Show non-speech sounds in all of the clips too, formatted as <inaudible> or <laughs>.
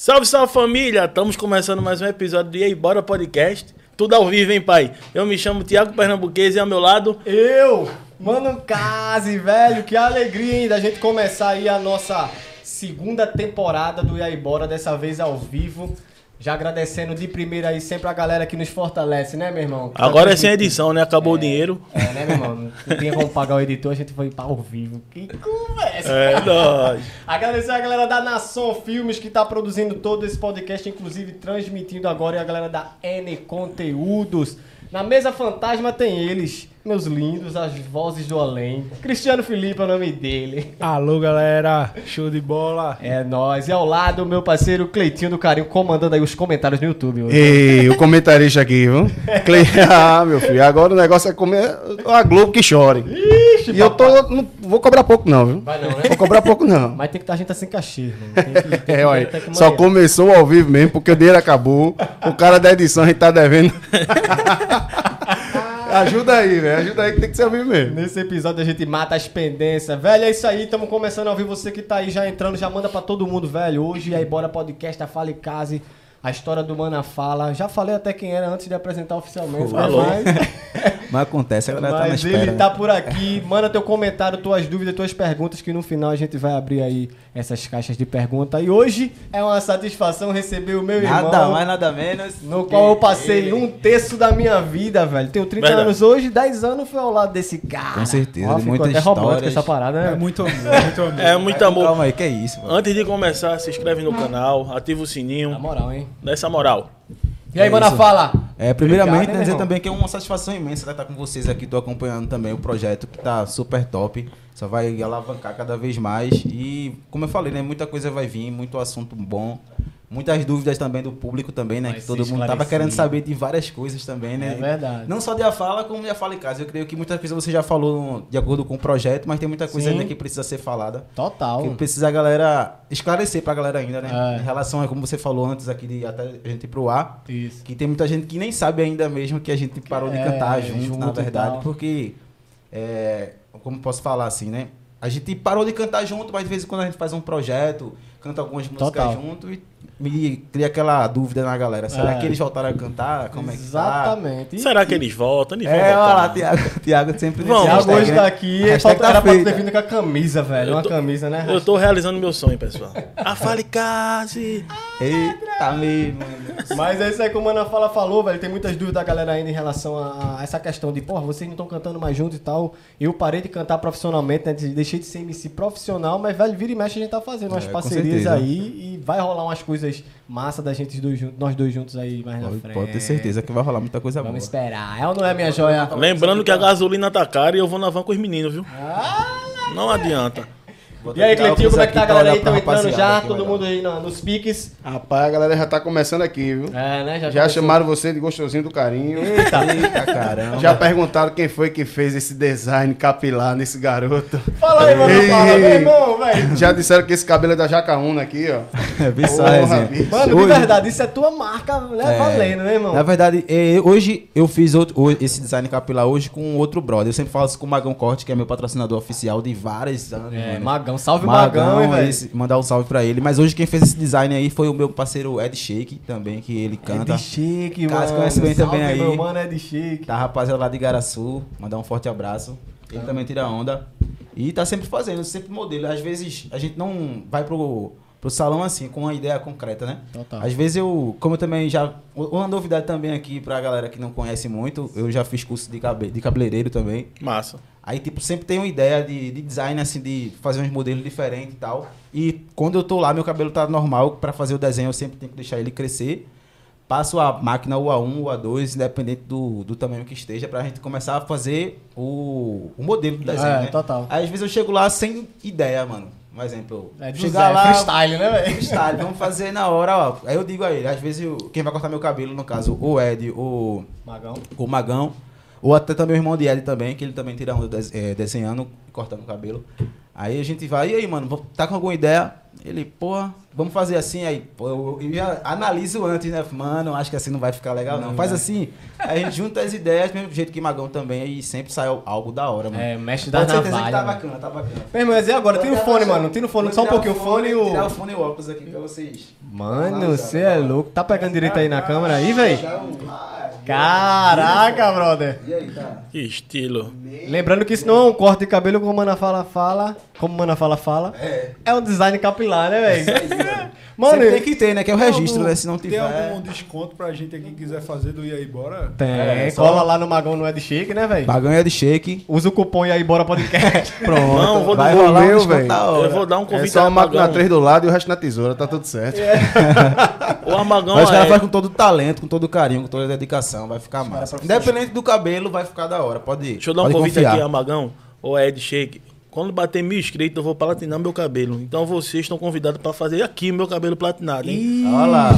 Salve, salve família! Estamos começando mais um episódio do E aí Bora Podcast. Tudo ao vivo, hein, pai? Eu me chamo Tiago Pernambuquês e ao meu lado. Eu, Mano Case, velho, que alegria hein, da gente começar aí a nossa segunda temporada do E aí Bora, dessa vez ao vivo. Já agradecendo de primeira aí sempre a galera que nos fortalece, né, meu irmão? Que tá Agora é sem edição, né? Acabou o dinheiro. É, né, meu irmão? Não tinha como pagar o editor, a gente foi para ao vivo. Que conversa! É, nóis. Agradecer a galera da Nação Filmes que tá produzindo todo esse podcast, inclusive transmitindo agora, e a galera da N Conteúdos. Na mesa fantasma tem eles, meus lindos, as vozes do além. Cristiano Felipe é o nome dele. Alô, galera. Show de bola. É nóis. E ao lado, meu parceiro Cleitinho do Carinho, comandando aí os comentários no YouTube hoje. Ei, o comentarista aqui, viu? <laughs> Cle- Ah, meu filho, agora o negócio é comer a Globo que chore. Ixi, E eu tô. Não vou cobrar pouco, não, viu? Vai não, né? Vou cobrar pouco, não. <laughs> Mas tem que estar a gente tá sem cachê, que, tem que É, olha, que só começou ao vivo mesmo, porque o dinheiro acabou. O cara da edição a gente tá devendo. <laughs> ajuda aí, velho. Ajuda aí que tem que ser ao vivo mesmo. Nesse episódio a gente mata as pendências. Velho, é isso aí. Estamos começando a ouvir você que tá aí já entrando. Já manda pra todo mundo, velho. Hoje aí, bora podcast, a Fala e Case. A história do Mana Fala. Já falei até quem era antes de apresentar oficialmente. Falou. Mas, <laughs> Mas acontece, a galera tá na espera. ele tá por aqui. Manda teu comentário, tuas dúvidas, tuas perguntas, que no final a gente vai abrir aí essas caixas de pergunta. E hoje é uma satisfação receber o meu Nada irmão. mais, nada menos. No qual eu passei Ele. um terço da minha vida, velho. Tenho 30 Verdade. anos hoje, 10 anos foi ao lado desse cara. Com certeza, Ó, muitas até romântico essa parada, né? É muito amor, <laughs> muito amor. É muito amor. Calma aí, que é isso, mano. Antes de começar, se inscreve no canal, ativa o Na sininho, moral, hein? Dá essa moral. E aí, É mano, fala. É, primeiramente, Obrigado, né, dizer também que é uma satisfação imensa estar com vocês aqui. Tô acompanhando também o projeto que tá super top. Só vai alavancar cada vez mais. E, como eu falei, né, muita coisa vai vir, muito assunto bom. Muitas dúvidas também do público também, né? Que todo mundo tava esclarecido. querendo saber de várias coisas também, né? É verdade. Não só de a fala, como de a fala em casa. Eu creio que muitas coisas você já falou de acordo com o projeto, mas tem muita coisa Sim. ainda que precisa ser falada. Total. Que precisa a galera esclarecer pra galera ainda, né? É. Em relação a como você falou antes aqui de até a gente ir pro ar. Isso. Que tem muita gente que nem sabe ainda mesmo que a gente parou de É, cantar junto, junto na verdade. Porque, é, como posso falar assim, né? A gente parou de cantar junto, mas de vez em quando a gente faz um projeto, canta algumas músicas Total. junto e me cria aquela dúvida na galera. Será É. que eles voltaram a cantar? Como é que tá? Exatamente. Será que eles voltam? Eles É, olha lá. Tiago, Tiago sempre Vamos, hashtag, hoje né? tá aqui. Hashtag falta, tá era pra ter vindo com a camisa, velho. Eu Uma tô- camisa, né? Eu tô realizando meu sonho, pessoal. A Fale Case. Eita mesmo. Mas é isso aí que o Mana Fala falou, velho. Tem muitas dúvidas da galera ainda em relação a, a essa questão de, porra, vocês não estão cantando mais juntos e tal. Eu parei de cantar profissionalmente, né? de- Deixei de ser MC profissional, mas, velho, vira e mexe a gente tá fazendo umas É, parcerias aí e vai rolar umas coisas massa da gente dois juntos, nós dois juntos aí mais na Pode, frente. pode ter certeza que vai rolar muita coisa Vamos boa. esperar. É ou não é, minha joia? Lembrando que a gasolina tá cara e eu vou na van com os meninos, viu? Ah, Não adianta. Vou E aí, Cleitinho, como é que tá a galera aí? Estão entrando já, todo mundo aí no- nos piques. Rapaz, a galera já tá começando aqui, viu? É, né? Já começou. chamaram você de gostosinho do carinho. Eita. Eita <laughs> caramba. Já perguntaram quem foi que fez esse design capilar nesse garoto. Fala aí, mano. Ei. Fala, meu irmão, velho. Já disseram que esse cabelo é da Jacaúna aqui, ó. <laughs> É, bicho. Mano, de Hoje- verdade, isso é tua marca, né? É. Valendo, né, irmão? Na verdade, é, hoje eu fiz outro, esse design capilar hoje com outro brother. Eu sempre falo isso com o Magão Corte, que é meu patrocinador oficial de vários anos. É, mano. Magão. Salve, Magão, hein, velho. esse- mandar um salve pra ele. Mas hoje quem fez esse design aí foi o meu parceiro Ed Shake também, que ele canta. chique, Caso mano. conhece bem também aí. meu mano, é de chique. Tá rapaziada lá de Garaçu, mandar um forte abraço. Ele também tira onda. E tá sempre fazendo, sempre modelo. Às vezes a gente não vai pro, pro salão assim, com uma ideia concreta, né? Total. Às vezes eu, como eu também já. Uma novidade também aqui pra galera que não conhece muito, eu já fiz curso de, cabe, de cabeleireiro também. Massa. Aí, tipo, sempre tem uma ideia de, de design, assim, de fazer uns modelos diferentes e tal. E quando eu tô lá, meu cabelo tá normal, pra fazer o desenho eu sempre tenho que deixar ele crescer. Passo a máquina o A1, o A2, independente do, do tamanho que esteja, pra gente começar a fazer o, o modelo do desenho, É, né? total. Aí, às vezes eu chego lá sem ideia, mano. Um exemplo, É chegar Zé, lá... freestyle, né, velho? Freestyle, vamos fazer na hora, ó. Aí eu digo a ele, às vezes eu- quem vai cortar meu cabelo, no caso, o Ed, o Magão. o Magão, ou até também o irmão de Ed também, que ele também tira onda des- eh, desenhando e cortando o cabelo. Aí a gente vai, e aí, mano, tá com alguma ideia? Ele, porra, vamos fazer assim, aí, pô, eu, eu já analiso antes, né? Mano, acho que assim não vai ficar legal, não. Faz assim. Aí a gente junta as ideias, mesmo jeito que Magão também, aí sempre sai algo da hora, mano. É, mestre da Pode certeza que navalha. tá bacana, tá bacana. Meu irmão, mas e agora? Tira o fone, mano. Tira o fone, só um pouquinho o fone e o... Tirar o fone e o óculos aqui pra vocês. Mano, você é louco. Tá pegando direito aí na câmera aí, velho? Caraca, brother. E aí, tá? Que estilo. Lembrando que isso não é um corte de cabelo como Mana Fala fala. Como Mana Fala fala. É. É um design capilar, né, velho? <laughs> Mano, tem que ter, né? Que é o Tem registro, algum- né? Se não Tem tiver. algum desconto pra gente aqui que quiser fazer do E aí, bora? tem. É, só- Cola lá no Magão no Ed Shake, né, velho? Baganha de shake. Usa o cupom e aí, bora podcast. <laughs> Pronto. Não, vou Vai dar- rolar um meu, desconto velho. Eu vou dar um É convite só ao a máquina Armagão. 3 do lado e o resto na tesoura, tá tudo certo. <laughs> O Armagão Mas os caras é... fazem com todo o talento, com todo o carinho, com toda a dedicação, vai ficar massa. Independente do cabelo, vai ficar da hora. Pode ir. Deixa eu dar um pode convite confiar. aqui, Armagão. Ô Ed Shake. Quando bater mil inscritos, eu vou platinar meu cabelo. Então vocês estão convidados pra fazer aqui meu cabelo platinado, hein? Olha lá.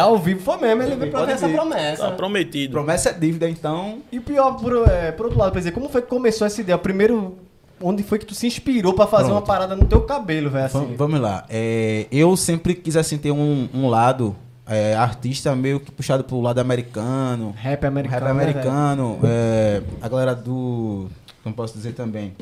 Ao vivo foi mesmo, ele veio pra ver essa promessa. Tá prometido. Promessa é dívida, então. E o pior, por, é, por outro lado, pra dizer, como foi que começou essa ideia? Primeiro, onde foi que tu se inspirou pra fazer Pronto. uma parada no teu cabelo, velho? Assim? Vamos lá. É, eu sempre quis assim ter um, um lado é, artista meio que puxado pro lado americano. Rap americano. Rap né, americano. é, a galera do. Como posso dizer também?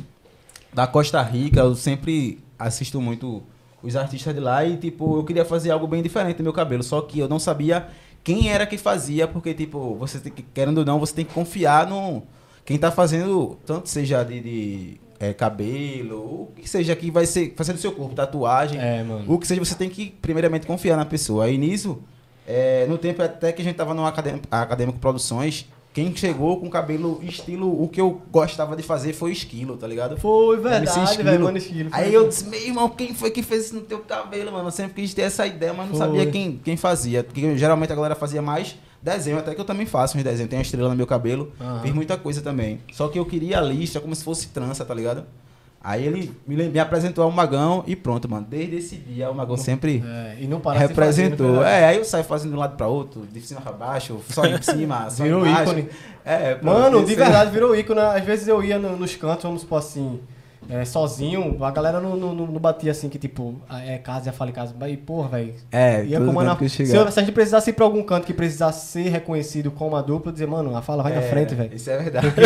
Da Costa Rica, eu sempre assisto muito os artistas de lá e, tipo, eu queria fazer algo bem diferente no meu cabelo. Só que eu não sabia quem era que fazia, porque, tipo, você tem que, querendo ou não, você tem que confiar no. Quem tá fazendo, tanto seja de. de, é, cabelo, o que seja que vai ser fazendo seu corpo, tatuagem, É, mano. o que seja, você tem que primeiramente confiar na pessoa. Aí nisso, é, no tempo até que a gente tava no acadêmico, acadêmico Produções, quem chegou com cabelo estilo, o que eu gostava de fazer foi esquilo, tá ligado? Foi verdade, velho, mano, esquilo. Aí eu disse, meu irmão, quem foi que fez isso no teu cabelo, mano? Eu sempre quis ter essa ideia, mas não Foi. sabia quem, quem fazia. Porque geralmente a galera fazia mais desenho, até que eu também faço uns desenhos. Tem uma estrela no meu cabelo, Aham. fiz muita coisa também. Só que eu queria a lista como se fosse trança, tá ligado? Aí ele me, me apresentou ao Magão e pronto, mano. Desde esse dia o Magão sempre É, e não para representou. É, aí eu saio fazendo de um lado pra outro, de cima pra baixo, só em cima, <laughs> só Virou embaixo. ícone. É, Mano, de verdade, virou ícone. Às vezes eu ia no- nos cantos, vamos supor assim, é, sozinho, a galera não, não, não- não batia assim, que tipo, ah, é casa, já falei casa. Aí, porra, velho. É, Ia como na, se, se a gente precisasse ir pra algum canto que precisasse ser reconhecido como a dupla, dizer, mano, a fala vai na É, frente, velho. Isso é verdade. Porque-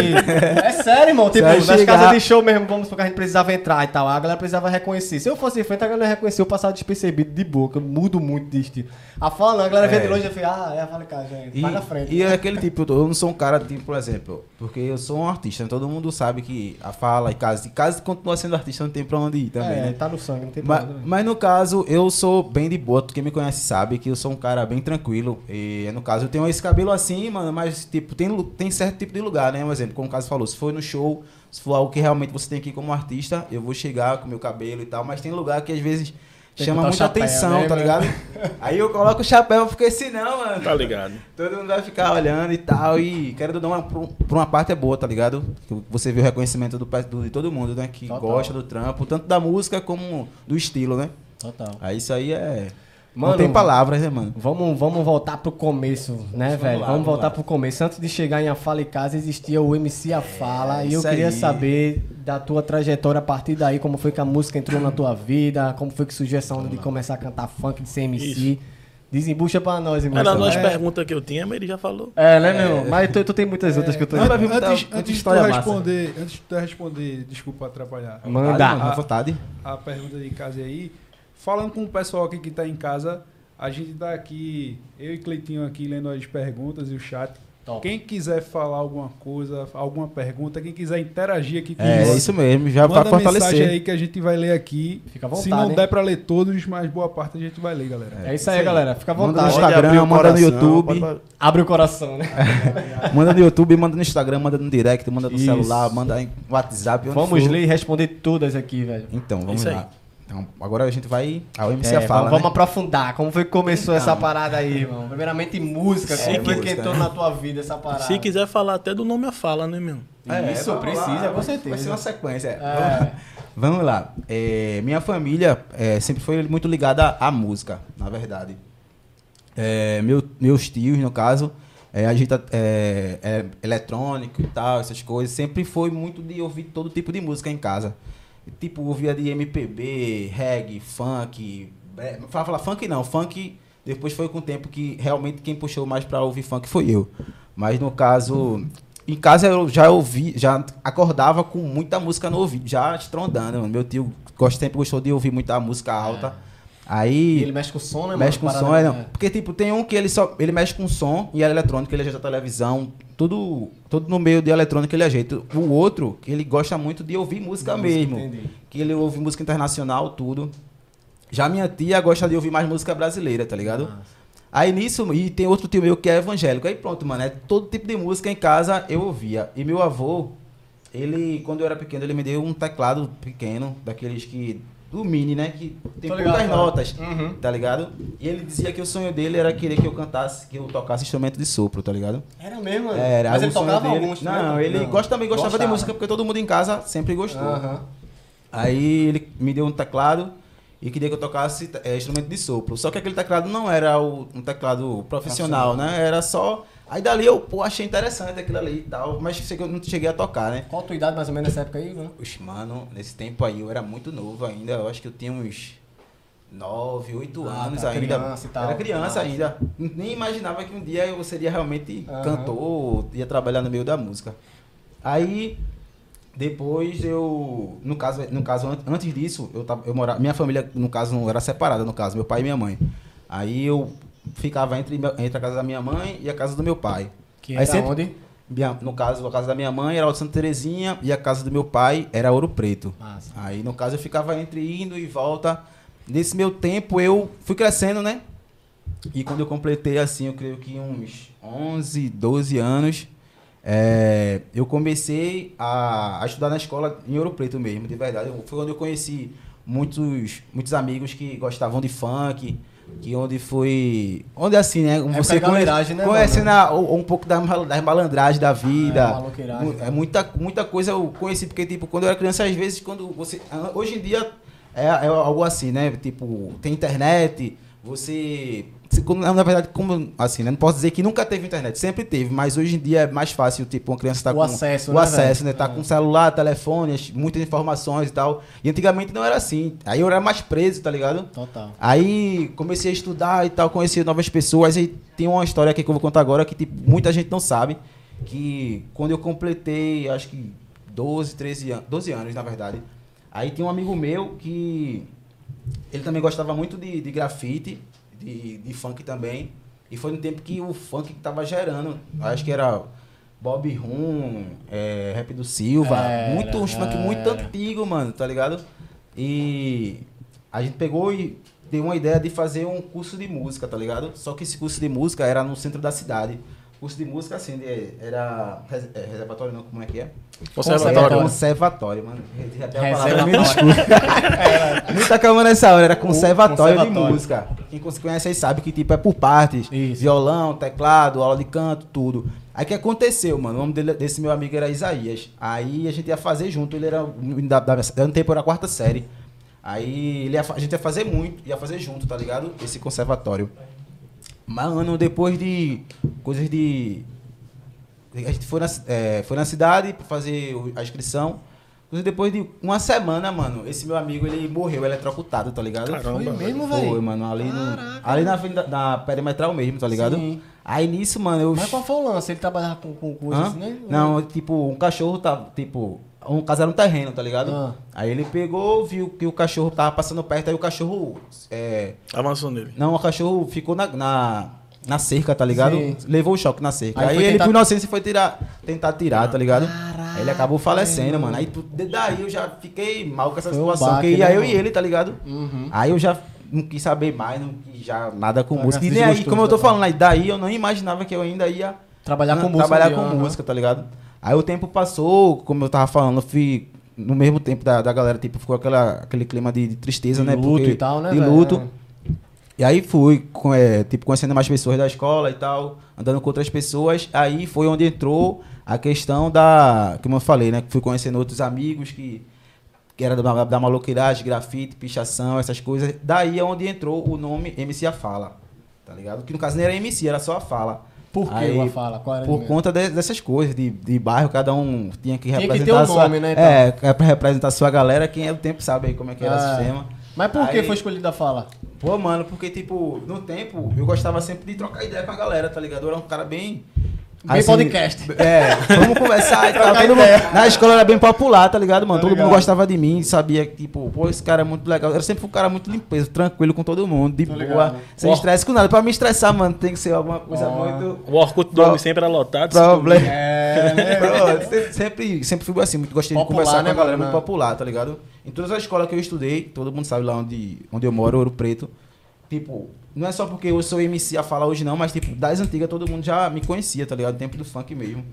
é sério, irmão. <laughs> Tipo, nas chegar- casas de show mesmo, vamos supor que a gente precisava entrar e tal. A galera precisava reconhecer. Se eu fosse de frente, a galera reconheceu eu passava despercebido de que eu mudo muito de estilo. A fala não, a galera vê É. de longe e fica, ah, é a fala cá, gente. E, Vai na frente. e é aquele tipo, eu não sou um cara, tipo, por exemplo, porque eu sou um artista, todo mundo sabe que a fala e casa, e casa continua sendo artista, não tem pra onde ir também, é, né? tá no sangue, não tem Mas, problema. mas no caso, eu sou bem de boa, quem me conhece sabe que eu sou um cara bem tranquilo. E no caso, eu tenho esse cabelo assim, mano, mas tipo, tem, tem certo tipo de lugar, né? Um exemplo, como o caso falou, se for no show, se for algo que realmente você tem ir como artista, eu vou chegar com meu cabelo e tal, mas tem lugar que às vezes Tem chama muita chapéu, atenção, né, tá ligado? Aí eu coloco o chapéu, porque senão, mano. Tá ligado? Todo mundo vai ficar olhando e tal. E quero dar uma, por por uma parte é boa, tá ligado? Você vê o reconhecimento do, do- de todo mundo, né? Que Total. gosta do trampo, tanto da música como do estilo, né? Total. Aí isso aí é. Mano, não tem palavras, né, mano? Vamos, vamos voltar pro começo, né, Vamos velho? lá, vamos voltar lá. pro começo. Antes de chegar em A Fala e Casa, existia o MC A Fala. e eu isso queria aí. saber da tua trajetória a partir daí, como foi que a música entrou na tua vida, como foi que surgiu essa onda de começar a cantar funk, de ser MC. Desembucha pra nós, irmão. Era Essa- duas é, perguntas que eu tinha, mas ele já falou. é, né, meu? Mas tu, tu tem muitas outras que eu tô Não, Antes, muita antes de tu história massa. responder, antes de tu responder, desculpa atrapalhar. Manda. À vontade. a pergunta de casa aí. Falando com o pessoal aqui que tá em casa, a gente tá aqui, eu e Cleitinho aqui lendo as perguntas e o chat. Top. Quem quiser falar alguma coisa, alguma pergunta, quem quiser interagir aqui com É, nós, isso mesmo, já pra manda mensagem fortalecer. aí que a gente vai ler aqui. Fica à vontade, Se não hein? der pra ler todos, mas boa parte a gente vai ler, galera. É isso aí, galera. Fica à Manda no vontade. Instagram, manda no YouTube. pode- Abre o coração, né? <laughs> Manda no YouTube, manda no Instagram, manda no direct, manda no Isso. celular, manda em WhatsApp. onde Vamos for. ler e responder todas aqui, velho. Então, vamos Isso aí. Então, agora a gente vai. A OMC É, a fala. vamos, vamos né? aprofundar. Como foi que começou Então. essa parada aí, irmão? Primeiramente música. Sim, Como foi que música, entrou né? na tua vida essa parada? Se quiser falar até do nome a fala, né, meu? Isso, vamos precisa, com certeza. Vai ser uma sequência. é. É. Vamos lá. É, minha família é, sempre foi muito ligada à música, na verdade. É, meu- meus tios, no caso, é, a gente é, é eletrônico e tal, essas coisas. Sempre foi muito de ouvir todo tipo de música em casa. Tipo, ouvia de MPB, reggae, funk. é, Fala, fala funk não, funk depois foi com o tempo que realmente quem puxou mais pra ouvir funk foi eu. Mas no caso, em casa eu já ouvi, já acordava com muita música no ouvido, já estrondando. mano. Meu tio gosta, sempre gostou de ouvir muita música alta. Aí E ele mexe com som, né, mexe com mano? som, Parada- é, não. Porque, tipo, tem um que ele só. Ele mexe com som e é eletrônico, ele ajeita a televisão, tudo, tudo no meio de eletrônica ele ajeita. O outro, que ele gosta muito de ouvir música Música, mesmo. entendi. Que ele ouve música internacional, tudo. Já minha tia gosta de ouvir mais música brasileira, tá ligado? Aí nisso, e tem outro tio meu que é evangélico. Aí pronto, mano, é todo tipo de música em casa eu ouvia. E meu avô, ele, quando eu era pequeno, ele me deu um teclado pequeno, daqueles que. Do mini, né? Que tem Tô poucas ligado, notas, Uhum. tá ligado? E ele dizia que o sonho dele era querer que eu cantasse, que eu tocasse instrumento de sopro, tá ligado? Era mesmo. Era, Mas ele tocava dele- alguns Não, ele gosta, também gostava, de música, porque todo mundo em casa sempre gostou. Aham. Aí ele me deu um teclado e queria que eu tocasse é, instrumento de sopro. Só que aquele teclado não era o- um teclado profissional, né? Era só. Aí dali eu pô, achei interessante aquilo ali e tal, mas eu não cheguei a tocar, né? Qual a tua idade mais ou menos nessa época aí, mano? Oxe, mano, nesse tempo aí eu era muito novo ainda. Eu acho que eu tinha uns 9, 8 Ah, anos tá, ainda. criança e tal. Era criança ainda. Nem imaginava que um dia eu seria realmente Aham. cantor, ia trabalhar no meio da música. Aí depois eu, no caso, no caso an- antes disso, eu tava, eu morava, minha família no caso não era separada no caso, meu pai e minha mãe. Aí eu ficava entre entre a casa da minha mãe e a casa do meu pai. Que Aí era sempre- onde? minha- no caso, a casa da minha mãe era o de Santa Terezinha e a casa do meu pai era Ouro Preto. Massa. Aí, no caso, eu ficava entre indo e volta. Nesse meu tempo, eu fui crescendo, né? E quando eu completei, assim, eu creio que uns 11, 12 anos, é, eu comecei a, a estudar na escola em Ouro Preto mesmo, de verdade. Foi onde eu conheci muitos, muitos amigos que gostavam de funk, que onde foi... Onde, assim, né? Você da malandragem, né, conhecendo a- um pouco das, mal- das malandragens da vida. É, né? é muita, muita coisa eu conheci, porque, tipo, quando eu era criança, às vezes, quando você. ah, Hoje em dia é, é algo assim, né? Tipo, tem internet, você. Na verdade, como assim, né? Não posso dizer que nunca teve internet, sempre teve, mas hoje em dia é mais fácil, tipo, uma criança tá O com. acesso, o né, acesso, né? Tá É. com celular, telefone, as- muitas informações e tal. E antigamente não era assim. Aí eu era mais preso, tá ligado? Total. Aí comecei a estudar e tal, conheci novas pessoas. E tem uma história aqui que eu vou contar agora que tipo, muita gente não sabe. Que quando eu completei, acho que 12, 13 anos, 12 anos na verdade. Aí tinha um amigo meu que ele também gostava muito de, de grafite, de, de funk também. E foi no tempo que o funk tava gerando. Acho que era Bob Rum, é, Rap do Silva. Era, muito, uns funk muito antigo, mano, tá ligado? E a gente pegou e deu uma ideia de fazer um curso de música, tá ligado? Só que esse curso de música era no centro da cidade. Curso de música, assim, de- era res- é, reservatório, não, como é que é? Conservatório. Era conservatório, mano. Tem a palavra, me Reservatório. desculpa. Muita calma nessa hora, era conservatório, de conservatório. música. Quem conhece aí sabe que tipo é por partes. Isso. Violão, teclado, aula de canto, tudo. Aí o que aconteceu, mano? O nome dele- desse meu amigo era Isaías. Aí a gente ia fazer junto, ele era da, da, da, tempo era a quarta série. Aí ele ia a gente ia fazer muito, ia fazer junto, tá ligado? Esse conservatório. Mano, depois de coisas de. A gente foi na, é, foi na cidade pra fazer a inscrição. Depois de uma semana, mano, esse meu amigo ele morreu eletrocutado, tá ligado? Caramba. Foi mesmo, Foi, velho? mano, ali, no, ali na, frente da- na perimetral mesmo, tá ligado? Sim. Aí nisso, mano, eu. Mas qual foi o lance? Ele trabalhava com, com coisas Hã? assim, né? Não, tipo, um cachorro tá, tipo, um casa era um terreno, tá ligado? Ah. Aí ele pegou, viu que o cachorro tava passando perto, aí o cachorro. É, Avançou nele. não, o cachorro ficou na, na, na cerca, tá ligado? Sim. Levou o choque na cerca. Aí Aí, foi ele, tentar- por inocência, foi tirar, tentar tirar, tá ligado? Caraca, Aí ele acabou falecendo, mano. mano. Aí daí eu já fiquei mal com essa Foi um situação, baque, porque ia né, eu e mano? ele, tá ligado? Uhum. Aí eu já não quis saber mais, não quis já nada com Ah, música. E nem aí, como eu tô tá? falando, aí daí eu não imaginava que eu ainda ia Trabalhar com música. Trabalhar com música, tá ligado? Aí o tempo passou, como eu tava falando, eu fui no mesmo tempo da, da galera, tipo, ficou aquela, aquele clima de, de tristeza, De né? luto Porque- e tal, né, De luto. É. E aí fui, com- é, tipo, conhecendo mais pessoas da escola e tal, andando com outras pessoas. Aí foi onde entrou a questão da, como eu falei, né? que Fui conhecendo outros amigos que, que era da, da maloqueiragem, grafite, pichação, essas coisas. Daí é onde entrou o nome MC A Fala, tá ligado? Que no caso nem era MC, era só a fala. Por que Aí, fala? Qual Por conta de- dessas coisas, de, de bairro, cada um tinha que Tinha que representar ter um sua, nome, né, então? É, é pra representar sua galera, quem é do tempo sabe aí como é que era Ah. o sistema. Mas por que Aí- foi escolhida a fala? Pô, mano, porque, tipo, no tempo, eu gostava sempre de trocar ideia com a galera, tá ligado? Eu era um cara bem... Bem podcast. É, vamos conversar e tal. Todo mundo- na escola era bem popular, tá ligado, mano? Tá todo ligado. mundo gostava de mim, sabia que, tipo, pô, esse cara é muito legal. Eu sempre fui um cara muito limpeza, tranquilo com todo mundo, de Tô boa, ligado. sem estresse com nada. Pra me estressar, mano, tem que ser alguma coisa muito... O Orkut do homem sempre era lotado. Problema. É, né? <laughs> Sempre, sempre, fui assim, muito gostei Popular, de conversar né, com a galera, mano? muito popular, tá ligado? Em todas as escolas que eu estudei, todo mundo sabe lá onde, onde eu moro, Ouro Preto. Tipo, não é só porque eu sou MC a falar hoje não, mas tipo, das antigas todo mundo já me conhecia, tá ligado? Tempo do funk mesmo.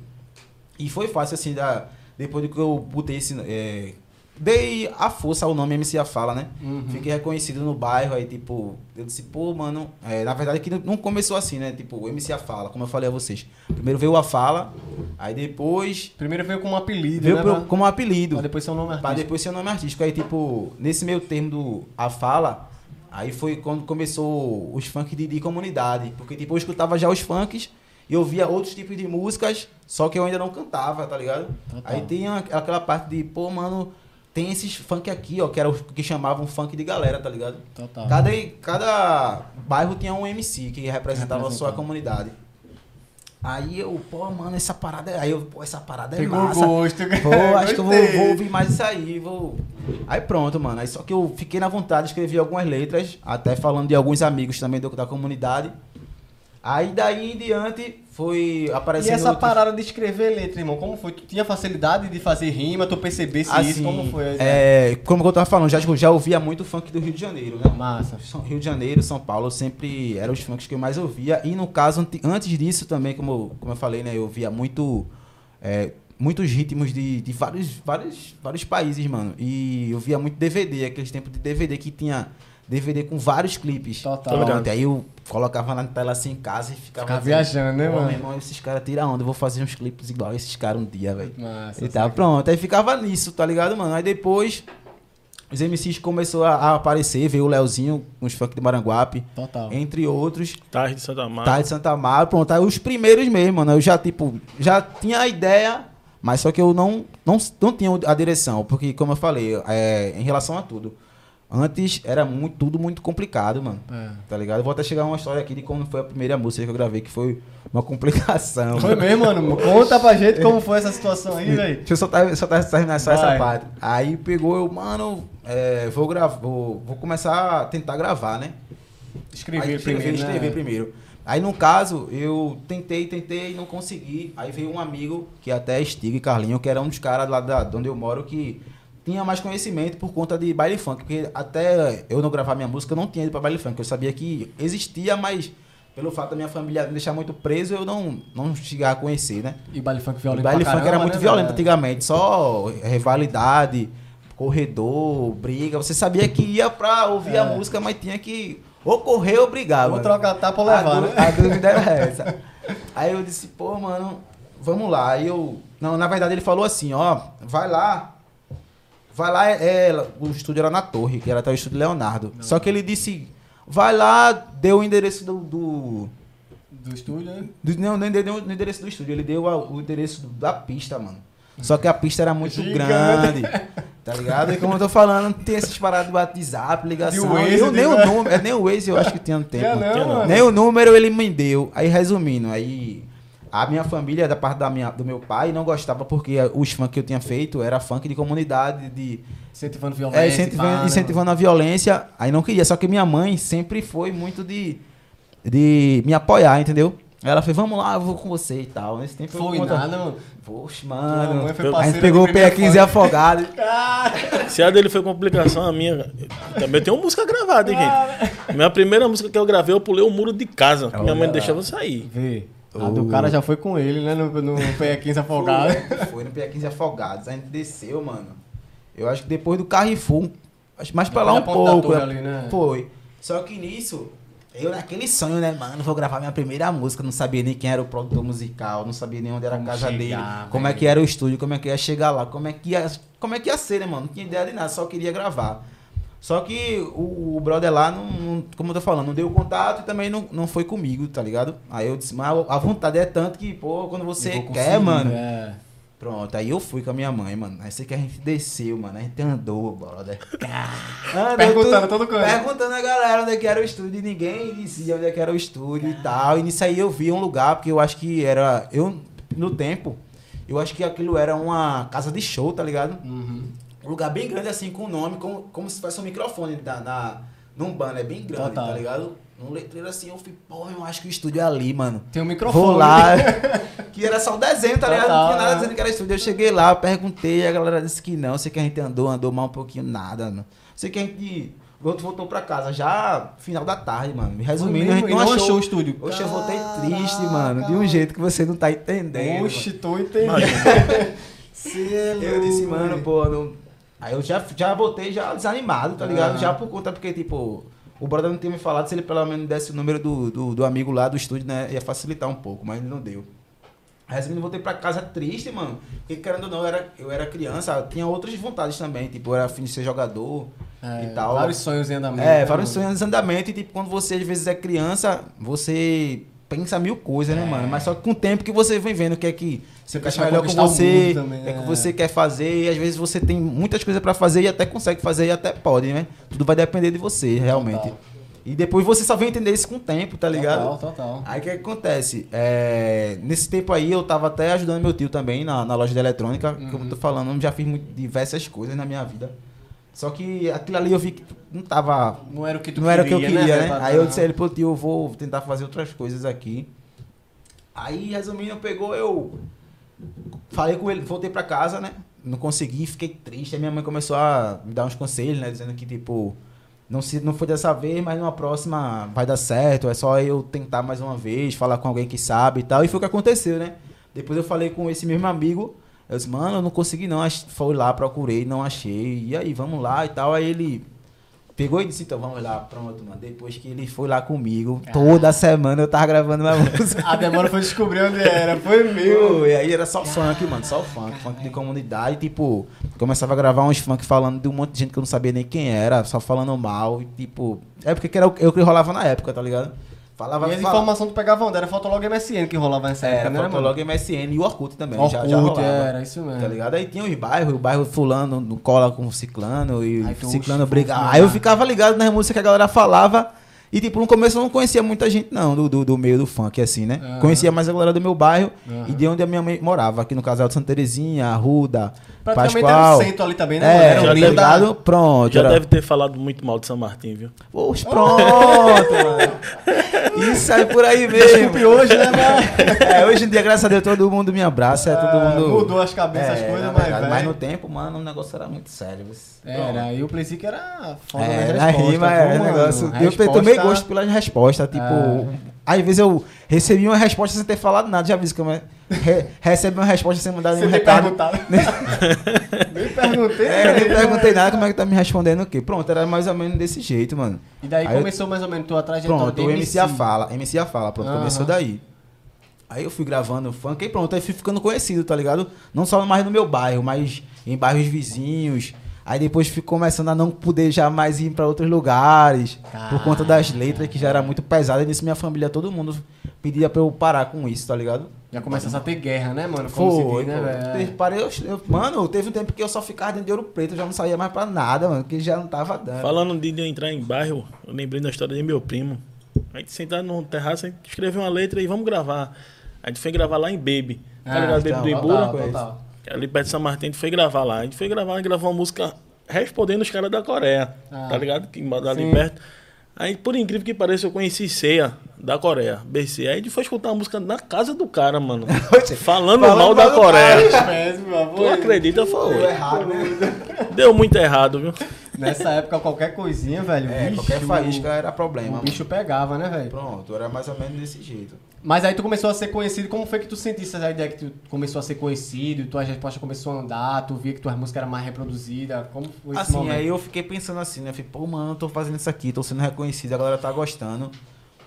E foi fácil assim, da, depois de que eu botei esse. é, dei a força ao nome MC a Fala, né? Uhum. Fiquei reconhecido no bairro, aí tipo, eu disse, pô, mano, é, na verdade que não- começou assim, né? Tipo, o MC a Fala, como eu falei a vocês. Primeiro veio a Fala, aí depois Primeiro veio como apelido, veio né? pro- pra- como apelido. pra depois ser o nome Pra artístico. depois ser o nome artístico. Aí, tipo, nesse meio termo do A Fala, aí foi quando começou os funk de, de comunidade. Porque, tipo, eu escutava já os funks e eu via outros tipos de músicas, só que eu ainda não cantava, tá ligado? Total. Aí tem aquela parte de, pô, mano, tem esses funk aqui, ó, que era o que chamavam funk de galera, tá ligado? Total. Cada, cada bairro tinha um MC que representava a sua comunidade. Aí eu, pô, mano, essa parada é. Aí eu, pô, essa parada é Pegou massa. gosto. Pô, acho que eu vou, vou ouvir mais isso aí. Vou... Aí pronto, mano. Aí só que eu fiquei na vontade, escrevi algumas letras, até falando de alguns amigos também do- da comunidade. Aí daí em diante foi E aparecendo. essa outros- parada de escrever letra, irmão, como foi? Tu tinha facilidade de fazer rima, tu percebesse isso, Assim, como foi? É, como eu tava falando, já, já ouvia muito funk do Rio de Janeiro, né? Massa. Rio de Janeiro, São Paulo, sempre eram os funks que eu mais ouvia. E no caso, ante- antes disso também, como, eu- como eu falei, né? Eu ouvia muito. é, muitos ritmos de, de vários, vários, vários países, mano. E eu via muito DVD, aqueles tempos de DVD que tinha DVD com vários clipes. Total. Pronto, aí eu colocava na tela assim em casa e ficava. Ficava viajando, né, "Pô, mano?" Meu irmão, esses caras tiram onda, eu vou fazer uns clipes igual esses caras um dia, velho. E tá, pronto. Aí ficava nisso, tá ligado, mano? Aí depois os MCs começou a, a aparecer, veio o Leozinho com os funk de Maranguape, Total. entre outros. Tarde de Santa Marta. Tá de Santa Amaro, pronto. Aí os primeiros mesmo, mano. Eu já, tipo, já tinha a ideia, mas só que eu não, não, não tinha a direção. Porque, como eu falei, é, em relação a tudo. Antes era muito, tudo muito complicado, mano. É. Tá ligado? Eu vou até chegar uma história aqui de como foi a primeira música que eu gravei, que foi uma <laughs> complicação. Foi mesmo, mano? Conta pra gente como foi essa situação aí, velho. Deixa eu só, só ter- terminar só essa Vai. parte. Aí pegou eu, mano, é, vou gravar, vou, vou começar a tentar gravar, né? Escrever Aí, escrever, primeiro, né? escrever primeiro. Aí no caso, eu tentei, tentei e não consegui. Aí veio um amigo, que até é Stig Carlinho, que era um dos caras lá da, de onde eu moro, que tinha mais conhecimento por conta de baile funk. Porque até eu não gravar minha música, eu não tinha ido pra baile funk. Eu sabia que existia, mas pelo fato da minha família me deixar muito preso, eu não, não chegar a conhecer, né? E baile funk violento baile pra funk era caramba, muito né, violento velho? antigamente, só rivalidade, corredor, briga. Você sabia que ia pra ouvir a É. música, mas tinha que ou correr ou brigar. Vou mano. trocar tapa ou levar, a, né? a dúvida era essa. <laughs> Aí eu disse, pô, mano, vamos lá. Aí eu. Não, na verdade ele falou assim, ó, vai lá. Vai lá, é, é, o estúdio era na torre, que era até o estúdio Leonardo. Só que ele disse, vai lá, deu o endereço do- do Do estúdio, né? do- não, nem deu o endereço do estúdio, ele deu a- o endereço do- da pista, mano. Só que a pista era muito Gigante. grande, tá ligado? E como eu tô falando, não tem essas paradas de WhatsApp, ligação. Waze, eu, nem de- o número, é, nem o Waze eu acho que tinha no tempo. Não, não. Nem o número ele me deu. Aí resumindo, aí a minha família, da parte da minha, do meu pai, não gostava porque os funk que eu tinha feito era funk de comunidade, de Incentivando violência. é, incentivando, pá, né, incentivando a violência. Aí não queria. Só que minha mãe sempre foi muito de, de me apoiar, entendeu? Ela fez, vamos lá, eu vou com você e tal. Nesse tempo eu Foi nada, mano. Poxa, mano. mãe foi A gente pegou o PE15 primeiro afogado. <laughs> Se a dele foi complicação, a minha. Também tem uma música gravada, hein, gente? Minha primeira música que eu gravei, eu pulei o muro de casa. que minha mãe não deixava eu sair. Vê. A do cara já foi com ele, né? No, no PE15 afogado. Foi, foi no PE15 afogados. A gente desceu, mano. Eu acho que depois do Carrefour, acho mais pra lá um pouco. Torre ali, né? Foi. Só que nisso, eu naquele sonho, né, mano, vou gravar minha primeira música, não sabia nem quem era o produtor musical, não sabia nem onde era a casa chegar, dele, velho. como é que era o estúdio, como é que ia chegar lá, como é que ia, como é que ia ser, né, mano? Não tinha ideia de nada, só queria gravar. Só que o, o brother lá, não, não- como eu tô falando, não deu contato e também não, não foi comigo, tá ligado? Aí eu disse, mas a vontade é tanto que, pô, quando você quer, mano. é. Pronto, aí eu fui com a minha mãe, mano. Aí sei que a gente desceu, mano. A gente andou, brother. <laughs> Andou Perguntando tudo- todo canto. Perguntando a galera onde é que era o estúdio e ninguém dizia onde é que era o estúdio e tal. E nisso aí eu vi um lugar, porque eu acho que era. Eu, no tempo, eu acho que aquilo era uma casa de show, tá ligado? Uhum. Um lugar bem grande assim, com o nome, como, como se fosse um microfone na, na, num banner bem grande, Total. tá ligado? Um letreiro assim, eu fui, pô, eu acho que o estúdio é ali, mano. Tem um microfone. Vou lá. <laughs> que era só o desenho, tá ligado? Não tinha nada é. dizendo que era estúdio. Eu cheguei lá, perguntei, a galera disse que não. Sei que a gente andou, andou mal um pouquinho, nada, mano. Sei que a gente voltou, voltou pra casa já final da tarde, mano. Resumindo, a gente não não achou, achou o estúdio? Oxe, eu voltei triste, mano. De um jeito que você não tá entendendo. Oxe, tô entendendo. <laughs> Cê é Eu disse, mano, pô, não... Aí eu já, já voltei já desanimado, tá ligado? Já por conta, porque, tipo, o brother não tinha me falado se ele pelo menos desse o número do, do, do amigo lá do estúdio, né? Ia facilitar um pouco, mas ele não deu. Resumindo, eu voltei pra casa triste, mano. Porque, querendo ou não, eu era, eu era criança, tinha outras vontades também. Tipo, eu era afim de ser jogador É, e tal. Vários sonhos em andamento. É, né, vários sonhos em andamento. E, tipo, quando você às vezes é criança, você pensa mil coisas, né, É. mano? Mas só que com o tempo que você vem vendo o que é que Você você encaixa melhor com você, também, é que é. você quer fazer. E às vezes você tem muitas coisas pra fazer e até consegue fazer e até pode, né? Tudo vai depender de você, realmente. Total. E depois você só vai entender isso com o tempo, tá ligado? Total, total. Aí o que, que acontece? É, nesse tempo aí eu tava até ajudando meu tio também na, na loja de eletrônica, Uhum. como eu tô falando, eu já fiz muito- diversas coisas na minha vida. Só que aquilo ali eu vi que não tava. Não era o que tu não era o que eu queria, né? velho? Aí eu disse a ele, pô, tio, eu vou tentar fazer outras coisas aqui. Aí, resumindo, pegou, eu falei com ele, voltei pra casa, né? Não consegui, fiquei triste. Aí minha mãe começou a me dar uns conselhos, né? Dizendo que, tipo, não, se, não foi dessa vez, mas numa próxima vai dar certo. É só eu tentar mais uma vez, falar com alguém que sabe e tal. E foi o que aconteceu, né? Depois eu falei com esse mesmo amigo. Eu disse, mano, eu não consegui não. Fui lá, procurei, não achei. E aí, vamos lá e tal. Aí ele pegou e disse, então vamos lá, pronto, mano. Depois que ele foi lá comigo, toda semana eu tava gravando uma <laughs> música. A demora foi descobrir onde era. Foi meu. E aí era só funk, mano, só funk, funk de comunidade, tipo, começava a gravar uns funk falando de um monte de gente que eu não sabia nem quem era, só falando mal, e tipo, é porque que era o eu que rolava na época, tá ligado? Falava, E as informações tu pegava onde? Era Fotolog MSN que rolava nessa era época, né, mano? Fotolog MSN e o Orkut também, Orkut, já, já rolava. era, isso mesmo. Tá ligado? Aí tinha os bairros, o bairro fulano cola com o ciclano e Aí o tu, briga. Aí eu ficava ligado nas músicas que a galera falava. E, tipo, no começo eu não conhecia muita gente, não, do, do, do meio do funk, assim, né? Aham. Conhecia mais a galera do meu bairro Aham. e de onde a minha mãe morava, aqui no casal de Santa Terezinha, Arruda, Praticamente Pascoal. era o centro ali também, né? É, Era meio tá da... ligado? Pronto. Já era- deve ter falado muito mal de São Martin, viu? Oxe, <laughs> pronto, mano. Isso aí por aí mesmo. Desculpe hoje, né, mano? É, hoje em dia, graças a Deus, todo mundo me abraça, é todo Ah, mundo... mudou as cabeças, as É, coisas, na mas, verdade, velho. Mas no tempo, mano, o negócio era muito sério. mas- Era, e o Playsic era foda É, nas na respostas, rima é mano? negócio. Eu Resposta- tomei gosto pelas respostas. Tipo, É. às vezes eu recebi uma resposta sem ter falado nada. Já vi como é. Re, recebe uma resposta sem mandar nenhum nem recado. <laughs> nem perguntei. É, eu nem perguntei nada, como é que tá me respondendo o quê? Pronto, era mais ou menos desse jeito, mano. E daí Aí eu- começou mais ou menos tua trajetória Pronto, de o MC a fala. MC a fala, pronto, Aham. começou daí. Aí eu fui gravando funk e pronto, aí fui ficando conhecido, tá ligado? Não só mais no meu bairro, mas em bairros vizinhos. Aí depois fui começando a não poder já mais ir pra outros lugares, por conta das letras que já era muito pesada. E nisso minha família, todo mundo pedia pra eu parar com isso, tá ligado? Já começa a ter guerra, né, mano? Como se Foi, diz, né, velho? Parei, eu, eu- mano, teve um tempo que eu só ficava dentro de Ouro Preto, eu já não saía mais pra nada, mano, que já não tava dando. Falando de eu entrar em bairro, eu lembrei da história de meu primo. A gente sentado no terraço, a gente escreveu uma letra e vamos gravar. A gente foi gravar lá em Baby. Tá Ah, ligado? Baby então, do Total, Ibura? total. Ali perto de São Martin, a gente foi gravar lá. A gente foi gravar e gravou uma música respondendo os caras da Coreia. Ah. Tá ligado? Que ali Sim. perto. Aí, por incrível que pareça, eu conheci Ceia, da Coreia, BC. Aí a gente foi escutar a música na casa do cara, mano. <laughs> falando, Falando mal da Coreia. Avô. Tu acredita? Foi. Deu errado, né? Deu muito errado, viu? Nessa época, qualquer coisinha, velho. É, bicho, qualquer faísca era problema. O bicho pegava, né, velho? Pronto, era mais ou menos desse jeito. Mas aí tu começou a ser conhecido. Como foi que tu sentiste essa ideia que tu começou a ser conhecido? Tua resposta começou a andar, tu via que tua música era mais reproduzida. Como foi esse Assim, momento? aí eu fiquei pensando assim, né? Eu falei, pô, mano, eu tô fazendo isso aqui, tô sendo reconhecido, a galera tá gostando.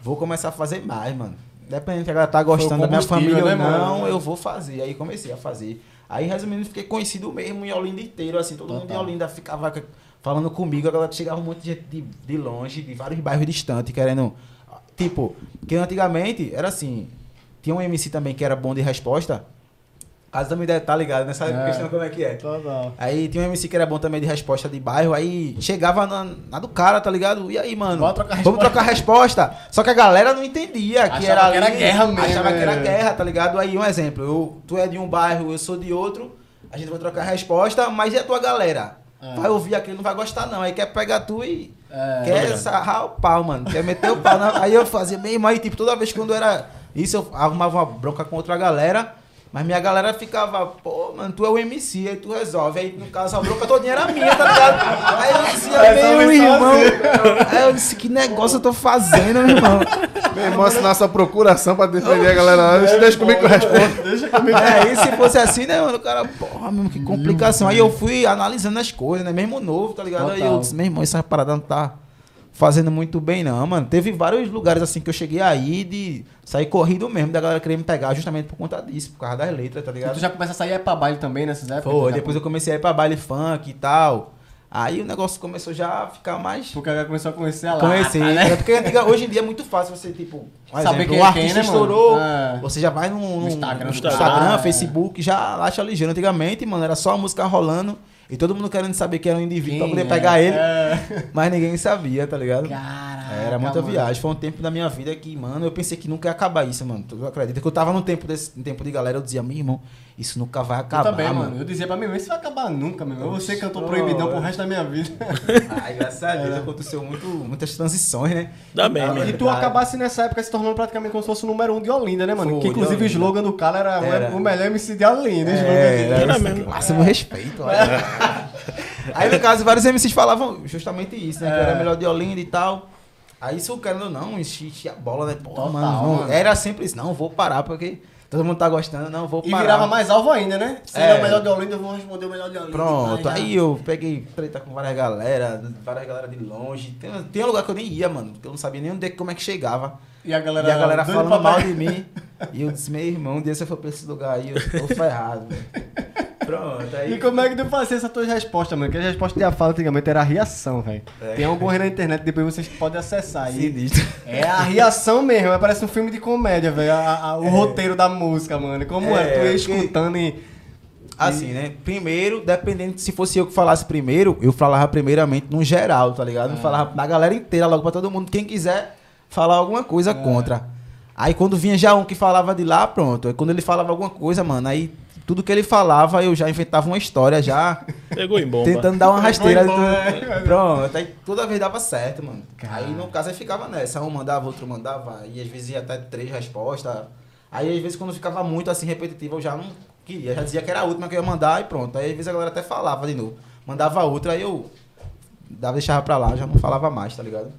Vou começar a fazer mais, mano. Dependendo se a galera tá gostando da minha família ou né, não, mano? eu vou fazer. Aí comecei a fazer. Aí, resumindo, fiquei conhecido mesmo em Olinda inteiro, assim, todo mundo em Total. Olinda ficava falando comigo, a galera chegava um monte de gente de, de longe, de vários bairros distantes, querendo. Tipo, que antigamente era assim. Tinha um MC também que era bom de resposta. Casa da minha ideia, tá ligado? Nessa É. questão como é que é. Total. Aí tinha um MC que era bom também de resposta de bairro, aí chegava na, na do cara, tá ligado? E aí, mano? Bora trocar vamos resposta. trocar resposta. Só que a galera não entendia que Achava era, que era ali, guerra mesmo, Achava que era é. guerra, tá ligado? Aí um exemplo, eu, tu é de um bairro, eu sou de outro, a gente vai trocar resposta, mas e a tua galera? É. Vai ouvir aquilo, não vai gostar não. Aí quer pegar tu e É. quer sarrar o pau, mano. Quer meter o pau. Na... Aí eu fazia bem, mas tipo, toda vez quando era isso, eu arrumava uma bronca com outra galera. Mas minha galera ficava, pô, mano, tu é o MC, aí tu resolve. Aí, no caso, a bronca todinha era minha, tá ligado? Aí eu dizia, Resolve meu irmão. Aí eu disse, que negócio eu tô fazendo, meu irmão? Meu irmão, assinar essa procuração pra defender a galera lá. Deixa, deixa comigo que eu respondo. Deixa comigo. É, e se fosse assim, né, mano? O cara, porra, mesmo, que complicação. Aí eu fui analisando as coisas, né? Mesmo novo, tá ligado? Aí eu disse, meu irmão, essa parada não tá fazendo muito bem, não, mano. Teve vários lugares assim que eu cheguei aí de sair corrido mesmo, da galera querer me pegar justamente por conta disso, por causa das letras, tá E ligado? tu já começa a sair é pra baile também nessas épocas? Foi, já- depois eu comecei a ir pra baile funk e tal. Aí o negócio começou já a ficar mais. Porque agora começou a conhecer a lata, Conhecer, né? né? Porque hoje em dia é muito fácil você, tipo, um Saber exemplo, quem um é quem, artista né, mano? estourou, É. você já vai no, no Instagram no Instagram, é. Facebook, já acha ligeiro. Antigamente, mano, era só a música rolando e todo mundo querendo saber quem era o indivíduo pra Quem poder é? pegar ele, É. <laughs> mas ninguém sabia, tá ligado? Caraca, Era muita mano. viagem. Foi um tempo da minha vida que, mano, eu pensei que nunca ia acabar isso, mano. Tu acredita que eu tava no tempo desse no tempo de galera, eu dizia, meu irmão, isso nunca vai Eu acabar, também, mano. mano. Eu dizia pra mim, isso vai acabar nunca, meu irmão. Eu vou ser cantor proibidão pro é. resto da minha vida. <laughs> Ai, graças a Deus aconteceu muito, muitas transições, né? Bem, Ah, mesmo. E tu acabasse nessa época se tornando praticamente como se fosse o número um de Olinda, né, mano? Foi, que inclusive o slogan do cara era, o- Era. o melhor MC de Olinda. o slogan É. Era era mesmo. Máximo respeito. olha. <laughs> Aí, no caso, vários MCs falavam justamente isso, né? Que eu era melhor de Olinda e tal. Aí, isso, querendo ou não, enchia a bola, né? Pô, Total, mano, não- mano. Era sempre isso. Não, vou parar, porque todo mundo tá gostando. Não, vou E parar. virava mais alvo ainda, né? Se É. ele é o melhor de Olinda, eu vou responder o melhor de Olinda. Pronto, Vai, aí eu peguei treta com várias galera, várias galera de longe. Tem, tem um lugar que eu nem ia, mano, porque eu não sabia nem onde, é- como é que chegava. E a galera, e a galera falando mal de mim. E eu disse, meu irmão, um dia você for pra esse lugar aí, eu tô ferrado, velho. <laughs> Pronto, aí. E como é que tu fazia essa tua resposta, mano? Porque a resposta de fala antigamente era a reação, velho. É. Tem algum na internet, depois vocês podem acessar aí. Sinistro. É a reação mesmo, é, parece um filme de comédia, velho. O roteiro da música, mano. Como é? É, Tu ia porque- escutando e. Assim, né? Primeiro, dependendo se fosse eu que falasse primeiro, eu falava primeiramente no geral, tá ligado? É. Eu falava na galera inteira, logo pra todo mundo, quem quiser falar alguma coisa É. contra. Aí quando vinha já um que falava de lá, pronto. Aí quando ele falava alguma coisa, mano, aí tudo que ele falava, eu já inventava uma história já, Pegou em bomba. tentando dar uma rasteira. Foi bom, de- é. Pronto, aí toda vez dava certo, mano. Cara. Aí no caso aí ficava nessa, um mandava, outro mandava, e às vezes ia até três respostas. Aí às vezes quando ficava muito assim repetitivo, eu já não queria, já dizia que era a última que eu ia mandar e pronto. Aí às vezes a galera até falava de novo. Mandava outra, aí eu dava, deixava pra lá, já não falava mais, tá ligado?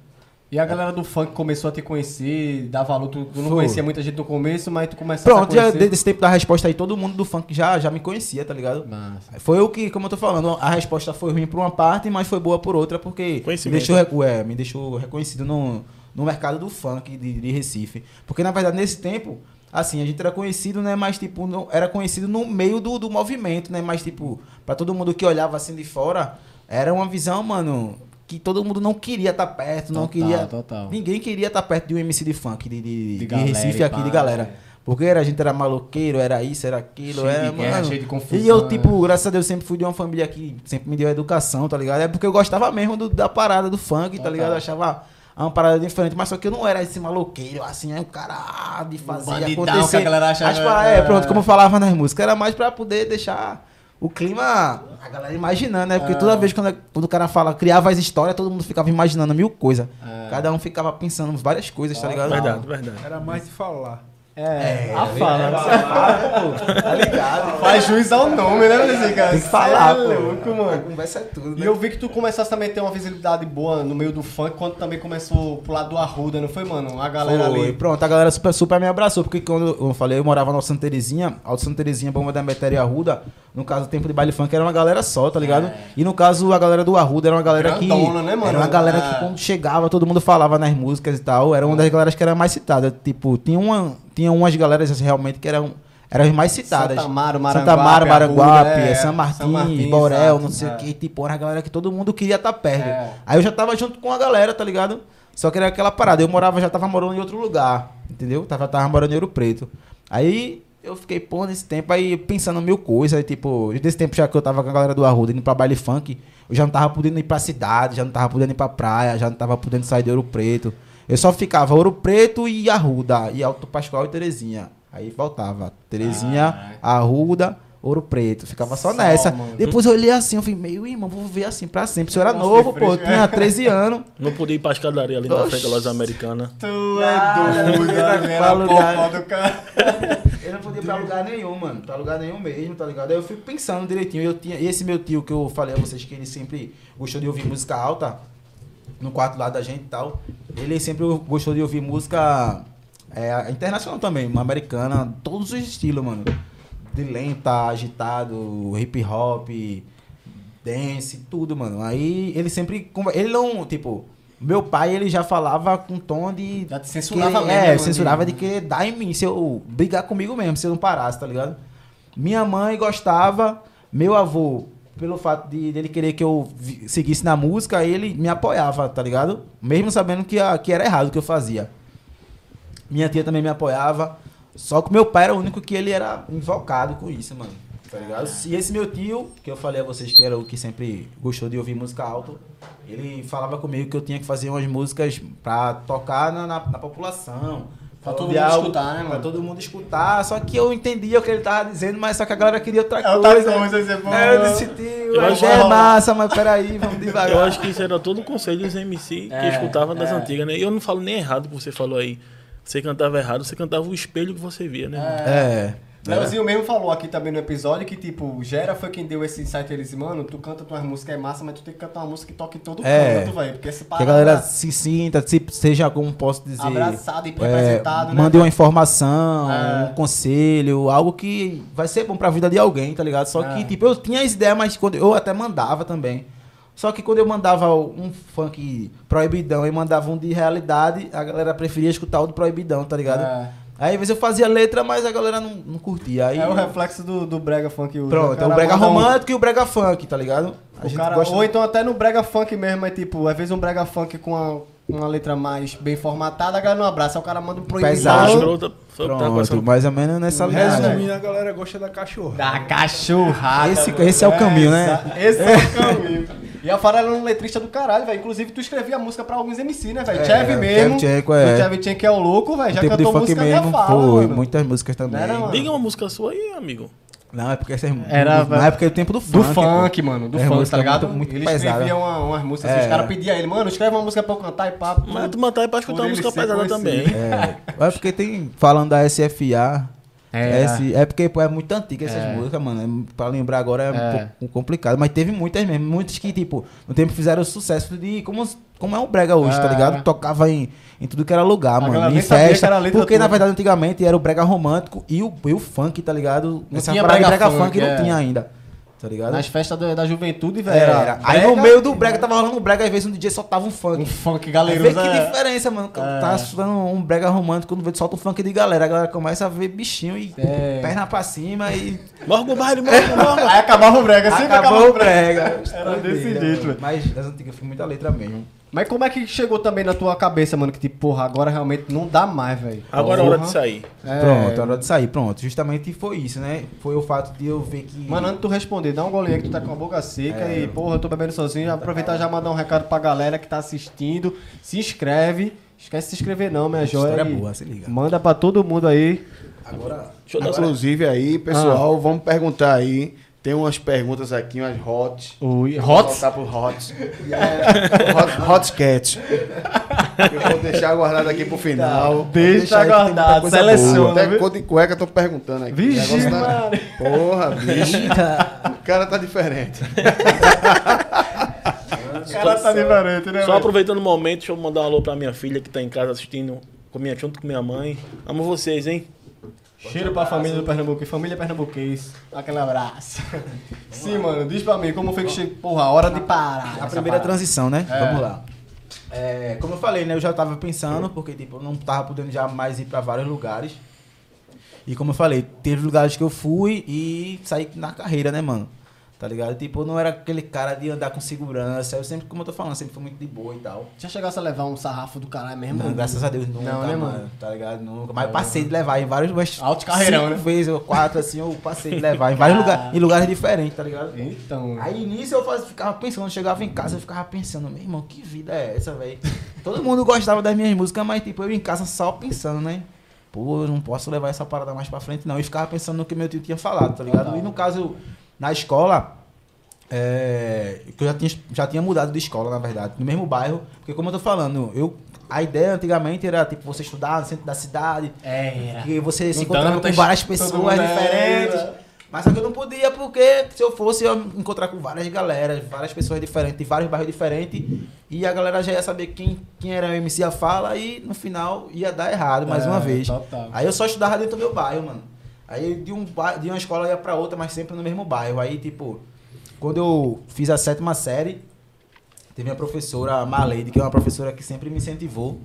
E a galera do funk começou a te conhecer, dar valor. Tu, tu não Foi. conhecia muita gente no começo, mas tu começou Pronto, a conhecer. desde esse tempo da resposta aí, todo mundo do funk já, já me conhecia, tá ligado? Massa. Foi o que, como eu tô falando, a resposta foi ruim por uma parte, mas foi boa por outra, porque me deixou, é, me deixou reconhecido no, no mercado do funk de, de Recife. Porque, na verdade, nesse tempo, assim, a gente era conhecido, né, mas, tipo, não, era conhecido no meio do, do movimento, né, mas, tipo, pra todo mundo que olhava assim de fora, era uma visão, mano, que todo mundo não queria estar perto, não Total, queria... total. Ninguém queria estar perto de um MC de funk, de, de, De de Recife aqui, pá, de galera. é. Porque era, a gente era maloqueiro, era isso, era aquilo, Cheio de era, guerra, mano. cheio de confusão, E eu, né? tipo, graças a Deus, sempre fui de uma família que sempre me deu educação, tá ligado? É porque eu gostava mesmo do- da parada do funk, tá ligado? Eu achava uma parada diferente, mas só que eu não era esse maloqueiro, assim, aí o cara de fazer bandidão acontecer. que a galera achava- pra- é, é. pronto, como eu falava nas músicas, era mais pra poder deixar o clima, a galera imaginando, né? Porque É. toda vez quando, quando o cara fala, criava as histórias, todo mundo ficava imaginando mil coisas. É. Cada um ficava pensando em várias coisas, tá ligado? Verdade, verdade. Era mais de falar. É, a É, fala. pô, tá ligado? <laughs> Faz juiz ao nome, né, Luizinho? cara? Tem que falar, Cê é pô. louco, A mano. conversa é tudo, né? E eu vi que tu começasse também a ter uma visibilidade boa no meio do funk, quando também começou pro lado do Arruda, não foi, mano? A galera Foi, ali. pronto, a galera super, super me abraçou, porque quando eu falei, eu morava no Santa Terezinha, Alto Santa Terezinha, Bomba da Metéria e Arruda, no caso, o tempo de baile funk era uma galera só, tá ligado? E no caso, a galera do Arruda era uma galera Grandona, que... né, mano? Era uma galera É. que quando chegava, todo mundo falava nas músicas e tal, era uma das galeras que era mais citada, tipo, tinha uma... Tinha umas galeras assim, realmente que eram, eram as mais citadas. Santa Santa Maranguape, é, São Martins, São Martins, Borel, exato, não sei é. o que. Tipo, era a galera que todo mundo queria estar perto. É. Aí eu já tava junto com a galera, tá ligado? Só que era aquela parada. Eu morava, já tava morando em outro lugar, entendeu? Tava, tava morando em Ouro Preto. Aí eu fiquei, pô, nesse tempo aí pensando mil coisas. Aí, tipo, desse tempo já que eu tava com a galera do Arruda indo pra baile funk, eu já não tava podendo ir pra cidade, já não tava podendo ir pra praia, já não tava podendo sair de Ouro Preto. Eu só ficava Ouro Preto e Arruda, e Alto Pascoal e Terezinha. Aí voltava. Terezinha, Arruda, Ouro Preto. Ficava só, Só, nessa. mano. Depois eu olhei assim, eu falei, meu irmão, vou ver assim pra sempre. Se eu era Nossa, novo, pô, fresco. tinha 13 <laughs> anos. Não podia ir pra escadaria ali na Oxi. frente da loja americana. Tu é doido, lugar. do cara. <laughs> Eu não podia ir pra lugar nenhum, mano. Pra lugar nenhum mesmo, tá ligado? Aí eu fico pensando direitinho. Eu tinha, e esse meu tio que eu falei a vocês que ele sempre gostou de ouvir música alta, no quarto lá da gente e tal. Ele sempre gostou de ouvir música é, internacional também, uma americana, todos os estilos, mano. De lenta, agitado, hip hop, dance, tudo, mano. Aí ele sempre. Ele não, tipo. Meu pai, ele já falava com tom de. Já te censurava que, mesmo, É, né, censurava de que dar em mim, se eu brigar comigo mesmo, se eu não parasse, tá ligado? Minha mãe gostava, meu avô, pelo fato de dele querer que eu seguisse na música, ele me apoiava, tá ligado? Mesmo sabendo que, a- que era errado o que eu fazia. Minha tia também me apoiava. Só que meu pai era o único que ele era invocado com isso, mano. Tá ligado? E esse meu tio, que eu falei a vocês que era o que sempre gostou de ouvir música alta, ele falava comigo que eu tinha que fazer umas músicas pra tocar na, na, na população. Pra todo mundo algo- escutar, né, Pra mano? todo mundo escutar. Só que eu entendia o que ele tava dizendo, mas só que a galera queria outra É outra coisa. coisa, você É, eu disse, tio, que é massa, mas peraí, vamos devagar. Eu acho que isso era todo o conselho dos MC que É, escutavam das é. antigas, né? E eu não falo nem errado o que você falou aí. Você cantava errado, você cantava o espelho que você via, né? mano? É. Leozinho mesmo falou aqui também no episódio que, tipo, Gera foi quem deu esse insight. Ele disse, mano, tu canta tuas músicas, é massa, mas tu tem que cantar uma música que toque todo É. canto, velho. Porque esse Que a galera se sinta, se, seja como posso dizer. abraçado e é, representado, né? mande uma informação, É. um conselho, algo que vai ser bom pra vida de alguém, tá ligado? Só É. que, tipo, eu tinha as ideias, mas quando eu até mandava também. Só que quando eu mandava um funk proibidão e mandava um de realidade, a galera preferia escutar o do proibidão, tá ligado? É. Aí às vezes eu fazia letra, mas a galera não, não curtia. Aí, É o reflexo do, do brega funk. O pronto, é cara o brega manda um- romântico e o brega funk, tá ligado? A O gente cara, gosta ou então até no brega funk mesmo, é tipo, às vezes um brega funk com uma, uma letra mais bem formatada, a galera não abraça, o cara manda um proibidão. Foi Pronto, passando. mais ou menos nessa linha. Resumindo, a galera gosta da cachorra. Da cachorrada. Esse- esse é o caminho, né? Esse é o <laughs> caminho. E a Farela é um letrista do caralho, velho. Inclusive, tu escrevia música pra alguns MC, né, velho? É, Chevy mesmo. É. O Chevchenko é o louco, velho. Já cantou música mesmo, fala, foi, mano. muitas músicas também. Diga uma música sua aí, amigo. Não, é porque essas Era- na época do tempo do Do funk. funk, pô. mano. Do É, funk, música tá ligado? muito- muito ele pesada. escrevia uma- umas músicas, assim, É. os caras pediam a ele, mano, escreve uma música pra eu cantar e pá. Mas tu matar é pra escutar uma música pesada conhecido. também. É, é porque tem, falando da SFA, É. S- é porque pô, é muito antiga essas É. músicas, mano. É, pra lembrar agora é, É. um pouco complicado. Mas teve muitas mesmo. Muitas que, tipo, no tempo fizeram sucesso de como, como é o Brega hoje, É. tá ligado? Tocava em, em tudo que era lugar, A mano. Em festa. porque, na toda. verdade, antigamente era o Brega romântico e o, e o funk, tá ligado? Não Essa tinha parada de brega Brega funk, funk, é. não tinha ainda. Tá ligado? Nas festas da, da juventude, velho. Era, era Aí brega no meio do brega tava rolando um brega, às vezes um DJ soltava um funk. Um funk Aí galeiroso. vê que é. diferença, mano. Quando É. Tá escutando um brega romântico, quando vê solta um funk de galera, a galera começa a ver bichinho e É. perna pra cima e Morga o baile, morga, morga. <laughs> Aí acabava o brega, sempre acabou acabava o brega. brega. Era desse jeito, velho. Mas das antigas foi muita letra mesmo. Mas como é que chegou também na tua cabeça, mano, que tipo, porra, agora realmente não dá mais, velho. Agora é hora de sair. É. Pronto, a hora de sair, pronto. Justamente foi isso, né? Foi o fato de eu ver que. Mano, antes de tu responder, dá um golinho aí que tu tá com a boca seca É. e, porra, eu tô bebendo sozinho. Aproveitar e já mandar um recado pra galera que tá assistindo. Se inscreve. Esquece de se inscrever não, minha joia. história e boa, se liga. Manda pra todo mundo aí. agora. Deixa eu dar Inclusive aí, pessoal, vamos perguntar aí. Tem umas perguntas aqui, umas hot. Oi, Vou Hot? voltar pro hot. <laughs> <laughs> hot, hot sketch. Eu vou deixar guardado aqui pro final. Vou Deixa guardado, seleciona, boa. Até cor de cueca eu tô perguntando aqui. Vixe, tá- mano. Porra, bicho. O cara tá diferente. O cara tá diferente, né, Só velho? aproveitando o momento, deixa eu mandar um alô pra minha filha que tá em casa assistindo com minha, junto com minha mãe. Amo vocês, hein? Cheiro pra família do Pernambuco família pernambuquês. Aquele abraço. Sim, mano, diz pra mim, como foi que chegou? Porra, a hora de parar. A primeira parada. transição, né? É. Vamos lá. É, como eu falei, né? Eu já tava pensando, porque tipo, eu não tava podendo já mais ir pra vários lugares. E como eu falei, teve lugares que eu fui e saí na carreira, né, mano? Tá ligado? Tipo, eu não era aquele cara de andar com segurança. Eu sempre, como eu tô falando, sempre fui muito de boa e tal. Já chegasse a levar um sarrafo do caralho mesmo? Não, graças a Deus, nunca, Não, né, mano? mano? Tá ligado? Nunca. Mas eu passei de levar em vários... Umas Alto carreirão, cinco né? vezes, ou quatro, assim, eu passei de levar em vários Ah. lugares, em lugares diferentes, tá ligado? Então. Aí nisso eu faz- ficava pensando, chegava em casa, eu ficava pensando, meu irmão, que vida é essa, velho? <laughs> Todo mundo gostava das minhas músicas, mas tipo, eu em casa só pensando, né? Pô, eu não posso levar essa parada mais pra frente, não. E ficava pensando no que meu tio tinha falado, tá ligado? E no caso, na escola, é, que eu já tinha, já tinha mudado de escola, na verdade, no mesmo bairro, porque como eu tô falando, eu. A ideia antigamente era, tipo, você estudar no centro da cidade, É, era. que você se encontrava com várias pessoas era. diferentes. Mas só que eu não podia, porque se eu fosse, eu encontrar com várias galeras, várias pessoas diferentes, de vários bairros diferentes, e a galera já ia saber quem, quem era o MC a fala, e no final ia dar errado mais É, uma vez. total. Aí eu só estudava dentro do meu bairro, mano. Aí de, um, de uma escola eu ia pra outra, mas sempre no mesmo bairro. Aí, tipo, quando eu fiz a sétima série, teve a professora a que é uma professora que sempre me incentivou.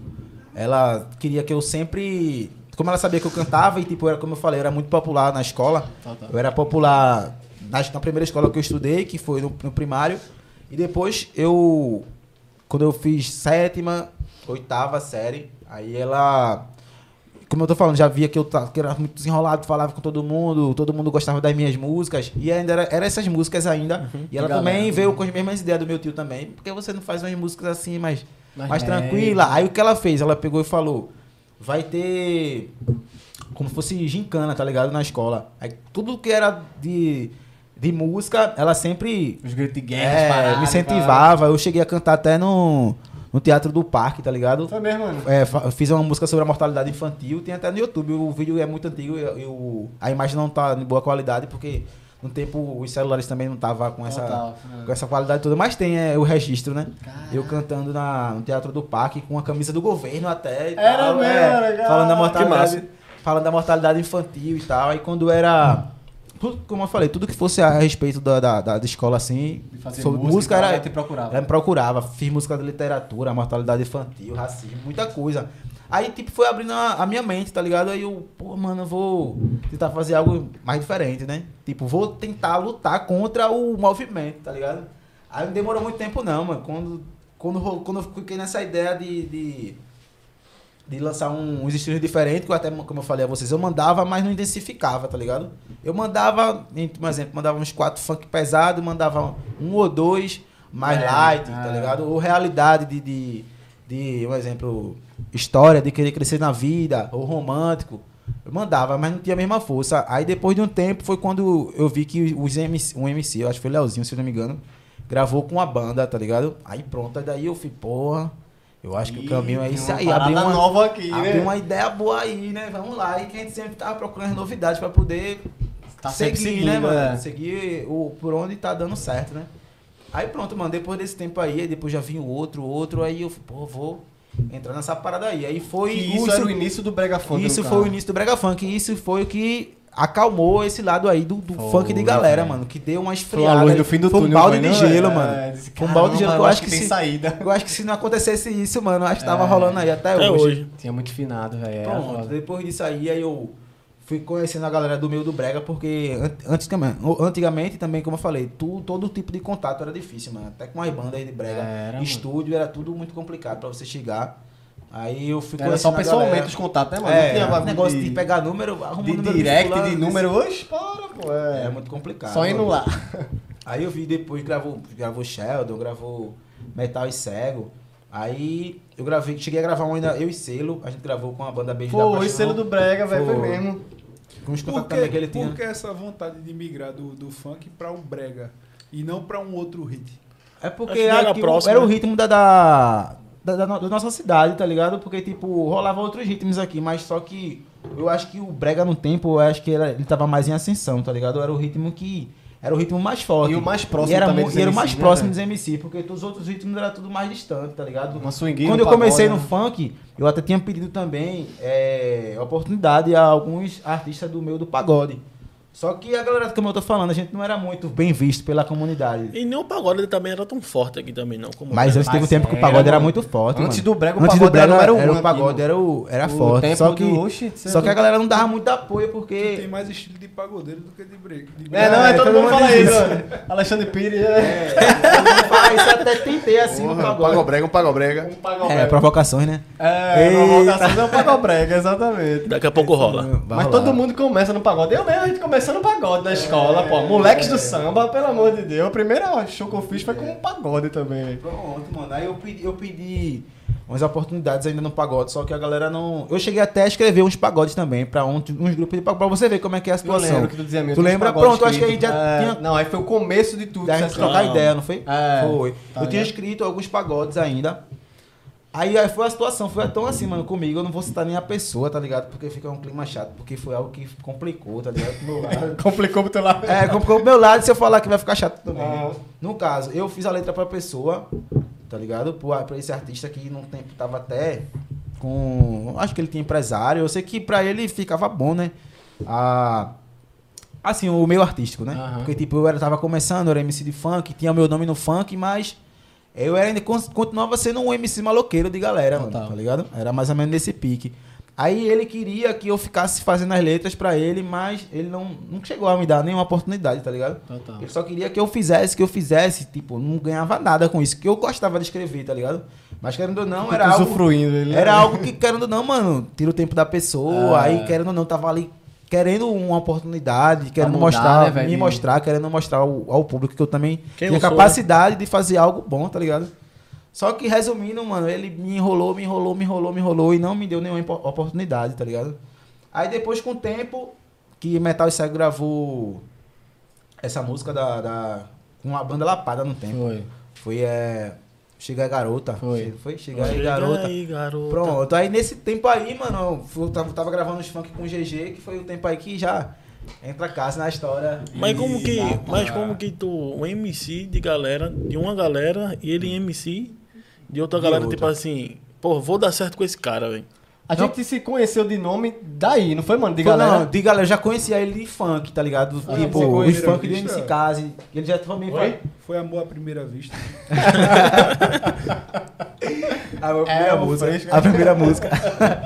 Ela queria que eu sempre. Como ela sabia que eu cantava e, tipo, era, como eu falei, eu era muito popular na escola. Total. Eu era popular na, na primeira escola que eu estudei, que foi no, no primário. E depois eu. Quando eu fiz sétima, oitava série, aí ela. Como eu tô falando, já via que eu que era muito desenrolado, falava com todo mundo, todo mundo gostava das minhas músicas. E ainda era, era essas músicas ainda. E ela também veio com as mesmas ideias do meu tio também. Porque você não faz umas músicas assim, mas Mais mais, tranquila. Aí o que ela fez? Ela pegou e falou: vai ter como se fosse gincana, tá ligado? Na escola. Aí tudo que era de, de música, ela sempre Os gritos de guerra, é, paradas, me incentivava. Eu cheguei a cantar até no, no Teatro do Parque, tá ligado? Foi mesmo, mano. É, fiz uma música sobre a mortalidade infantil, tem até no YouTube. O vídeo é muito antigo e, o- a imagem não tá de boa qualidade, porque no tempo os celulares também não tava com essa, Total, é. com essa qualidade toda. Mas tem é, o registro, né? Caraca. Eu cantando na, no Teatro do Parque com a camisa do governo até. Era tal, mesmo, é, legal. Falando da mortalidade. Falando da mortalidade infantil e tal. Aí quando era. Tudo, como eu falei, tudo que fosse a respeito da, da, da- escola, assim, sobre música, música, era, te procurava. ela me procurava. Fiz música de literatura, mortalidade infantil, racismo, muita coisa. Aí, tipo, foi abrindo a, a minha mente, tá ligado? Aí eu, pô, mano, eu vou tentar fazer algo mais diferente, né? Tipo, vou tentar lutar contra o movimento, tá ligado? Aí não demorou muito tempo, não, mano. Quando, quando, quando eu fiquei nessa ideia de, de, de lançar um- uns estilos diferentes, que eu até, como eu falei a vocês, eu mandava, mas não intensificava, tá ligado? Eu mandava, por exemplo, mandava uns quatro funk pesado, mandava um ou dois mais É, light, ah. tá ligado? Ou realidade de, de, de, um exemplo, história de querer crescer na vida, ou romântico. Eu mandava, mas não tinha a mesma força. Aí depois de um tempo foi quando eu vi que os MC, um MC, eu acho que foi Leozinho, se não me engano, gravou com a banda, tá ligado? Aí pronto, aí daí eu fui, porra, eu acho que o caminho é isso aí. uma Abri parada uma, nova aqui, abri né? uma ideia boa aí, né? Vamos lá. E que a gente sempre tava procurando novidades pra poder Tá seguir, seguindo, né, mano? é. Seguir o, por onde tá dando certo, né? Aí pronto, mano, depois desse tempo aí, aí depois já vinha outro, outro, aí eu, pô, vou entrar nessa parada aí. Aí foi. Que isso era o início do Brega Funk. Isso foi o início do Brega Funk. Isso foi o que acalmou esse lado aí do, do Foi, funk de galera, velho. mano. Que deu uma Foi esfriada. a luz do fim do foi um túnel. balde foi, de gelo, É, mano. disse, Foi um balde de gelo eu "Caramba, acho que tem se- saída. Eu acho que se não acontecesse isso, mano, acho que tava É. rolando aí até, Até hoje. hoje. Tinha muito finado, velho. Pronto, depois disso aí, aí eu fui conhecendo a galera do meio do Brega, porque an- antes também, antigamente também, como eu falei, tu, todo tipo de contato era difícil, mano. Até com as bandas aí de Brega. Era, mano. estúdio era tudo muito complicado pra você chegar. Aí eu fui Era só pessoalmente galera. os contatos, né, mano? É, não tinha negócio de, pegar número, arruma de o número direct, de desse- número. Oxe, para, pô. É, É, muito complicado. Só indo mano. lá. Aí eu vi depois, gravou, gravou Sheldon, gravou Metal e Cego. Aí eu gravei, cheguei a gravar um ainda, eu e Selo, a gente gravou com a banda Beijo da Pô, Paixão. o selo do Brega, velho, foi mesmo. Com os Por contatos também que ele tinha. por que essa vontade de migrar do, do funk pra um brega e não pra um outro hit? É porque que era próximo, era o né? ritmo da, da, da, da da nossa cidade, tá ligado? Porque, tipo, rolava outros ritmos aqui, mas só que eu acho que o Brega no tempo, eu acho que era, ele tava mais em ascensão, tá ligado? Era o ritmo que. Era o ritmo mais forte. E o mais próximo E era, também dos e era o mais né, próximo velho? dos MC, porque todos os outros ritmos era tudo mais distante, tá ligado? Uma swinguinha, Quando eu comecei pagode, no funk, eu até tinha pedido também é, oportunidade a alguns artistas do meio do pagode. Só que a galera, como eu tô falando, a gente não era muito bem visto pela comunidade. E nem o pagode também era tão forte aqui também, não. Como Mas era. antes teve um tempo que o era, pagode era mano. muito forte. Antes mano. do brega, o Antes do pagode brega era era, número um o pagode, era, o, era O forte. tempo Só do que, Oxi, só é que a galera não dava muito apoio Tem porque. mais estilo de pagodeiro do que de. De É, não, é, É, todo todo mundo mundo fala isso. <laughs> Alexandre Pires é. É, <laughs> fala isso até tentei assim no Porra, um pagode. pagobrega, um pagobrega. Um pagobrega. É, provocações, né? É, provocações é um <laughs> pagobrega, exatamente. Daqui a pouco rola. Mas todo mundo começa no pagode. Eu mesmo, a gente começou no pagode na escola, pô. Moleques do samba, pelo amor de Deus. O primeiro show que eu fiz foi com um pagode também. Pronto, mano. Aí eu pedi, eu pedi umas oportunidades ainda no pagode, só que a galera não. Eu cheguei até a escrever uns pagodes também, pra um- uns grupos de pagode, pra você ver como é que é a Eu situação. lembro que tu dizia mesmo. Tu lembra? Pronto, acho que a gente já. É, tinha- Não, aí foi o começo de tudo. Da gente trocar ideia, não foi? É. Foi. Tá eu tinha escrito alguns pagodes ainda. Aí, aí foi a situação, foi tão assim, mano, comigo. Eu não vou citar nem a pessoa, tá ligado? Porque fica um clima chato, porque foi algo que complicou, tá ligado? Do meu lado. <laughs> Complicou pro teu lado. É, complicou pro meu lado, se eu falar que vai ficar chato também. Ah. No caso, eu fiz a letra pra pessoa, tá ligado? Pra, pra esse artista que num tempo tava até com. Acho que ele tinha empresário. Eu sei que pra ele ficava bom, né? A. Assim, o meio artístico, né? Aham. Porque, tipo, eu era, tava começando, eu era MC de funk, tinha meu nome no funk, mas eu ainda con- continuava sendo um MC maloqueiro de galera, mano, tá ligado? Era mais ou menos nesse pique. Aí ele queria que eu ficasse fazendo as letras pra ele, mas ele não, não chegou a me dar nenhuma oportunidade, tá ligado? Total. Ele só queria que eu fizesse, que eu fizesse, tipo, não ganhava nada com isso, que eu gostava de escrever, tá ligado? Mas querendo ou não, era algo, ele. era algo que, querendo ou não, mano, tira o tempo da pessoa, Ah. aí querendo ou não, tava ali querendo uma oportunidade, querendo mudar, mostrar, né, me mostrar, querendo mostrar ao, ao público que eu também Quem tinha sou, capacidade de fazer algo bom, tá ligado? Só que resumindo, mano, ele me enrolou, me enrolou, me enrolou, me enrolou e não me deu nenhuma oportunidade, tá ligado? Aí depois, com o tempo, que Metal e Cego gravou essa música da, da com a banda Lapada no tempo. Foi. Foi é, Chega aí, Garota. Foi. Foi Chega aí, Garota. aí, garota. Pronto, aí nesse tempo aí, mano, eu tava, tava gravando os funk com o GG, que foi o tempo aí que já entra a casa na história. Mas como que, mas como que tu, um MC de galera, de uma galera, e ele MC de outra De galera, outra. tipo assim, pô, vou dar certo com esse cara, velho. A gente se conheceu de nome daí, não foi, mano? De Foi, galera. Não, de galera, eu já conhecia ele de funk, tá ligado? Ah, tipo, os conheceu funk do a MC? Case. Ele já também Oi? foi. Foi amor à primeira vista. <laughs> A primeira É, o música. A primeira música.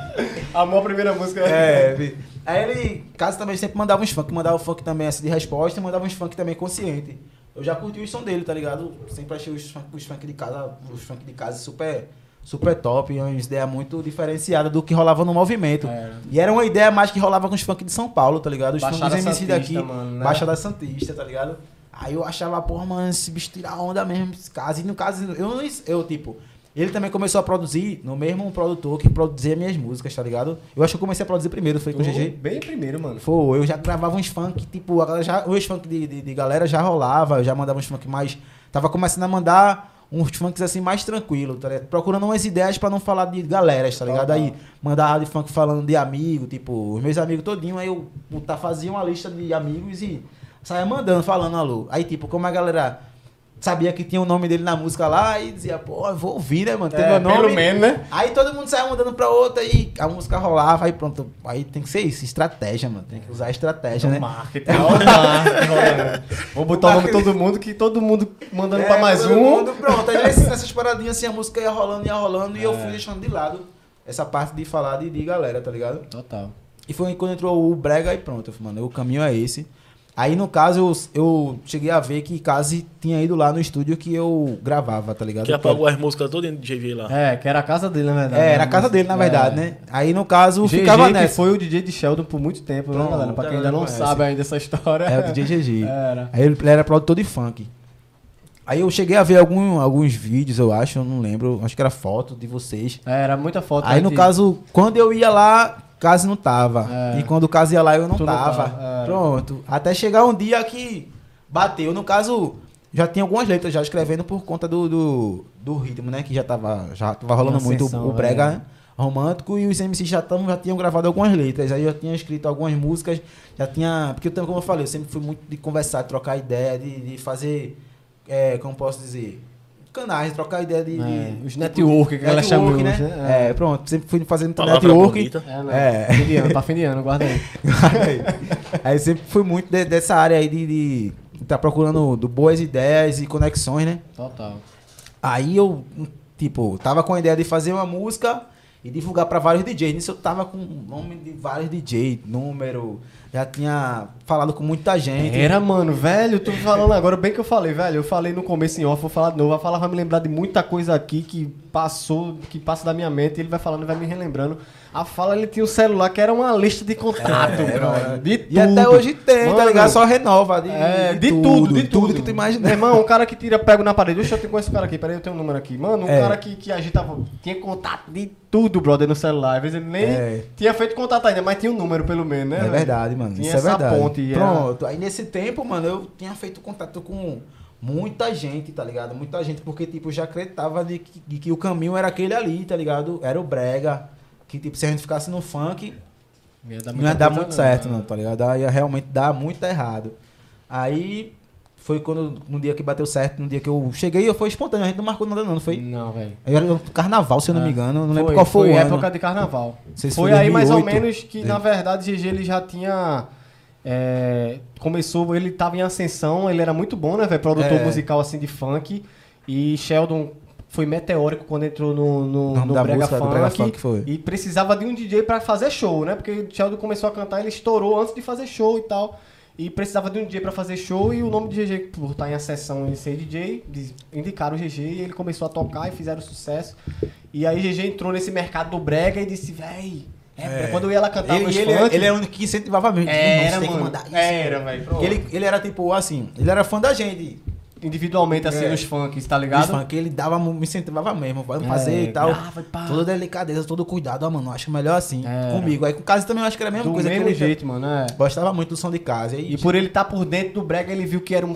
<laughs> Amor a primeira música. É, vi. Aí ele, caso também, sempre mandava uns funk, mandava o funk também assim de resposta e mandava uns funk também consciente. Eu já curti o som dele, tá ligado? Sempre achei os funk, os funk de casa, os funk de casa super, super top, uma ideia muito diferenciada do que rolava no movimento. Era. E era uma ideia mais que rolava com os funk de São Paulo, tá ligado? Os funk Baixada dos MC Santista, daqui, mano, né? Baixada Santista, tá ligado? Aí eu achava, porra, mano, esse bicho tira onda mesmo, esse caso. E no caso, eu, não- eu tipo, ele também começou a produzir no mesmo produtor que produzia minhas músicas, tá ligado? Eu acho que eu comecei a produzir primeiro, foi com o GG. Bem primeiro, mano. Foi, eu já gravava uns funk, tipo, a galera já, os funk de, de, de galera já rolava, eu já mandava uns funk mais. Tava começando a mandar uns funks assim mais tranquilo, tá ligado? Procurando umas ideias pra não falar de galeras, tá ligado? Aí mandava de funk falando de amigo, tipo, os meus amigos todinho, aí eu tá, fazia uma lista de amigos e saia mandando, falando alô. Aí, tipo, como a galera sabia que tinha o nome dele na música lá, e dizia, pô, eu vou ouvir, né, mano? Tem É, meu nome. pelo menos, né? Aí todo mundo saia mandando pra outra e a música rolava, aí pronto. Aí tem que ser isso, estratégia, mano. Tem que usar estratégia, né? Marketing. Olha o marketing rolando. Vou botar o nome de todo mundo, que todo mundo mandando pra mais todo um. mundo, pronto. Aí nessas, nessas paradinhas assim, a música ia rolando, ia rolando, e eu fui deixando de lado essa parte de falar de, de galera, tá ligado? Total. E foi quando entrou o Brega e pronto, eu falei, mano, o caminho é esse. Aí, no caso, eu, eu cheguei a ver que Kazi tinha ido lá no estúdio que eu gravava, tá ligado? Que apagou as músicas todas de GG lá. É, que era a casa dele, na verdade. É, né? era a casa dele, na verdade, É. né? Aí, no caso, GG, ficava que nessa. foi o DJ de Sheldon por muito tempo, né, Pronto, galera? Pra quem ainda não galera conhece. sabe ainda essa história. É, o DJ GG. <laughs> Era. Aí ele, ele era produtor de funk. Aí eu cheguei a ver algum, alguns vídeos, eu acho, eu não lembro. Acho que era foto de vocês. É, era muita foto. Aí, no de- caso, quando eu ia lá, Case não tava. É. E quando o Case ia lá, eu não Tu não tava. tava, é. Pronto. Até chegar um dia que bateu. No caso, já tinha algumas letras já escrevendo por conta do, do, do ritmo, né? Que já tava, já tava rolando Uma muito ascensão, o brega é. né? romântico e os MCs já, tamo, já tinham gravado algumas letras. Aí eu tinha escrito algumas músicas, já tinha. Porque eu também, como eu falei, eu sempre fui muito de conversar, de trocar ideia, de, de fazer. é, como posso dizer? Canais, trocar ideia de. É, de- os network que ela chama né? né? É. pronto. Sempre fui fazendo Palavra network. bonita. É, não. É. Fim de ano, pra fim de ano, guarda aí. <laughs> aí, aí sempre fui muito de- dessa área aí de, de tá procurando do boas ideias e conexões, né? Total. Aí eu, tipo, tava com a ideia de fazer uma música e divulgar pra vários DJs. Nisso eu tava com o nome de vários DJs, número, já tinha falado com muita gente. Era, mano, velho, tu falando agora, bem que eu falei, velho, eu falei no começo em off, vou falar de novo, vai falar, vai me lembrar de muita coisa aqui que passou, que passa da minha mente, e ele vai falando e vai me relembrando. A fala, ele tinha um celular que era uma lista de contato, brother, de tudo. E até hoje tem, tá Mano, ligado? Só renova. De, É, de, tudo, de tudo. que tu imagina. Irmão, um cara que tira pego na parede. Deixa eu te conhecer esse cara aqui, peraí, eu tenho um número aqui. Mano, um É. cara que, que agitava, tinha contato de tudo, brother, no celular. Às vezes ele nem É. tinha feito contato ainda, mas tinha um número pelo menos, né? É verdade, mano. Tinha Isso é essa verdade. ponte, era- Pronto. Aí nesse tempo, mano, eu tinha feito contato com muita gente, tá ligado? Muita gente, porque, tipo, já acreditava de que, de que o caminho era aquele ali, tá ligado? Era o brega. Que, tipo, se a gente ficasse no funk, Ia dar não ia dar muito certo, não, tá ligado? Ia realmente dar muito errado. Aí foi quando, no dia que bateu certo, no dia que eu cheguei, eu foi espontâneo, a gente não marcou nada não, não foi? Não, velho. Era um carnaval, se eu não me É. engano, não lembro qual foi, o ano. época de carnaval. Não se foi foi aí mais ou 2008. menos que, na verdade, GG ele já tinha. é, começou, ele tava em ascensão, ele era muito bom, né, velho? Produtor É. musical assim de funk. E Sheldon foi meteórico quando entrou no, no, O no Brega, música do funk, Brega Funk foi. E precisava de um DJ pra fazer show, né? Porque Sheldon começou a cantar, ele estourou antes de fazer show e tal. E precisava de um DJ pra fazer show e o nome de GG, por estar em ascensão e ser DJ, indicaram o GG e ele começou a tocar e fizeram sucesso. E aí GG entrou nesse mercado do brega e disse, véi, é, quando eu ia lá cantar Ele, ele, funk, ele era o único que incentivava mesmo. Era, você tem que mano. mandar isso. Era, velho, Ele, ele era tipo assim, ele era fã da gente. Individualmente assim É. nos funks, tá Os ligado? funk, ele dava, me incentivava mesmo, vamos É, fazer e tal. grava. Toda delicadeza, todo cuidado, ah, mano, acho melhor assim, Era. comigo. Aí com o Casa também eu acho que era a mesma Do coisa. que mesmo jeito, mano, é. Gostava muito do som de casa. E, E por ele estar por dentro do brega, ele viu que era um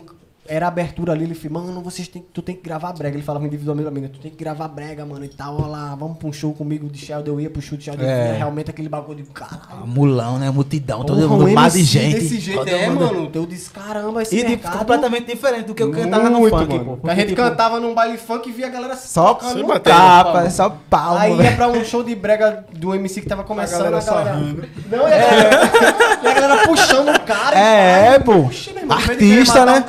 era abertura ali, ele falou, mano, vocês tem, tu tem que gravar brega. Ele falava individualmente tu tem que gravar brega, mano, e tal, olha lá, vamos pra um show comigo de Sheldon, eu ia pro show de Sheldon, É. é. realmente aquele bagulho de caralho. Mulão, né? Multidão, todo mundo, um mar de gente. Desse jeito, todo é, mundo- mano. Eu disse, caramba, esse E mercado... completamente diferente do que eu cantava no Muito, funk, mano. pô. a Porque, gente tipo, cantava num baile funk e via a galera Só se no tapa, mano. só palmo, Aí velho. ia pra um show de brega do MC que tava começando, galera a galera... Não, a galera, <laughs> e a galera puxando o cara. É, pô. Artista, né?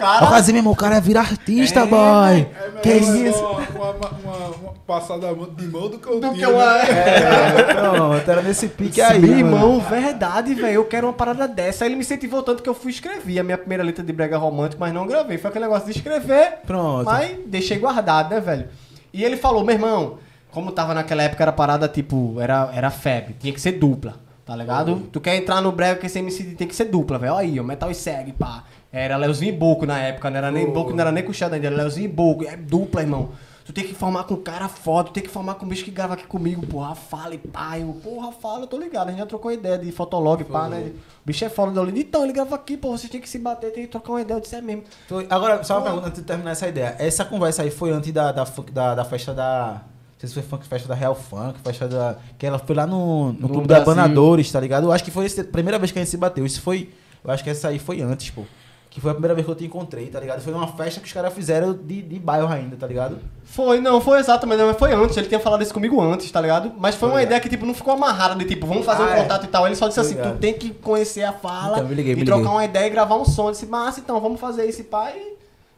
Eu meu irmão, o cara vira artista, É, boy. Que É isso? Uma, uma, uma, uma passada de mão do que tiro, que uma... né? É, pronto, era nesse pique aí, Meu mano. irmão, verdade, velho. Eu quero uma parada dessa. Aí ele me incentivou tanto que eu fui escrever a minha primeira letra de brega romântico, mas não gravei. Foi aquele negócio de escrever, Pronto. mas deixei guardado, né, velho? E ele falou, meu irmão, como tava naquela época, era parada tipo, era, era febre, tinha que ser dupla, tá ligado? Tu quer entrar no brega que esse MC tem que ser dupla, velho. Olha aí, o Metal e segue, pá. Era Leozinho e Boco na época, não era nem Boco, não era nem com o Shadow ainda, era Leozinho e Boco. É dupla, irmão. Tu tem que formar com um cara foda, tu tem que formar com um bicho que grava aqui comigo, porra, fala e pá. Eu, porra, fala, eu tô ligado. A gente já trocou ideia de fotolog, pá, né? O bicho é foda da Olinda. Então, ele grava aqui, pô, vocês tem que se bater, tem que trocar uma ideia. Eu disse, é mesmo. Agora, só uma pergunta antes de terminar essa ideia. Essa conversa aí foi antes da, da, da, da festa da. Não sei se foi funk, festa da Real Funk, festa da. Que ela foi lá no, no, No Clube da Brasil. Banadores, tá ligado? Eu acho que foi a primeira vez que a gente se bateu. Isso foi. Eu acho que essa aí foi antes, pô. Que foi a primeira vez que eu te encontrei, tá ligado? Foi numa festa que os caras fizeram de, de bairro ainda, tá ligado? Foi, não, foi exatamente, mas foi antes. Ele tinha falado isso comigo antes, tá ligado? Mas foi uma ideia que, tipo, não ficou amarrada de, tipo, vamos fazer Ah, um é. contato e tal. Ele só disse Tô assim, tu ligado. tem que conhecer a fala Então, liguei, e trocar uma ideia e gravar um som. Eu disse, massa, então, vamos fazer esse pai.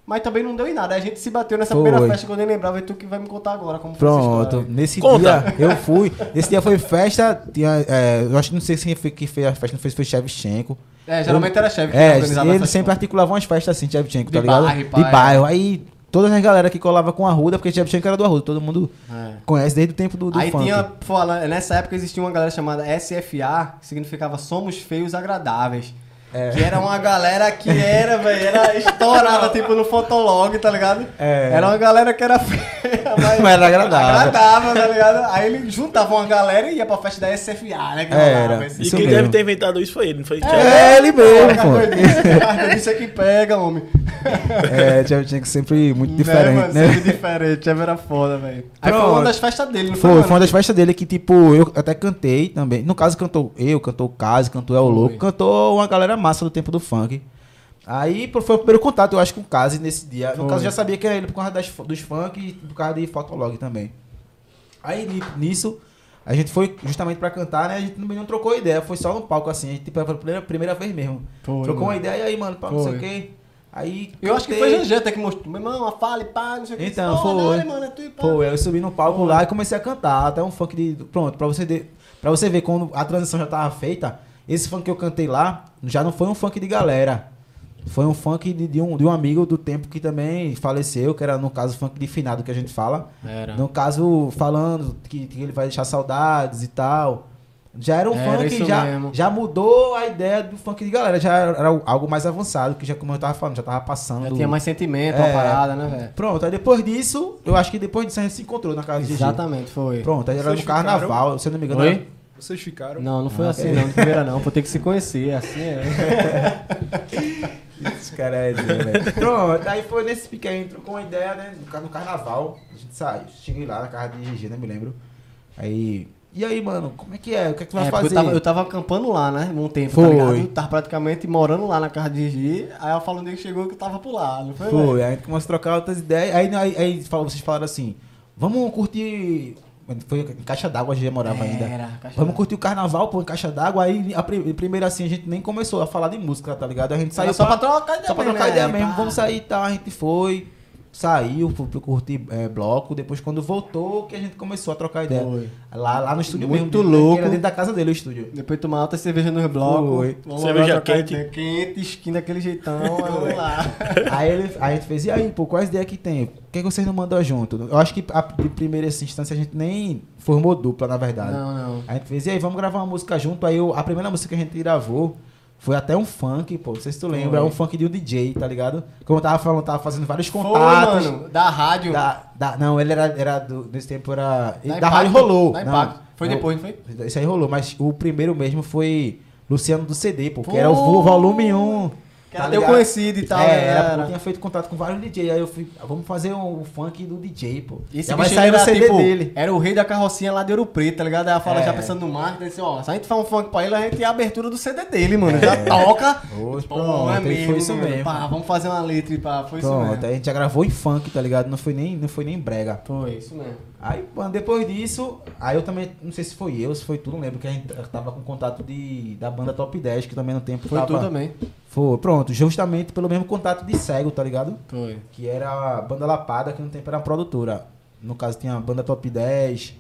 Mas também não deu em nada. A gente se bateu nessa Foi. primeira festa que eu nem lembrava. E tu que vai me contar agora como foi essa Pronto, nesse Conta. dia eu fui. Nesse dia foi festa. Tinha, é, eu acho que não sei se quem foi que fez a festa, não fez, foi Shevchenko. É, geralmente era chefe que É, ele sempre coisas. articulava umas festas assim, Shevchenko, De tá ligado? bairro, de é. bairro. Aí todas as galera que colava com a Ruda, porque Shevchenko era do Arruda, todo mundo É. conhece desde o tempo do, do Aí funk. tinha, fala, nessa época existia uma galera chamada SFA, que significava Somos Feios Agradáveis. É. Que era uma galera que era, velho, era estourada, tipo, no Fotolog, tá ligado? É. Era uma galera que era <laughs> feia, mas, Mas era agradável. agradável, tá ligado? Aí ele juntava uma galera e ia pra festa da SFA, né? Que Era. esse- E quem mesmo. deve ter inventado isso foi ele, não foi? Thiago? É, ele mesmo, pô. Pô, Isso é que pega, homem. É, Shevchenko sempre muito diferente, né? mano, né? Sempre diferente. Cheve era foda, velho. Aí foi uma das festas dele, não foi? Foi, mano? foi uma das festas dele que, tipo, eu até cantei também. No caso, cantou eu, cantou o Kazi, cantou El Louco, cantou uma galera massa do tempo do funk. Aí foi o primeiro contato, eu acho, com o Kazi nesse dia. No Foi. caso, eu já sabia que era ele por causa das, dos funk e por causa de Fotolog também. Aí ni- nisso, a gente foi justamente pra cantar, né? A gente também não trocou ideia, foi só no palco assim. A gente, tipo, foi a primeira, primeira vez mesmo. Foi, Trocou uma mano. ideia e aí, mano, pá, não sei Foi. o quê. Aí. Eu acho que foi Gengé até que mostrou. Meu irmão, a fala e pá, não sei o que. Então, foi. dale, mano, é tu e pá. Pô, eu subi no palco lá e comecei a cantar, até um funk de. Pronto, pra você, de... pra você ver quando a transição já tava feita, esse funk que eu cantei lá já não foi um funk de galera. Foi um funk de, de um, de um amigo do tempo que também faleceu, que era no caso funk de finado que a gente fala. Era. No caso, falando que, que ele vai deixar saudades e tal. Já era um Era funk já, mesmo. já mudou a ideia do funk de galera. Já era, algo mais avançado, que já, como eu tava falando, já tava passando. Já tinha mais sentimento, É. uma parada, né, velho? Pronto, aí depois disso, eu acho que depois disso a gente se encontrou na casa de Gigi. Exatamente, foi. Pronto, aí era Vocês no carnaval, se eu não me engano. Oi? era- Vocês ficaram. Não, não foi Ah, assim, é. não. De primeira não. Pô, tem que se conhecer, assim é. Esse cara é velho. Pronto, aí foi nesse pique aí, entrou com uma ideia, né? No, car- no carnaval. A gente saiu. Cheguei lá na casa de Gigi, né? Me lembro. Aí. E aí, mano, como é que é? O que é que tu vai É, fazer? eu tava, eu tava acampando lá, né? Um tempo, Foi. tá ligado? Eu tava praticamente morando lá na casa de Gigi. Aí ela falou que chegou que eu tava por lá, não foi? Foi, aí a gente começou a trocar outras ideias. Aí, aí, aí vocês falaram assim: vamos curtir. Foi em caixa d'água, a gente morava ainda. Era, Vamos curtir o carnaval, pô, em caixa d'água. Aí, a pri- primeiro assim, a gente nem começou a falar de música, tá ligado? A gente saiu só pra trocar ideia Só pra mesmo, trocar ideia mesmo, Pá. vamos sair e tal. A gente foi, saiu, pra curtir é, bloco. Depois, quando voltou, que a gente começou a trocar ideia. Foi. Lá, lá no estúdio Muito mesmo. louco. Era dentro da casa dele o estúdio. Depois tomar alta cerveja nos blocos. Cerveja quente. ideia. Quente, skin daquele jeitão. aí <laughs> vamos lá. aí, ele, aí a gente fez, e aí, pô, quais ideias que tem? Por que, que vocês não mandam junto? Eu acho que a, de primeira instância a gente nem formou dupla, na verdade. Não, não. A gente fez, e aí, vamos gravar uma música junto. Aí eu- a primeira música que a gente gravou foi até um funk, pô. Não sei se tu lembra, é um funk de um DJ, tá ligado? Como eu tava falando, tava fazendo vários Foi, contatos. mano. Da rádio. Da, da- não, ele era, era do, nesse tempo era. Da, Impacto, rádio rolou. Da não. Foi não, depois, não foi? Isso aí rolou, mas o primeiro mesmo foi Luciano do CD, pô, que Pô! era o vo- volume 1. Que era teu conhecido e tal, É, né? era, pô, eu tinha feito contato com vários DJs. Aí eu fui, ah, vamos fazer um, funk do DJ, pô. Esse Já vai sair no era, CD tipo, dele. era o rei da carrocinha lá de Ouro Preto, tá ligado? Aí ela fala É. já pensando no marketing, disse, ó, se a gente faz um funk pra ele, a gente é a abertura do CD dele, mano. Já toca. <laughs> Hoje, Pô, pronto, é mesmo, foi isso mano. mesmo. Pá, vamos fazer uma letra e pá, foi isso mesmo. a gente já gravou em funk, tá ligado? Não foi nem, não foi nem brega. Foi isso mesmo. Aí, mano, depois disso, aí eu também, não sei se foi eu, se foi tu, não lembro, que a gente tava com contato de, da banda Top 10, que também no tempo Foi tava... tu também. Foi, pronto, justamente pelo mesmo contato de cego, tá ligado? Foi. Que era a banda Lapada, que no tempo era a produtora. No caso tinha a banda Top 10,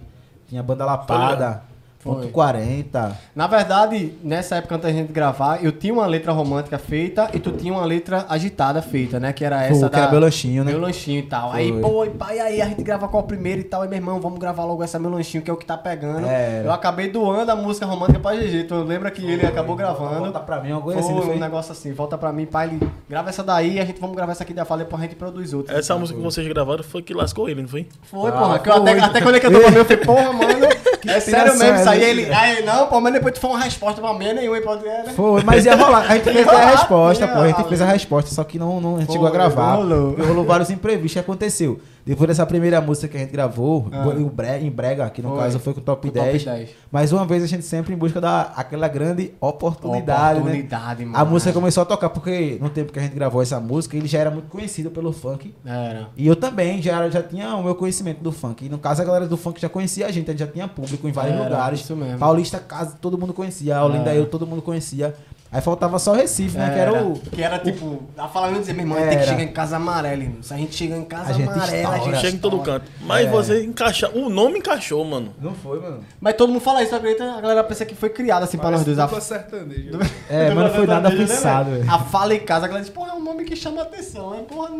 tinha a banda Lapada, Foi. ponto 40. Na verdade, nessa época antes da gente gravar, eu tinha uma letra romântica feita e tu tinha uma letra agitada feita, né? Que era essa que era meu lanchinho, né? Meu lanchinho e tal. Foi. Aí, pô, e pai, aí a gente grava qual primeiro e tal. Aí, meu irmão, vamos gravar logo essa meu lanchinho, que é o que tá pegando. É. Eu acabei doando a música romântica pra GG. Tu lembra que ele acabou gravando? Volta pra mim, uma Foi coisa assim, um negócio assim, volta pra mim, pai, ele grava essa daí, a gente vamos gravar essa aqui da fala, depois a gente produz outra. Essa música que vocês gravaram foi que lascou ele, não foi? Foi, Ah, porra, que eu até, até quando ele cantou pra mim, eu falei, <laughs> porra, mano, é sério mesmo isso aí? é Ele, aí, não, pô, mas depois tu foi uma resposta pra mim, nenhum, aí pode é, né? Foi, mas ia rolar. A gente fez a resposta, pô. A gente fez a resposta, só que não, não a gente chegou a gravar. rolou. Rolou vários imprevistos. Que aconteceu? Depois dessa primeira música que a gente gravou, Ah. em Bre- em Brega, que no Foi. caso foi com o Top, o top 10, 10. Mais uma vez a gente sempre em busca da aquela grande oportunidade, Oportunidade, né? mano. A música começou a tocar porque no tempo que a gente gravou essa música, ele já era muito conhecido pelo funk. Era. E eu também já, já tinha o meu conhecimento do funk. E no caso a galera do funk já conhecia a gente, a gente já tinha público em vários Era, lugares. isso mesmo. Paulista, casa, todo mundo conhecia. A Olinda É. eu, todo mundo conhecia. Aí faltava só Recife, né? Que era o. Que era tipo, a falando dizer, meu irmão, a gente tem que Era. chegar em casa amarela, irmão. Se a gente chega em casa A gente amarela, a estoura. gente Chega em todo canto. Mas É. você encaixa. O nome encaixou, mano. Não foi, mano. Mas todo mundo fala isso, acredita? A galera pensa que foi criada assim pra nós dois. A, Dupla sertaneja. É, mas não foi nada pensado, velho. a fala em casa, a galera diz, porra, é um nome que chama atenção. Aí, porra,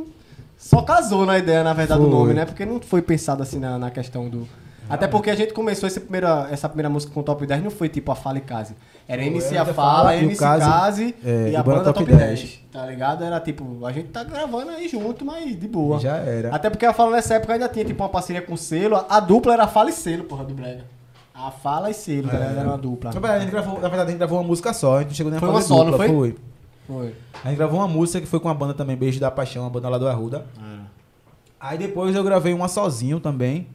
só casou na ideia, na verdade, do Foi. nome, né? Porque não foi pensado assim na, na questão do. Até porque a gente começou esse primeira, essa primeira música com o Top 10, não foi tipo a Fala e Case. Era MC a Fala, MC Case, Case é, e a banda Top Top 10. 10. Tá ligado? Era tipo, a gente tá gravando aí junto, mas de boa. Já era. Até porque a Fala nessa época ainda tinha tipo uma parceria com o selo. A dupla era Fala e Selo, porra, do Brega. A Fala e Selo, tá ligado? Era uma dupla. Na verdade, a gente gravou, na verdade, a gente gravou uma música só, a gente não chegou nem a Foi fazer uma só, não dupla, foi? Foi. A gente gravou uma música que foi com a banda também, Beijo da Paixão, a banda lá do Arruda. Aí depois eu gravei uma sozinho também.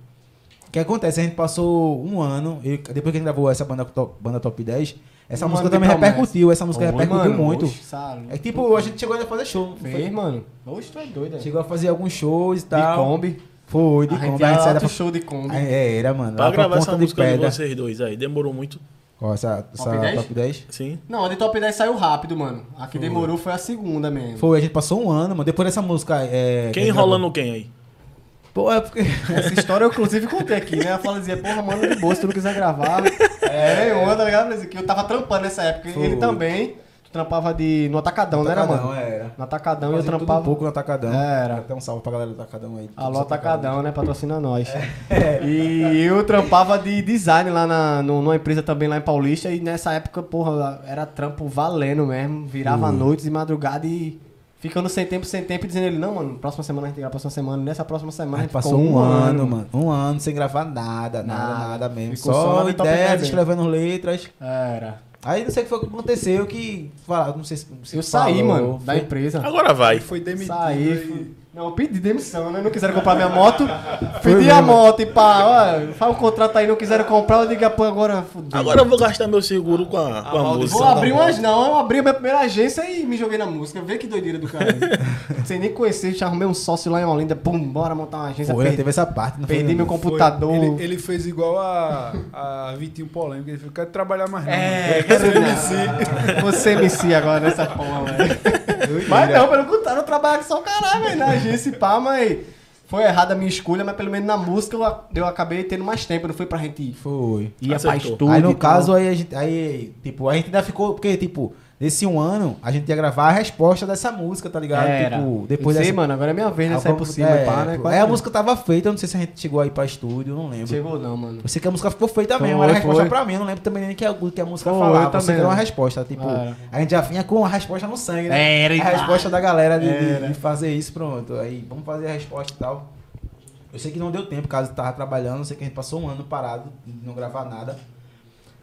O que acontece? A gente passou um ano, eu- depois que a gente gravou essa banda, top, banda Top 10, Essa Um música de também promessa. repercutiu, essa música Foi, repercutiu mano, muito. oxe, sabe? É tipo, a gente chegou ainda a fazer show. foi? Mano. Oxe, tu é doido, né? Chegou a fazer alguns shows e De tal. Kombi. Foi, de A gente Kombi. A gente alto da... show de Kombi. É, era, mano. Pra pra gravar essa de música de Pedra. vocês dois aí, demorou muito. Ó, essa, essa Top 10? top 10? Sim. Não, a de Top 10 saiu rápido, mano. A que demorou foi a segunda mesmo. Foi, a gente passou um ano, mano. Depois dessa música. É, Quem enrolando quem aí? Pô, é porque. <laughs> Essa história eu inclusive contei aqui, né? Ela fala dizia, porra, mano, de boa, se tu não quiser gravar. É, eu tá ligado? Mas que eu tava trampando nessa época. Foi. Ele também. Tu trampava de. no Atacadão, né, era, Atacadão, mano? era. No Atacadão eu tudo trampava. um pouco no Atacadão. Era. Até um salve pra galera do Atacadão aí. Alô, Atacadão, né? Patrocina nós. É. E eu trampava de design lá na, no- numa empresa também lá em Paulista. E nessa época, porra, era trampo valendo mesmo. Virava noites e madrugada e ficando sem tempo, sem tempo. E dizendo ele, não, mano, próxima semana a gente grava, próxima semana. Nessa próxima semana A a gente passou ficou um ano, mano. Um ano sem gravar nada, nada, Nada. nada, mesmo. Ficou só Só ideias, 10 escrevendo letras. Era. Aí não sei o que foi que aconteceu, que. Fala, não sei se. Eu saí, falou, mano, da foi- empresa. Agora vai. Foi demitido. Saí. Não, eu pedi demissão, né? Não quiseram comprar minha moto. Pedi a moto e pá, ó, faz um contrato aí, não quiseram comprar, eu digo, "Ah, pô, agora fudeu. Agora eu vou gastar meu seguro com a, com a música. Vou abrir umas, não, eu abri a minha primeira agência e me joguei na música. Vê que doideira do cara. <laughs> Sem nem conhecer, já arrumei um sócio lá em Olinda, pum, bora montar uma agência. Foi, perdi, teve essa parte. Não foi, perdi meu não. computador. Ele, ele fez igual a, a Vitinho Polêmico. Ele falou: quero trabalhar mais não. É, mano. quero MC. Você MC agora nessa porra, velho. Mas não, pelo contrário, eu trabalho só o caralho, velho, na agência e pá, mas foi errada a minha escolha, mas pelo menos na música eu, eu acabei tendo mais tempo, não foi pra gente ir. Foi. Ia pra Acertou. estúdio. aí no e caso, aí a gente. Aí, tipo, a gente ainda ficou. Porque, tipo, nesse um ano, a gente ia gravar a resposta dessa música, tá ligado? Era. Tipo, depois Eu sei, dessa. mano, agora é minha vez, né? Vamos- por cima é, pá, né? Quase Aí a música tava feita, eu não sei se a gente chegou aí pra estúdio, não lembro. Chegou não, mano. Eu sei que a música ficou feita mesmo, Foi, era a resposta foi. pra mim, eu não lembro também nem que a, que a música Foi, falava. também que era uma resposta, tipo, a gente já vinha com a resposta no sangue, né? Era, a resposta da galera de, de- de fazer isso, pronto. Aí, vamos fazer a resposta e tal. Eu sei que não deu tempo, caso tava trabalhando, eu sei que a gente passou um ano parado, não gravar nada.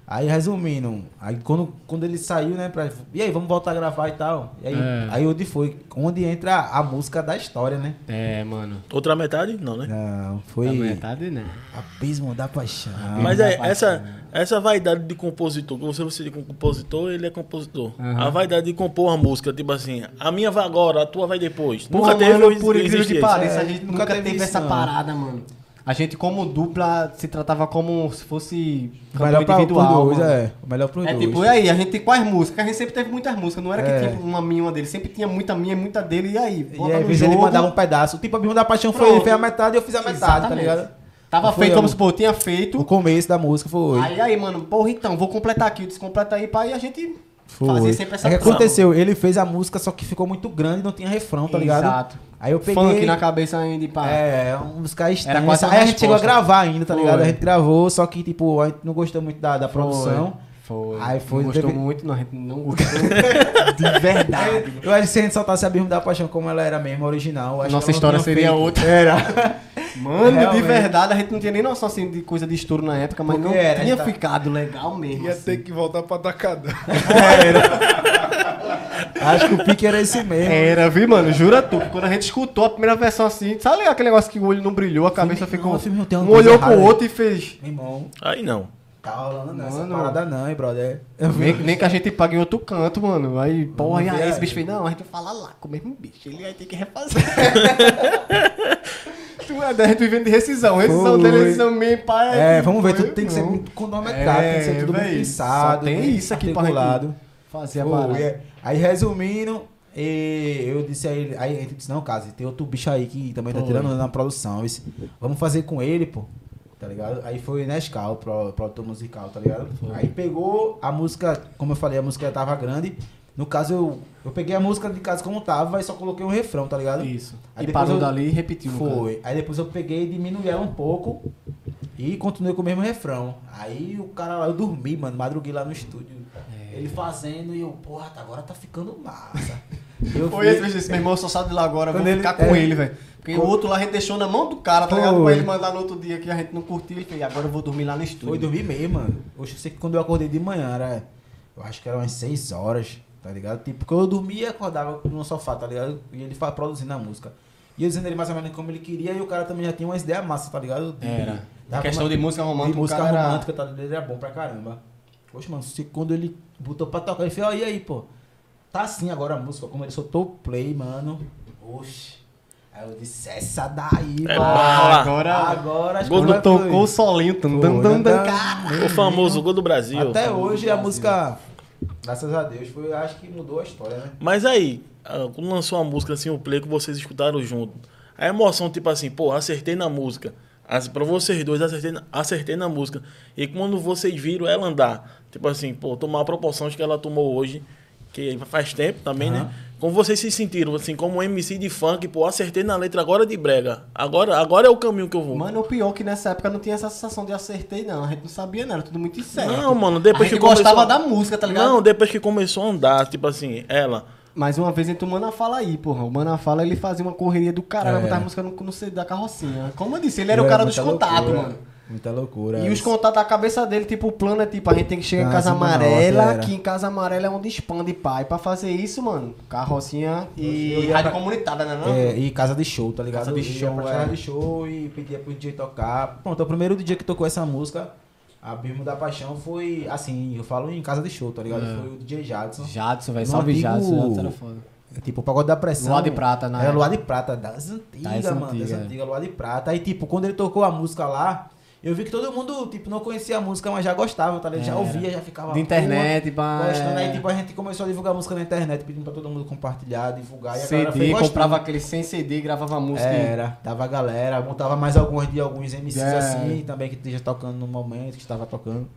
Aí, resumindo, aí quando, quando ele saiu, né, pra, e aí, vamos voltar a gravar e tal. E aí, É. aí onde foi? Onde entra a música da história, né? É, mano. Outra metade? Não, né? Não, foi A metade, né? Abismo da Paixão. Mas da é, paixão, essa, essa vaidade de compositor, você você como compositor, ele é compositor. Aham. A vaidade de compor uma música, tipo assim, a minha vai agora, a tua vai depois. Porra, Nunca teve mano, por incrível isso? pareça, a É, gente nunca nunca, teve teve, isso, essa não. parada, mano. A gente, como dupla, se tratava como se fosse melhor individual. dois, é. O melhor pro É dois. tipo, e aí, a gente quais músicas? A gente sempre teve muitas músicas, não era É. que tinha uma minha e uma dele, sempre tinha muita minha e muita dele, e aí? E aí, às vezes ele mandava um pedaço. Tipo, Abismo da Paixão foi, Pronto. ele fez a metade e eu fiz a metade, tá Exatamente. ligado? Tava Foi feito, a- vamos supor, tinha feito. O começo da música foi. Aí, aí, mano, porra, então, vou completar aqui, descompleta aí, pá, e a gente Foi. fazia sempre essa é que aconteceu, ele fez a música, só que ficou muito grande, não tinha refrão, tá ligado? Exato. Aí eu peguei. Funk na cabeça ainda, e pá. É, uma música estranha. quase uma Aí a gente chegou a gravar ainda, tá Foi. ligado? A gente gravou, só que, tipo, a gente não gostou muito da, da produção. Foi. Aí foi, Não gostou teve- muito, não, a gente não gostou <laughs> de verdade. Eu acho que se a gente soltasse Abismo da Paixão como ela era mesmo, original. acho Nossa história seria feito. outra. Era. <laughs> Mano, de Realmente. verdade, a gente não tinha nem noção assim de coisa de estouro na época, mas Porque não era, tinha tá- ficado legal mesmo. Ia assim. ter que voltar pra Atacadão. <laughs> Acho que o pique era esse mesmo. Era, viu, mano? Jura tu. que Quando a gente escutou a primeira versão assim, sabe aquele negócio que o olho não brilhou, a cabeça ficou. um olhou pro outro e fez. Meu irmão, Aí não. Tá rolando nessa Mano. parada não, hein, brother. Nem, nem que a gente pague em outro canto, mano. Aí, porra, e ver aí aí. esse bicho fez, não, a gente vai falar lá com o mesmo bicho. Ele vai ter que refazer. <laughs> tu é, a gente vivendo de rescisão. Rescisão dele, rescisão minha, pai. É, vamos ver, tudo tem que ser não. muito cronometrado, tem que ser tudo véi, bem pensado, só tem isso aqui pra gente fazer a parada. é. Aí resumindo, e eu disse a ele, aí a gente disse, não, casa, tem outro bicho aí que também tá tirando na produção. Disse, vamos fazer com ele, pô. Tá ligado? Aí foi Nescau, pro, produtor musical, tá ligado? Aí pegou a música, como eu falei, a música tava grande. No caso, eu, eu peguei a música de casa como tava e só coloquei um refrão, tá ligado? Isso. Aí e parou eu- dali e repetiu. Foi. Aí depois eu peguei e diminuí ela um pouco e continuei com o mesmo refrão. Aí o cara lá, eu dormi, mano, madruguei lá no estúdio. É. Ele fazendo e eu, porra, tá- agora tá ficando massa. Eu Foi esse, esse meu irmão só sabe de lá agora, Quando vou ele- ficar com é. ele, velho. Porque o outro lá a gente deixou na mão do cara, tá ligado? Pra ele mandar no outro dia que a gente não curtiu. Ele fez, agora eu vou dormir lá no estúdio. Foi dormir mesmo, mano. Oxe, eu sei que quando eu acordei de manhã, era. Eu acho que era umas 6 horas, tá ligado? Tipo, porque eu dormia e acordava no sofá, tá ligado? E ele produzindo a música. E eu dizendo ele mais ou menos como ele queria, e o cara também já tinha umas ideias massas, tá ligado? De- Era. A questão uma- de música romântica, de música o cara era- romântica, tá ligado? Ele era bom pra caramba. Poxa, mano, se quando ele botou pra tocar, ele fez, ó, e aí, pô? Tá assim agora a música, como ele soltou o play, mano. Oxe. Aí eu disse, essa daí, É bala. Agora, Agora quando coisas tocou o solinho, tum, dum, né? cara. O famoso gol do Brasil. Até hoje a música, graças a Deus, foi, acho que mudou a história, né? Mas aí, ah, quando lançou a música assim, o play que vocês escutaram junto, a emoção, tipo assim, pô, acertei na música. As, pra vocês dois, acertei na, acertei na música. E quando vocês viram ela andar, tipo assim, pô, tomar a proporção que ela tomou hoje, que faz tempo também, né? Aham. Como vocês se sentiram, assim, como MC de funk, pô, acertei na letra agora de brega. Agora, agora é o caminho que eu vou. Mano, o pior é que nessa época não tinha essa sensação de acertei, não. A gente não sabia, não. Era tudo muito incerto. Não, mano, depois a gente que gostava começou- da música, tá ligado? Não, depois que começou a andar, tipo assim, ela. Mais uma vez entra o Mana Fala aí, porra. O Mana Fala, ele fazia uma correria do caralho, É. botar música no, no CD da carrocinha. Como eu disse, ele era o cara dos contatos, mano. Muita loucura. E os contatos da cabeça dele, tipo, o plano é tipo, a gente tem que chegar em Ah, Casa Amarela, que em Casa Amarela é onde expande, pai. Pra fazer isso, mano, carrocinha e ia rádio pra- comunitária, né? Não? É, e casa de show, tá ligado? Casa de ia show, pra é. casa de show e pedia pro DJ tocar. Pronto, o primeiro DJ que tocou essa música, Abismo da Paixão, foi assim, eu falo em casa de show, tá ligado? É. Foi o DJ Jadson. Jadson, velho. Salve antigo- Jadson. Jadson era foda. É Tipo, o pagode da pressão. Luar de Prata, Era época. Luar de Prata, das antigas, Das mano. antigas, das é. antigas, Luar de Prata. Aí, tipo, quando ele tocou a música lá, eu vi que todo mundo, tipo, não conhecia a música, mas já gostava, tá ligado? Já Era. ouvia, já ficava. De internet, pá, Gostando. é. Aí, tipo, a gente começou a divulgar a música na internet, pedindo pra todo mundo compartilhar, divulgar. E a galera foi CD, comprava aquele sem CD, gravava música. Era, dava a galera, montava mais algumas de alguns MCs É. assim, também que esteja tocando no momento, que estava tocando.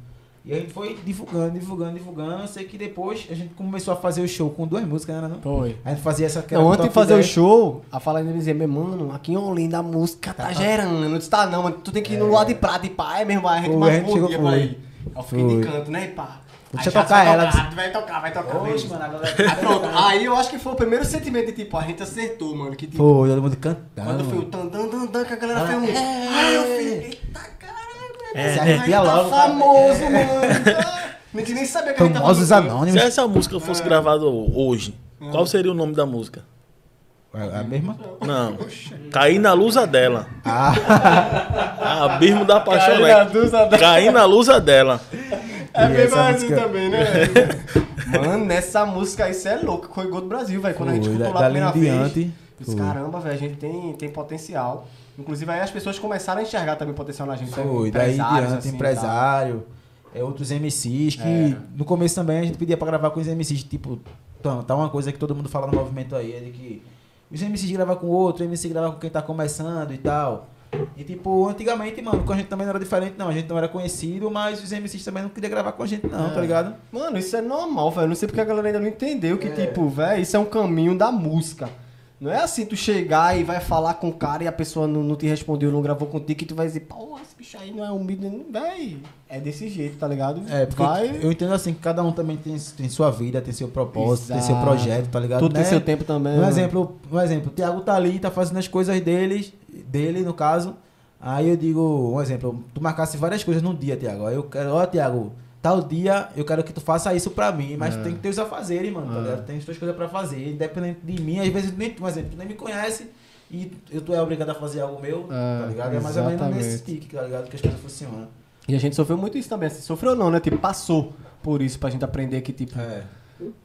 E a gente foi divulgando, divulgando, divulgando. Eu sei que depois a gente começou a fazer o show com duas músicas, né? Não? Foi. A gente fazia essa Não, o antes de fazer o 10. show, a fala ainda dizia, meu mano, aqui em Olinda a música tá gerando. Eu disse, tá não, mano, tu tem que ir no lado de prata e pá, é mesmo, a gente Foi, mais a gente chegou, dia foi. pra ir. Eu fiquei Foi. de canto, né, e pá. Deixa Aí tocar vai ela, Tocar, vai tocar, vai tocar. Oxe, mano, a Aí galera. pronto, aí eu acho que foi o primeiro sentimento de tipo, a gente acertou, mano, que tipo, Foi, todo mundo cantando. quando foi o tan tan tan tan, que a galera fez um... Ai, eu fiz, eita É, Se Aí arrepia tá logo, cara. famoso, É. mano. Ninguém nem sabia que tava Famosos canto. Anônimos. Se essa música fosse gravada hoje, qual seria o nome da música? É a mesma? Não. Cair na luza dela. Ah, <laughs> Abismo da paixão. Né? na luza dela. Cair na luza dela. É E bem assim música- também, né? <laughs> Mano, nessa música aí, você é louco. Foi gol do Brasil, velho. Quando a gente Foi, escutou lá a primeira vez. diante, disse, foi. caramba, velho, a gente tem, tem potencial. Inclusive aí as pessoas começaram a enxergar também o potencial na gente. né? foi. Daí diante, assim, empresário. É, outros MCs que Era. no começo também a gente pedia pra gravar com os MCs, tipo, tá, tá uma coisa que todo mundo fala no movimento aí, é de que os MCs gravam com outro, o MC grava com quem tá começando e tal. E tipo, antigamente, mano, com a gente também não era diferente, não. A gente não era conhecido, mas os MCs também não queriam gravar com a gente, não, É. tá ligado? Mano, isso é normal, velho. Não sei porque a galera ainda não entendeu que, É. tipo, velho, isso é um caminho da música. Não é assim tu chegar e vai falar com o cara e a pessoa não, não te respondeu, não gravou contigo, e tu vai dizer, pô, esse bicho aí não é um vídeo. Véi, é desse jeito, tá ligado? É, porque vai. eu entendo assim que cada um também tem, tem sua vida, tem seu propósito, tem seu Exato. projeto, tá ligado? Tudo tem Né? seu tempo também. Um né? exemplo, um exemplo, o Thiago tá ali, tá fazendo as coisas deles, dele, no caso. Aí eu digo, um exemplo, tu marcasse várias coisas num dia, Thiago. Aí eu quero, ó, Thiago, tal dia eu quero que tu faça isso pra mim, mas tu tem que ter os afazeres, mano, tá É. ligado? Tem as tuas coisas pra fazer, independente de mim, às vezes nem, exemplo, tu nem me conhece e eu tu é obrigado a fazer algo meu, É, tá ligado? É mais ou menos nesse tique, tá ligado? Que as coisas funcionam. E a gente sofreu muito isso também. Assim, sofreu não, né? Tipo, passou por isso pra gente aprender que, tipo, É.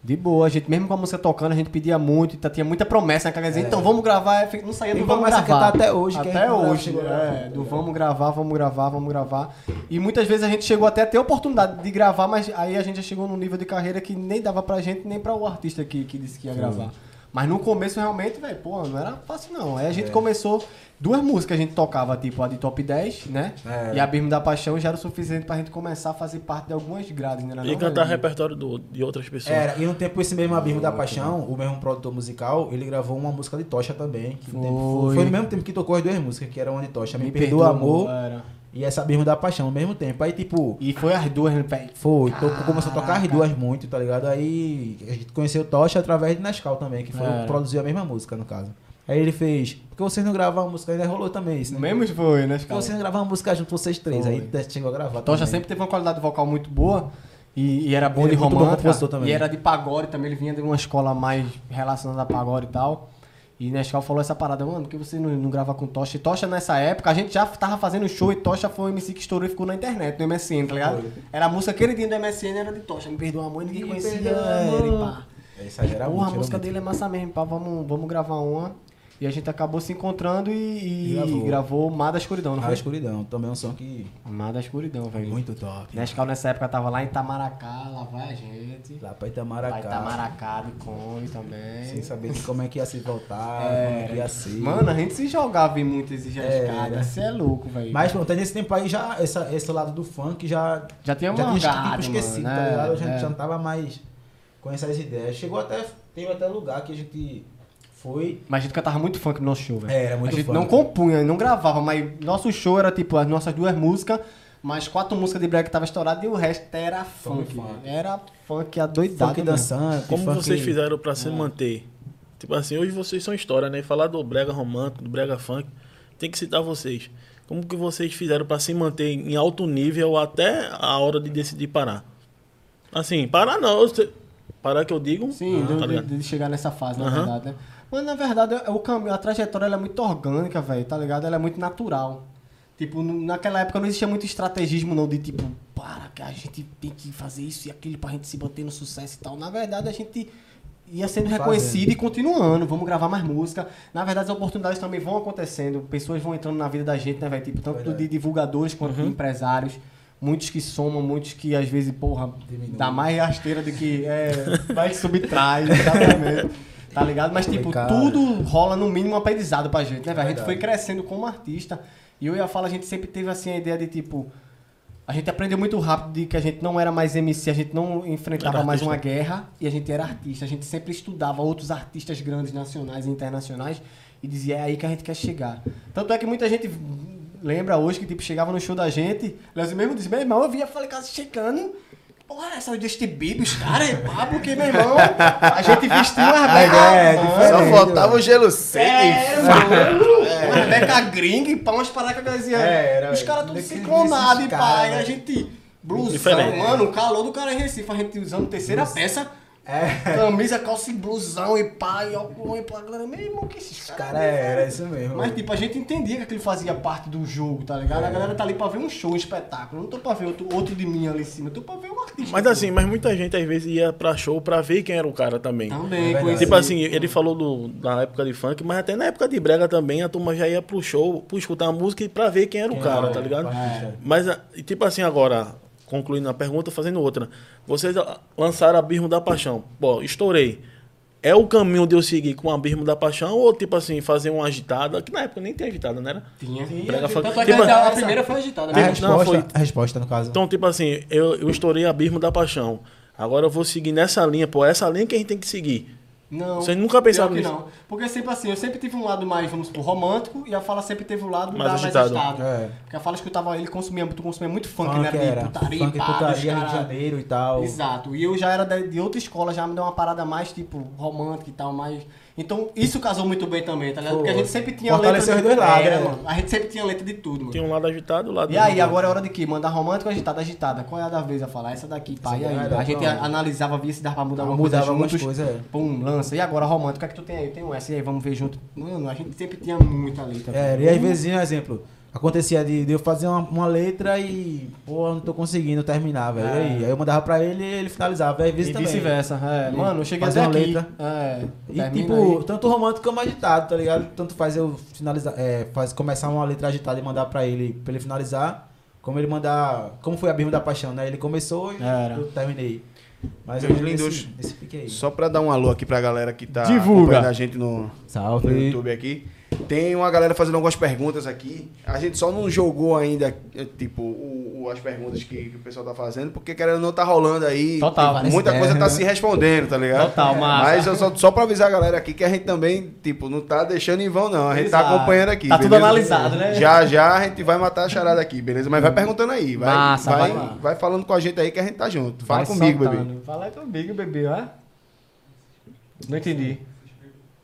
de boa. A gente, mesmo com a música tocando, a gente pedia muito, tá, tinha muita promessa, né? Que a galera dizia, É. então vamos gravar. aí Não saía do vamos que gravar. tá até hoje, Até hoje, é, gravar. do vamos gravar, vamos gravar, vamos gravar. E muitas vezes a gente chegou até a ter a oportunidade de gravar, mas aí a gente já chegou num nível de carreira que nem dava pra gente, nem pra o artista que, que disse que ia gravar. Mas no começo, realmente, velho, pô, não era fácil não. Aí a gente É. começou, duas músicas a gente tocava, tipo a de top 10, né? É. E a Abismo da Paixão já era o suficiente pra gente começar a fazer parte de algumas grades, né? E cantar repertório do- de outras pessoas. Era, e no tempo esse mesmo Abismo da Paixão, o mesmo produtor musical, ele gravou uma música de Tocha também. Que tempo Foi. foi, no mesmo tempo que tocou as duas músicas, que era uma de Tocha, Me, Me Perdoa Amor Era. e essa Abismo da Paixão, no mesmo tempo. Aí tipo, E foi as duas, né, velho? foi, tocou, começou a tocar as Caraca. duas muito, tá ligado? Aí a gente conheceu Tocha através de Nescau também, que foi que produziu a mesma música, no caso. Aí ele fez, porque vocês não gravavam a música, ainda rolou também isso, né? Mesmo foi, né? Porque vocês não gravavam a música junto, vocês três, Foi. aí chegou a gravar Tocha também. sempre teve uma qualidade vocal muito boa. E, e era bom Ele de bom romântica. E era de pagode também. Ele vinha de uma escola mais relacionada a pagode e tal. E Nescau falou essa parada, mano, por que você não, não grava com Tocha? E Tocha nessa época, a gente já tava fazendo show e Tocha foi o MC que estourou e ficou na internet, no MSN, tá ligado? Era a música queridinha do MSN, era de Tocha. Me perdoa, mãe, ninguém Me conhecia. Era, e amor. pá. É, exagera Porra, muito, a música dele é massa mesmo, pá, vamos, vamos gravar uma. E a gente acabou se encontrando e, e gravou. gravou Mar da Escuridão, não foi? escuridão. Também é um som que Mar da Escuridão, velho. muito top. Nescau nessa época tava lá em Itamaracá, lá vai a gente. Lá pra Lá Itamaracá. em Itamaracá de Come também. Sem saber como é que ia se voltar, É. <laughs> como é que ia ser. Mano, a gente se jogava em muitas É, escadas. Você é louco, velho. Mas pronto, nesse tempo aí já, essa, esse lado do funk já, já tinha já tinha tipo, esquecido, mano, tá é, ligado? A gente é. já não tava mais com essas ideias. Chegou até, teve até lugar que a gente foi. Mas a gente cantava muito funk no nosso show, velho. É, era muito A gente funk. não compunha, não gravava, mas nosso show era tipo as nossas duas músicas, mais quatro músicas de brega que tava estourado e o resto era funk. funk. Era funk adoidado. Funk dançante. Como funk... vocês fizeram pra se manter? Tipo assim, hoje vocês são história, né? Falar do brega romântico, do brega funk, tem que citar vocês. Como que vocês fizeram pra se manter em alto nível até a hora de decidir parar? Assim, parar não. Parar que eu digo? Sim, Ah, de, tá de- de chegar nessa fase, na verdade, né? Mas na verdade, o caminho, a trajetória ela é muito orgânica, velho, tá ligado? Ela é muito natural. Tipo, naquela época não existia muito estrategismo, não, de tipo, para, que a gente tem que fazer isso e aquilo pra gente se manter no sucesso e tal. Na verdade, a gente ia sendo Fazendo. reconhecido e continuando, vamos gravar mais música. Na verdade, as oportunidades também vão acontecendo, pessoas vão entrando na vida da gente, né, velho? Tipo, tanto Verdade. de divulgadores quanto de empresários. Muitos que somam, muitos que às vezes, porra, Diminui. dá mais rasteira do que é, mais subtrai, exatamente. <laughs> Tá ligado? Mas, tipo, tudo rola no mínimo um aprendizado pra gente, né, velho? A gente foi crescendo como artista. E eu e a Fala, a gente sempre teve, assim, a ideia de, tipo... A gente aprendeu muito rápido de que a gente não era mais MC, a gente não enfrentava mais uma guerra e a gente era artista. A gente sempre estudava outros artistas grandes, nacionais e internacionais e dizia, é aí que a gente quer chegar. Tanto é que muita gente lembra hoje que, tipo, chegava no show da gente, Leozinho mesmo disse, meu irmão, eu via Falei Casa chegando... Porra, essa deste Bibi, os caras, é pá, porque, meu irmão, a gente vestiu uma <laughs> Rebeca... é. Só faltava o gelo seco é, mano. Uma Rebeca gringa e pá, umas paradas que a galera dizia. É, era, Os caras tudo ciclonados e pá. E a né? gente. Blusão, mano, o calor do cara em Recife, a gente usando terceira peça. É. Camisa, calça e blusão e pá, e óculos e pá. Galera, meu irmão, que esses caras. caras era isso mesmo. Mas, tipo, a gente entendia que aquilo fazia parte do jogo, tá ligado? A galera tá ali pra ver um show, um espetáculo. Não tô pra ver outro, outro de mim ali em cima, eu tô pra ver um artista. Mas assim, mas muita gente às vezes ia pra show pra ver quem era o cara também. Também, É. Tipo assim, ele falou do, da época de funk, mas até na época de brega também a turma já ia pro show, pra escutar a música e pra ver quem era o Quem cara, era, tá ligado? é. Mas, tipo assim, agora, concluindo a pergunta, fazendo outra. Vocês lançaram a Birmo da Paixão. Pô, estourei. É o caminho de eu seguir com a Birmo da Paixão ou, tipo assim, fazer uma agitada? Que na época nem tem agitada, né? Era? Tinha. Tanto é que Tipo, a, a primeira foi agitada. A né? Não, resposta, foi- a resposta, no caso. Então, tipo assim, eu, eu estourei a Birmo da Paixão. Agora eu vou seguir nessa linha, pô, essa linha que a gente tem que seguir. Não. Vocês nunca que nisso? não. Porque sempre assim, eu sempre tive um lado mais, vamos supor, romântico, e a Fala sempre teve o lado Mais da- agitado. mais agitado. É. Porque a Fala escutava, ele consumia, tu consumia muito funk, Funk né? De era. putaria, Funk, pá, putaria, Rio de Janeiro e tal. Exato. E eu já era de, de outra escola, já me deu uma parada mais, tipo, romântica e tal, mais... Então, isso casou muito bem também, tá ligado? Porque a gente sempre tinha letra... Fortaleceu de- os dois lados, É, né? mano. A gente sempre tinha letra de tudo, mano. Tem um lado agitado e um lado E aí, agora é hora de quê? Mandar romântico ou agitada? Agitada. Qual é a da vez a falar? Essa daqui, pá. E aí? Essa A gente pronto. analisava, via se dava pra mudar alguma Mudava coisa algumas juntos. coisas, é. Pum, lança. E agora romântico? O que é que tu tem aí? Eu tenho essa. E aí, vamos ver junto. Mano, a gente sempre tinha muita letra. É, e às vezes, um exemplo, acontecia de, de eu fazer uma, uma letra e, pô, não tô conseguindo terminar, velho. E aí? Aí eu mandava pra ele e ele finalizava. E vice-versa. É, mano, eu cheguei fazer até uma aqui. letra. É, E termina tipo, aí. tanto romântico como agitado, tá ligado? Tanto faz eu finalizar, é, faz começar uma letra agitada e mandar pra ele, pra ele finalizar, como ele mandar, como foi a Birma da Paixão, né? Ele começou e Era. eu terminei. Mas Meus eu lindos, pique aí. Só pra dar um alô aqui pra galera que tá Divulga. acompanhando a gente no, no Salve. YouTube aqui. Tem uma galera fazendo algumas perguntas aqui. A gente só não jogou ainda, tipo, o- o- as perguntas que, que o pessoal tá fazendo, porque querendo ou não tá rolando aí. Total. Tem Muita coisa tá se respondendo, tá ligado? Total, massa. Mas eu só, só pra avisar a galera aqui que a gente também, tipo, não tá deixando em vão, não. A gente tá Exato. acompanhando aqui. Tá tudo beleza? analisado, né? Já, já a gente vai matar a charada aqui, beleza? Mas vai perguntando aí. Vai, Massa, vai, vai vai falando com a gente aí que a gente tá junto. Fala Vai comigo, soltando. bebê. Fala comigo, bebê, ó. Não entendi.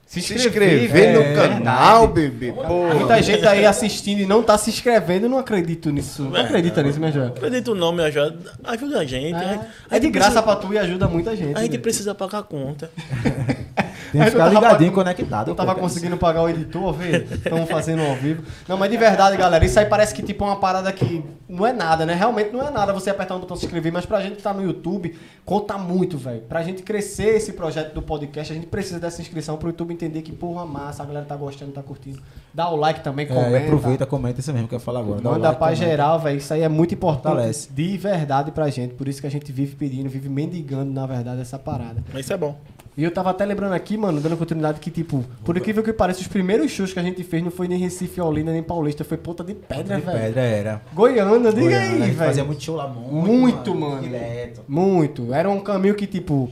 Se inscrever no é canal, bebê. Pô. Muita gente aí assistindo e não tá se inscrevendo, eu não acredito nisso. Não É. acredita nisso, minha Joia? Acredito não, me ajuda. Ajuda a gente. a gente- É, é de graça pra tu e ajuda muita gente. A gente né? precisa pagar a conta. <laughs> Tem que ficar ligadinho, conectado. Não pô, tava cara. conseguindo pagar o editor, vê? Estamos fazendo ao vivo. Não, mas de verdade, galera, isso aí parece que tipo é uma parada que não é nada, né? Realmente não é nada você apertar um botão se inscrever, mas pra gente que tá no YouTube, conta muito, velho. Pra gente crescer esse projeto do podcast, a gente precisa dessa inscrição pro YouTube entender que, porra, massa, a galera tá gostando, tá curtindo. Dá o like também, É, comenta. aproveita, comenta isso mesmo que eu ia falar agora. Dá Manda like, pra comenta. geral, velho. Isso aí é muito importante. Fortalece. De verdade pra gente. Por isso que a gente vive pedindo, vive mendigando, na verdade, essa parada. Mas isso é bom. E eu tava até lembrando aqui, mano, dando continuidade que, tipo, por incrível que pareça, os primeiros shows que a gente fez não foi nem Recife, Olinda, nem Paulista, foi Ponta de Pedra, De velho. pedra era. Goiânia, diga Goiânia, aí, Fazia velho. muito show lá, muito. Muito, mano. Direto. Muito. Era um caminho que, tipo,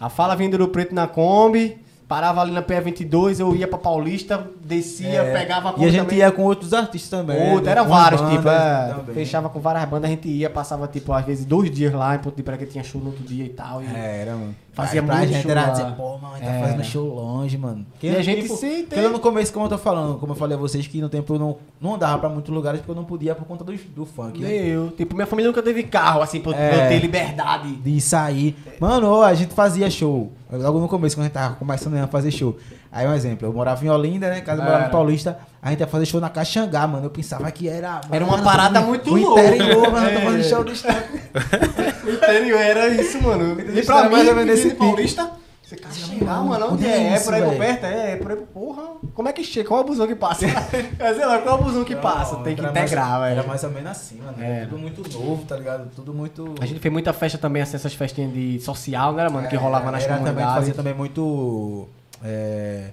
a fala vinha do Preto na Kombi, parava ali na PE22, eu ia pra Paulista, descia, É. pegava a E a gente também. ia com outros artistas também. Outro, eram vários, tipo, é, fechava com várias bandas, a gente ia, passava, tipo, às vezes dois dias lá em Ponto de Prega, que tinha show no outro dia e tal. E, É, era, mano. Fazia pra muito gente show era lá. dizer, pô, mano, tá Era. fazendo show longe, mano. E a gente sim tem- no começo, como eu tô falando, como eu falei a vocês, que no tempo eu não, não andava pra muitos lugares porque eu não podia por conta do, do funk, né? Nem eu. Tipo, minha família nunca teve carro, assim, pra É. eu ter liberdade. De sair. Mano, a gente fazia show. Logo no começo, quando a gente tava começando a fazer show. Aí um exemplo, eu morava em Olinda, né? Casa eu morava em Paulista. A gente ia fazer show na Caxangá, mano. Eu pensava que era. Era uma mano, parada o- muito o louca. interior, mano. Eu tô É. fazendo show do estado. <laughs> O interior era isso, mano. E pra mim, mais ou menos que esse vim de pique. Paulista, você quer chegar, mano, onde é? é É por aí por velho? perto? É, é por aí, porra. Como é que chega? Qual é o busão que passa? <laughs> É, sei lá, qual é o busão que passa? Tem que Era mais- integrar, Era velho. mais ou menos assim, mano. Era. Tudo muito novo, tá ligado? Tudo muito. A gente fez muita festa também, assim, essas festinhas de social, né, mano? Que rolava nas É, era também comunidades. fazia também muito. É,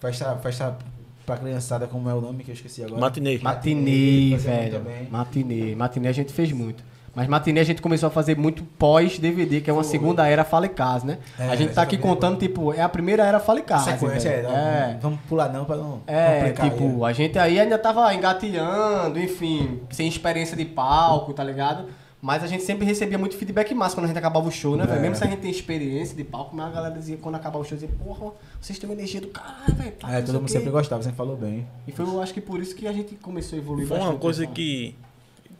festa, festa pra criançada, como é o nome que eu esqueci agora? Matinê. Muito velho. também. Matinê. Matinê a gente fez muito. Mas matinê a gente começou a fazer muito pós-DVD, que é uma segunda era Fale Casa, né? É, a gente tá aqui contando, tipo, é a primeira era Fale Casa. Sequência, é, velho. é. Vamos pular não pra não. É, tipo, a gente aí ainda tava engatilhando, enfim, sem experiência de palco, tá ligado? Mas a gente sempre recebia muito feedback massa quando a gente acabava o show, né, velho? É. Mesmo se a gente tem experiência de palco, mas a galera dizia, quando acabava o show, dizia, porra, vocês têm uma energia do caralho, velho. tá, É, todo mundo o quê." sempre gostava, sempre falou bem. E foi, eu acho que por isso que a gente começou a evoluir Foi uma coisa né? que.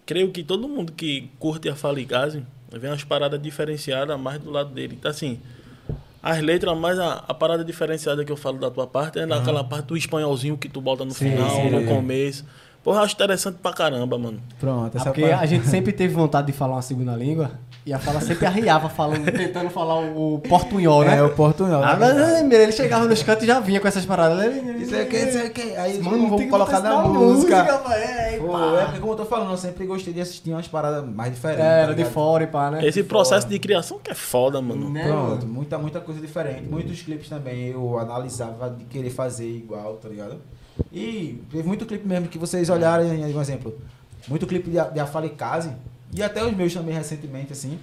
Creio que todo mundo que curte a Faligase vê umas paradas diferenciadas mais do lado dele. Então, assim, as letras, mais a, a parada diferenciada que eu falo da tua parte é naquela parte do espanholzinho que tu bota no Sim, final, sim. no começo. Porra, eu acho interessante pra caramba, mano. Pronto, essa porque parte- a gente sempre teve vontade de falar uma segunda língua e a fala sempre arriava falando, tentando falar o, o portunhol, né? É, o portunhol. Ah, né? mas, ele chegava nos cantos e já vinha com essas paradas. Isso aqui, isso aqui. Aí Mano, vamos que colocar na música. velho. É, Pô, é porque como eu tô falando, eu sempre gostei de assistir umas paradas mais diferentes. É, tá era de ligado? fora e pá, né? Esse processo de criação que é foda, mano. Né, Pronto, mano? muita, muita coisa diferente. Muitos clipes também eu analisava de querer fazer igual, tá ligado? E teve muito clipe mesmo que vocês olharem, um exemplo. Muito clipe de, de Afalicase, e até os meus também recentemente, assim.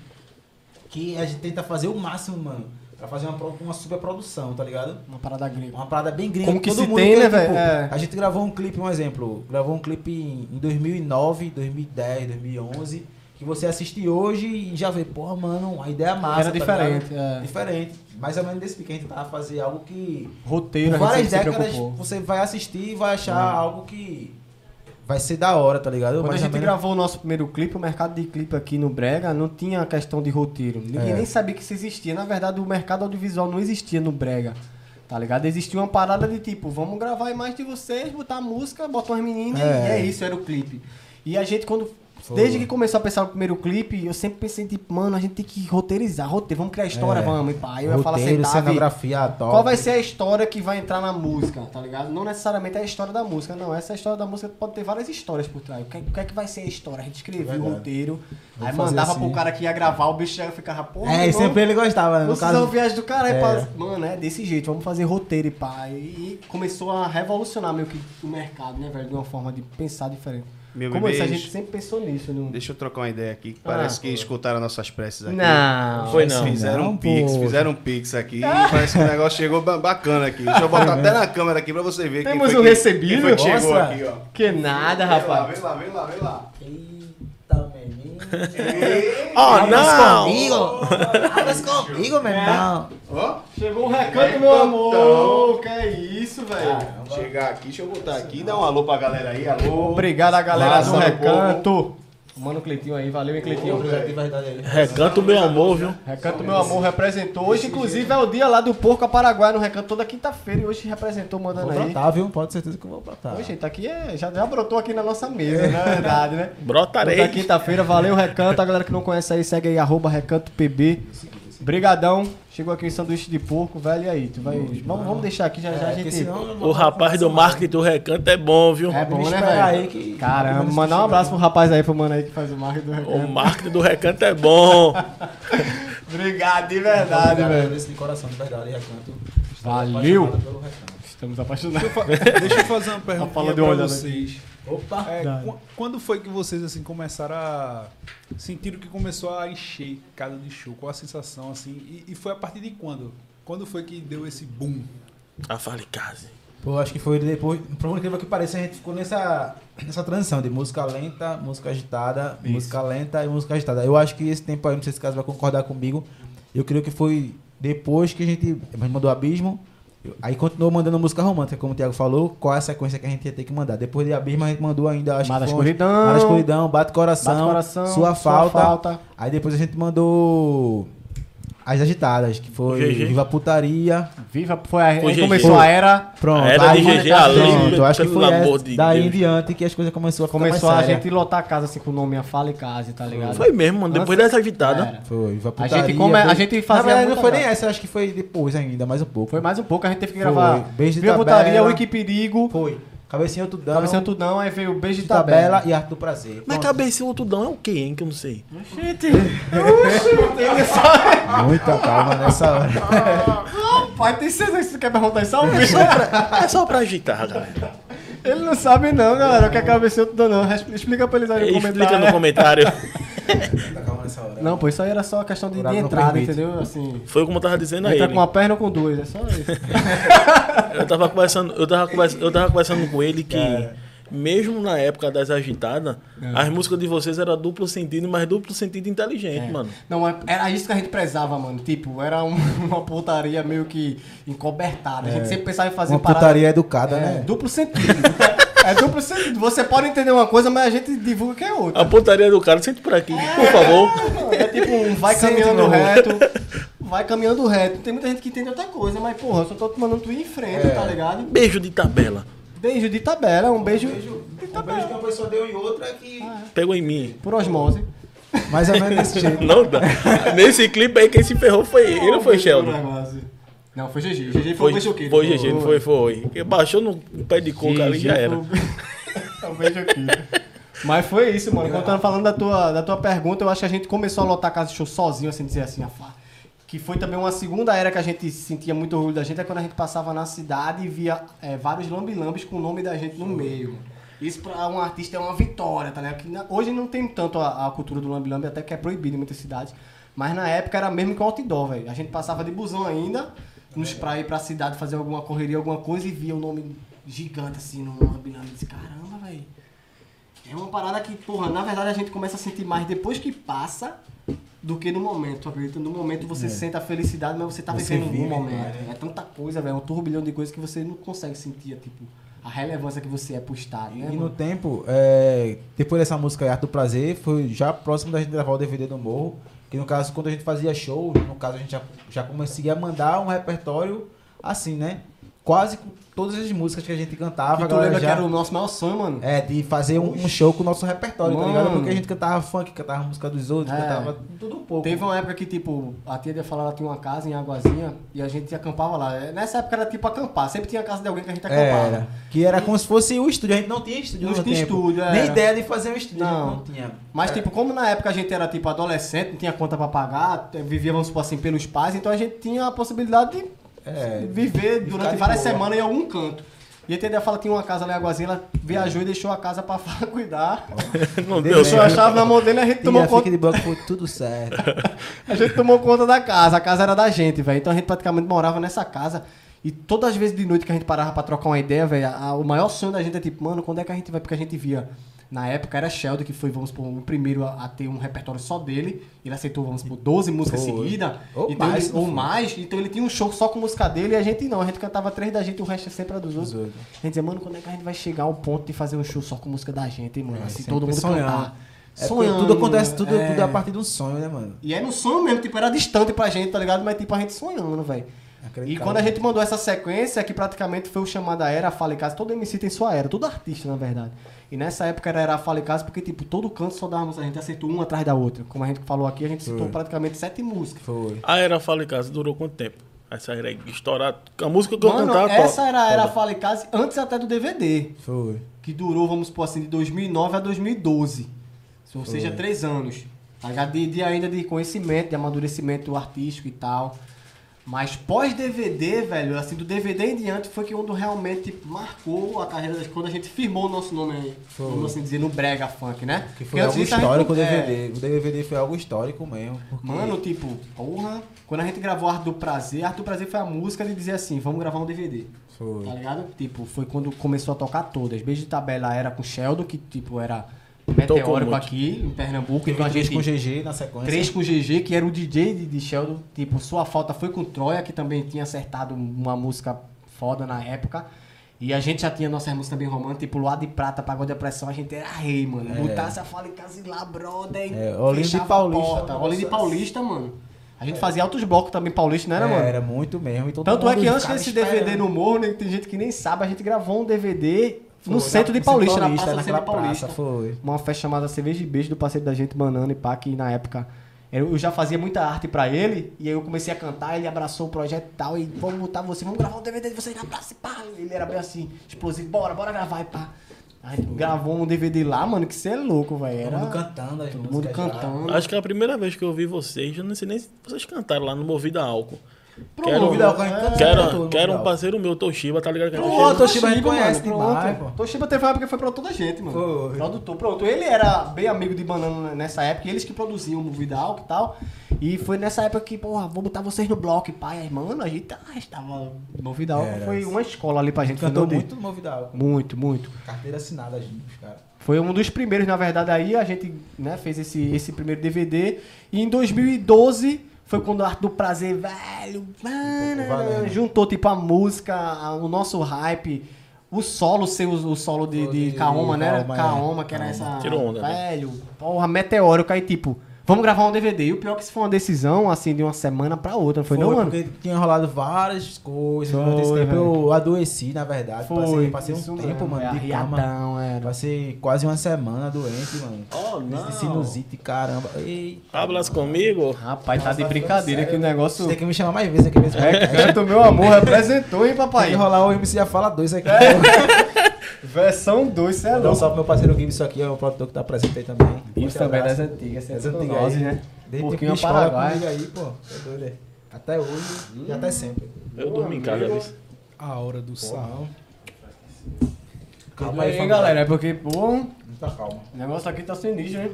Que a gente tenta fazer o máximo, mano. Pra fazer uma, uma super produção, tá ligado? Uma parada gringa. Uma parada bem gringa. Como que todo se mundo tem, né, tipo, velho? É. A gente gravou um clipe, um exemplo. Gravou um clipe em, em 2009, 2010, 2011. Que você assiste hoje e já vê, porra, mano, a ideia é massa. Era tá diferente, ligado? é. Diferente. Mais ou menos desse pique. A gente tentava fazer algo que. Roteiro, Por várias décadas preocupou. você vai assistir e vai achar algo que. Vai ser da hora, tá ligado? Quando a Mais ou gente menos- gravou o nosso primeiro clipe, o mercado de clipe aqui no Brega não tinha questão de roteiro. Ninguém É. nem sabia que isso existia. Na verdade, o mercado audiovisual não existia no Brega. Tá ligado? Existia uma parada de tipo, vamos gravar a imagem de vocês, botar a música, botar umas meninas É. e é isso, era o clipe. E a gente, quando. Foi. Desde que começou a pensar no primeiro clipe, eu sempre pensei, tipo, mano, a gente tem que roteirizar, roteiro, vamos criar história, É. vamos, e pá. Eu ia falar, Roteiro, sentava e- cenografia, top. qual vai ser a história que vai entrar na música, tá ligado? Não necessariamente é a história da música, não. Essa história da música pode ter várias histórias por trás. O que, o que é que vai ser a história? A gente escrevia o roteiro, Vamos aí mandava assim. pro cara que ia gravar, o bicho ficava, pô, É, e sempre ele gostava, né? No caso. são viagem do cara, É. é. pra... mano, é desse jeito, vamos fazer roteiro e pá. E começou a revolucionar meio que o mercado, né, velho? De uma forma de pensar diferente. Meu Como eu disse, a bebê, gente sempre pensou nisso. No... Deixa eu trocar uma ideia aqui. que Parece Ah, que escutaram nossas preces aqui. Não. Foi não. Fizeram Não, um pix, pô. fizeram um pix aqui. Parece que o negócio chegou ba- bacana aqui. Deixa eu botar até na câmera aqui pra você ver. quem Temos foi um que- recebido? Quem foi que chegou Nossa. aqui, ó. Que nada, Vem lá, rapaz. vem lá, vem lá, vem lá. Eita, menino. Oh, Hablas não! comigo! Hablas comigo, meu irmão! Ó, Chegou um recanto, meu amor. Que é isso, velho. chegar aqui, deixa eu botar aqui. Dá um alô pra galera aí, alô. Obrigado a galera Massa, do recanto. Mano Cleitinho aí, valeu, hein, Cleitinho. Recanto meu amor, viu? Recanto Meu Amor representou. Hoje, inclusive, é o dia lá do Porco a Paraguai no Recanto toda quinta-feira. E hoje representou mandando Vou aí. brotar, viu? Pode ter certeza que eu vou brotar. Hoje, tá aqui, é, já, já brotou aqui na nossa mesa, na verdade, né? Brotarei. Toda quinta-feira, valeu, Recanto. A galera que não conhece aí, segue aí, arroba Recanto PB. Brigadão. Chegou aqui em sanduíche de porco, velho, e aí? Tu vai... vamos, vamos deixar aqui, já já a É, porque gente... senão O rapaz do marketing do Recanto é bom, viu? É bom, né, velho? aí que- Caramba, mandar um abraço pro rapaz aí, pro mano aí que faz o marketing do O Recanto. marketing do Recanto é bom. <laughs> Obrigado, de verdade, velho. de coração, de verdade, Recanto. Valeu. apaixonado pelo Recanto. Estamos apaixonados. Deixa eu fazer uma <laughs> pergunta pra né? vocês. Opa! É, qu- quando foi que vocês assim começaram a sentiram que começou a encher casa de show? Qual a sensação assim? E, e foi a partir de quando? Quando foi que deu esse boom? A fale case. Pô, acho que foi depois. Por incrível que pareça, a gente ficou nessa, nessa transição de música lenta, música agitada, música lenta e música agitada. Eu acho que esse tempo aí, não sei se o caso vai concordar comigo. Eu creio que foi depois que a gente a gente mandou Abismo. Aí continuou mandando música romântica, como o Thiago falou. Qual é a sequência que a gente ia ter que mandar? Depois de Abismo, a gente mandou ainda. Acho Mar da que foi Escuridão. Escuridão, Bate Coração, Bate Coração, Sua, Sua falta. Falta. Aí depois a gente mandou As Agitadas, que foi GG. Viva Putaria. Viva, foi a, Foi aí GG. começou a era. Pronto, A era aí- de GG, a Pronto, lei, eu acho que foi essa, de daí Deus. em diante que as coisas começaram a ficar Começou mais a séria. gente lotar a casa assim com o nome A Fala e Casa, tá ligado? Foi mesmo, mano. Depois Antes- dessa agitada. Era. Foi, Viva A Putaria. gente come- a beijo- gente fazia Na verdade, não foi nem essa, acho que foi depois ainda, mais um pouco. Foi mais um pouco, a gente teve que Foi. gravar. Beijo de Viva tabela. Putaria, Wikiperigo, Foi. Cabecinha Tudão, Cabecinha Tudão, aí veio o Beijo de Tabela Tabela. e Arte do Prazer. Mas Pronto. o tudão é o quê, hein? Que eu não sei. Muita calma nessa hora. Pai, tem certeza que você quer perguntar isso ao É pra, é só pra agitar, galera. Ele não sabe não, galera, o que é Cabecinha Tudão não. Explica pra eles aí no Explica comentário. no comentário. <laughs> Hora. Não, pô, isso aí era só questão de, de entrada, entendeu? Assim, Foi como eu tava dizendo a entra ele. com uma perna ou com duas, é só isso. <laughs> Eu tava conversando, eu tava conversando, eu tava conversando com ele que mesmo na época das agitadas, as músicas de vocês eram duplo sentido, mas duplo sentido inteligente, É. mano. Não, é- era isso que a gente prezava, mano. Tipo, era um- <laughs> uma putaria meio que encobertada. A gente sempre pensava em fazer Uma parada- putaria educada, É, né? duplo sentido. <laughs> é duplo sentido. Você pode entender uma coisa, mas a gente divulga que é outra. A pontaria do cara, sente por aqui, por favor. É tipo um vai Sente, caminhando meu reto. Vai caminhando reto. Tem muita gente que entende outra coisa, mas porra, eu só tô mandando tu ir em frente, É. tá ligado? Beijo de tabela. Beijo de tabela, um beijo, de Um beijo que uma pessoa deu em outra que. Pegou em mim. Por osmose. Mais ou menos desse <laughs> jeito. Não dá. Nesse clipe aí, quem se ferrou foi ele ou foi Sheldon? Não, foi GG. GG foi, Foi, o beijo o quê? foi GG, não foi, foi. Porque baixou no pé de coca ali e já era. É o beijo <laughs> aqui. Mas foi isso, mano. Quando eu tava falando da tua, da tua pergunta, eu acho que a gente começou a lotar a casa de show sozinho, assim, dizer assim, a fa- que foi também uma segunda era que a gente sentia muito orgulho da gente, é quando a gente passava na cidade e via é, vários lambilambes com o nome da gente no meio. Isso pra um artista é uma vitória, tá ligado? Que na- hoje não tem tanto a, a cultura do lambilambe, até que é proibido em muitas cidades. Mas na época era mesmo que um outdoor, velho. A gente passava de busão ainda, nos pra ir pra cidade fazer alguma correria, alguma coisa, e via o nome gigante assim no lambilambe. Disse, caramba, velho. É uma parada que, porra, na verdade a gente começa a sentir mais depois que passa do que no momento, acredita? No momento você sente a felicidade, mas você tá Você vivendo vive um momento. né? É tanta coisa, velho, é um turbilhão de coisas que você não consegue sentir, tipo, a relevância que você é pro estado, né? E no mano? tempo, é, depois dessa música Arte do Prazer, foi já próximo da gente gravar o DVD do Morro. Que no caso, quando a gente fazia show, no caso a gente já, já conseguia mandar um repertório assim, né? Quase todas as músicas que a gente cantava. Que tu lembra que já- era o nosso maior sonho, mano? É, de fazer um, um show com o nosso repertório, tá ligado? Mano. Porque a gente cantava funk, cantava música dos outros, É. cantava tudo um pouco. Teve uma época que, tipo, a tia ia falar ela tinha uma casa em Águazinha e a gente acampava lá. Nessa época era tipo acampar, sempre tinha a casa de alguém que a gente acampava. Era. Que era como se fosse o estúdio. A gente não tinha estúdio Não no tinha tempo. estúdio, Nem era. ideia de fazer um estúdio. Não. Não tinha. Mas, É. tipo, como na época a gente era, tipo, adolescente, não tinha conta pra pagar, vivia, vamos supor assim, pelos pais, então a gente tinha a possibilidade de É. viver durante várias boa. semanas em algum canto. E a Tedê fala que tinha uma casa lá em Águazinha, ela viajou e deixou a casa pra <laughs> Fala cuidar. Não deu Deixou a chave na mão dele e a gente Tia, tomou fica conta. de que foi tudo certo. <laughs> A gente tomou conta da casa, a casa era da gente, velho. Então a gente praticamente morava nessa casa. E todas as vezes de noite que a gente parava pra trocar uma ideia, velho, a- o maior sonho da gente é tipo, mano, quando é que a gente vai? Porque a gente via. Na época era Sheldon, que foi, vamos supor, o primeiro a, a ter um repertório só dele. Ele aceitou, vamos supor, 12 músicas seguidas. Ou então mais, ele- ou mais. Então ele tinha um show só com música dele e a gente não. A gente cantava três da gente e o resto sempre era dos outros. A gente dizia, mano, quando é que a gente vai chegar ao ponto de fazer um show só com música da gente, hein, mano? É, assim, todo mundo sonhando. cantar. É sonhando. tudo acontece, tudo, é. tudo é a partir de um sonho, né, mano? E é no sonho mesmo, tipo, era distante pra gente, tá ligado? Mas tipo, a gente sonhando, velho. E quando a gente mandou essa sequência, que praticamente foi o chamada Era, a Fala em Casa, todo MC tem sua era, todo artista, na verdade. E nessa época era Era, a Fala em Casa, porque, tipo, todo canto só dava música, a gente acertou uma atrás da outra. Como a gente falou aqui, a gente citou Foi. praticamente sete músicas. Foi. A era Fala em Casa durou quanto tempo? Essa era estourar. A música que eu Mano, cantava. essa era a Era. Fala em Casa, antes até do DVD. Foi. que durou, vamos supor assim, de 2009 a 2012. Ou seja, Foi. três anos. De, de ainda de conhecimento, de amadurecimento artístico e tal. Mas pós-DVD, velho, assim, do DVD em diante foi que quando realmente marcou a carreira das quando a gente firmou o nosso nome aí. Foi. Vamos assim dizer, no Brega Funk, né? Que foi algo a gente- histórico o é, DVD. O DVD foi algo histórico mesmo. porque- Mano, tipo, porra, quando a gente gravou Arte do Prazer, Arte do Prazer foi a música de dizer assim, vamos gravar um DVD. Foi. Tá ligado? Tipo, foi quando começou a tocar todas. Beijo de tabela era com Sheldon, que tipo era meteórico muito. aqui em Pernambuco. Teve Então a três gente. com GG na sequência. Três com GG, que era o DJ de, de Sheldon. Tipo, Sua Falta foi com Troia, que também tinha acertado uma música foda na época. E a gente já tinha nossas músicas bem românticas, tipo Luar de Prata, Pagode de Pressão, a gente era rei, mano. É. Botasse a fala em casa e lá, brother. É, Olinda e a Paulista, porta. nossa. Olinda e Paulista, mano. A gente fazia altos blocos também, Paulista, não era, mano? Era muito mesmo. Tanto é que antes desse DVD no Morro, né, tem gente que nem sabe, a gente gravou um DVD no Foi, centro de Paulista, na Centro naquela de Paulista. praça, foi. Uma festa chamada Cerveja e Beijo do parceiro da gente, Banana e pá, que na época eu já fazia muita arte pra ele, e aí eu comecei a cantar, ele abraçou o projeto e tal, e vamos botar você, vamos gravar um DVD de vocês na praça e pá. Ele era bem assim, explosivo, bora, bora gravar e pá. Aí gravou um DVD lá, mano, que você é louco, velho. Todo Era mundo cantando as todo mundo cantando. Acho que é a primeira vez que eu vi vocês, eu não sei nem se vocês cantaram lá no Movida Álcool. Pronto, Quero- a gente canta Quero, quero um parceiro meu, Toshiba, tá ligado? É Pronto, Toshiba? Toshiba a gente conhece mano, demais, pronto. pô. Toshiba teve uma época que foi produtor da gente, mano. Foi. Produtor, pronto. Ele era bem amigo de Banana nessa época, eles que produziam o Álcool e tal. E foi nessa época que, porra, vou botar vocês no bloco. E pai, mano, a gente ah, estava... Movida Álcool Era. foi uma escola ali pra gente. Cantou muito no Movida Álcool. Muito, muito. Carteira assinada, gente, os caras. Foi um dos primeiros, na verdade, aí a gente né, fez esse, esse primeiro DVD. E em 2012 foi quando a Arte do Prazer, velho, mano, juntou tipo a música, a- o nosso hype, o solo, ser o, o solo de, de De Kaoma, né? Kaoma, é. Que era Kaoma. essa. Tirou onda, né? Velho, porra, meteórico. Aí tipo, vamos gravar um DVD. E o pior é que isso foi uma decisão, assim, de uma semana pra outra, não foi, não, mano? porque tinha rolado várias coisas. Foi, durante esse tempo velho. eu adoeci, na verdade. Passei, passei um tempo, mesmo, mano, é, de cama. arriadão, era. Passei quase uma semana doente, mano. Oh, Crise de sinusite, caramba. Eita. Hablas comigo? Rapaz, tá de brincadeira sério, que o negócio. Você tem que me chamar mais vezes aqui nesse podcast. Canto meu amor, representou, hein, Tem papai? que rolar o MC já fala dois aqui. <laughs> Versão 2, você é um louco. salve pro meu parceiro Gibson aqui, é o produtor que tá presente aí também. Isso também abraço. das antigas, Das sempre antigas aí, né? Desde escola Paraguai. aí, pô. É doido, é. Até hoje e até sempre. Eu dormi em casa, viu? A hora do sal. Calma aí, aí, galera, é porque, pô, o Muita calma. negócio aqui tá sinistro, hein?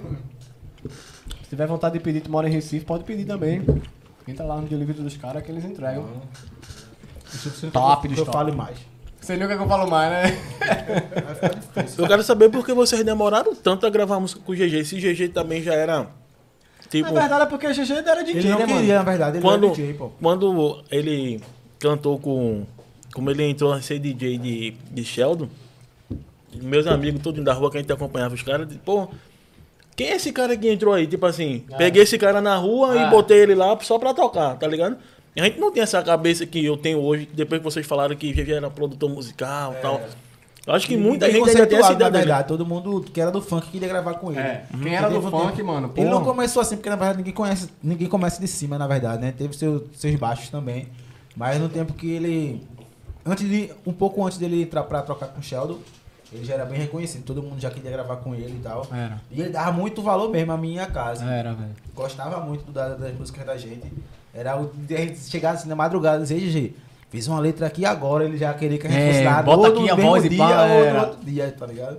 Se tiver vontade de pedir, tu mora em Recife, pode pedir também. Entra lá no delivery dos caras que eles entregam. Top que eu top. fale mais. Você nem o que eu falo mais, né? Eu quero saber por que vocês demoraram tanto a gravar música com o GG. Se o GG também já era. Tipo, Na verdade é porque o GG era DJ, Ele não né, mano? queria, na verdade, ele quando, era DJ, pô. quando ele cantou com. Como ele entrou a ser DJ de, de Sheldon, meus amigos, todos da rua que a gente acompanhava os caras, disse, pô, quem é esse cara que entrou aí? Tipo assim, Ah. peguei esse cara na rua Ah. e botei ele lá só pra tocar, tá ligado? A gente não tem essa cabeça que eu tenho hoje, depois que vocês falaram que GG era produtor musical e tal. Eu acho que muita Bem gente ainda tem essa ideia verdade. Todo mundo que era do funk queria gravar com ele. É, quem era do um funk, tempo- mano, Ele não começou assim, porque na verdade ninguém conhece, ninguém começa de cima, na verdade, né? Teve seu- seus baixos também. Mas no tempo que ele. Antes de. Um pouco antes dele entrar pra trocar com o Sheldon, ele já era bem reconhecido. Todo mundo já queria gravar com ele e tal. Era. E ele dava muito valor mesmo à minha casa. Era, velho. Gostava muito do- da- das músicas da gente. Era o de a gente chegar assim na madrugada e dizer, GG, fiz uma letra aqui agora, ele já queria que a gente É, fosse lá bota no aqui a voz e dia pá, ou no era. outro dia, tá ligado?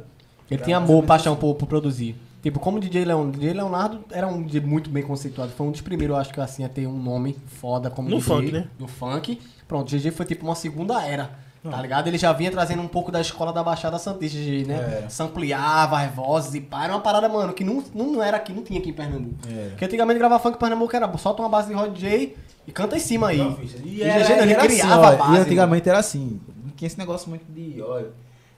Ele tinha amor, paixão por, por produzir. Tipo, como o DJ Leonardo. DJ Leonardo era um DJ muito bem conceituado. Foi um dos primeiros, eu acho que assim, a ter um nome foda como No DJ. funk, né? No funk. Pronto, o GG foi tipo uma segunda era. Tá ligado? Ele já vinha trazendo um pouco da escola da Baixada Santista, né? É. Sampleava as vozes e pá. Era uma parada, mano, que não, não era aqui, não tinha aqui em Pernambuco. É. Porque antigamente gravar funk em Pernambuco era solta uma base de Rod J e canta em cima aí. Não. E E era, ele era assim, ó, a base. E antigamente era assim. Não tinha esse negócio muito de, olha,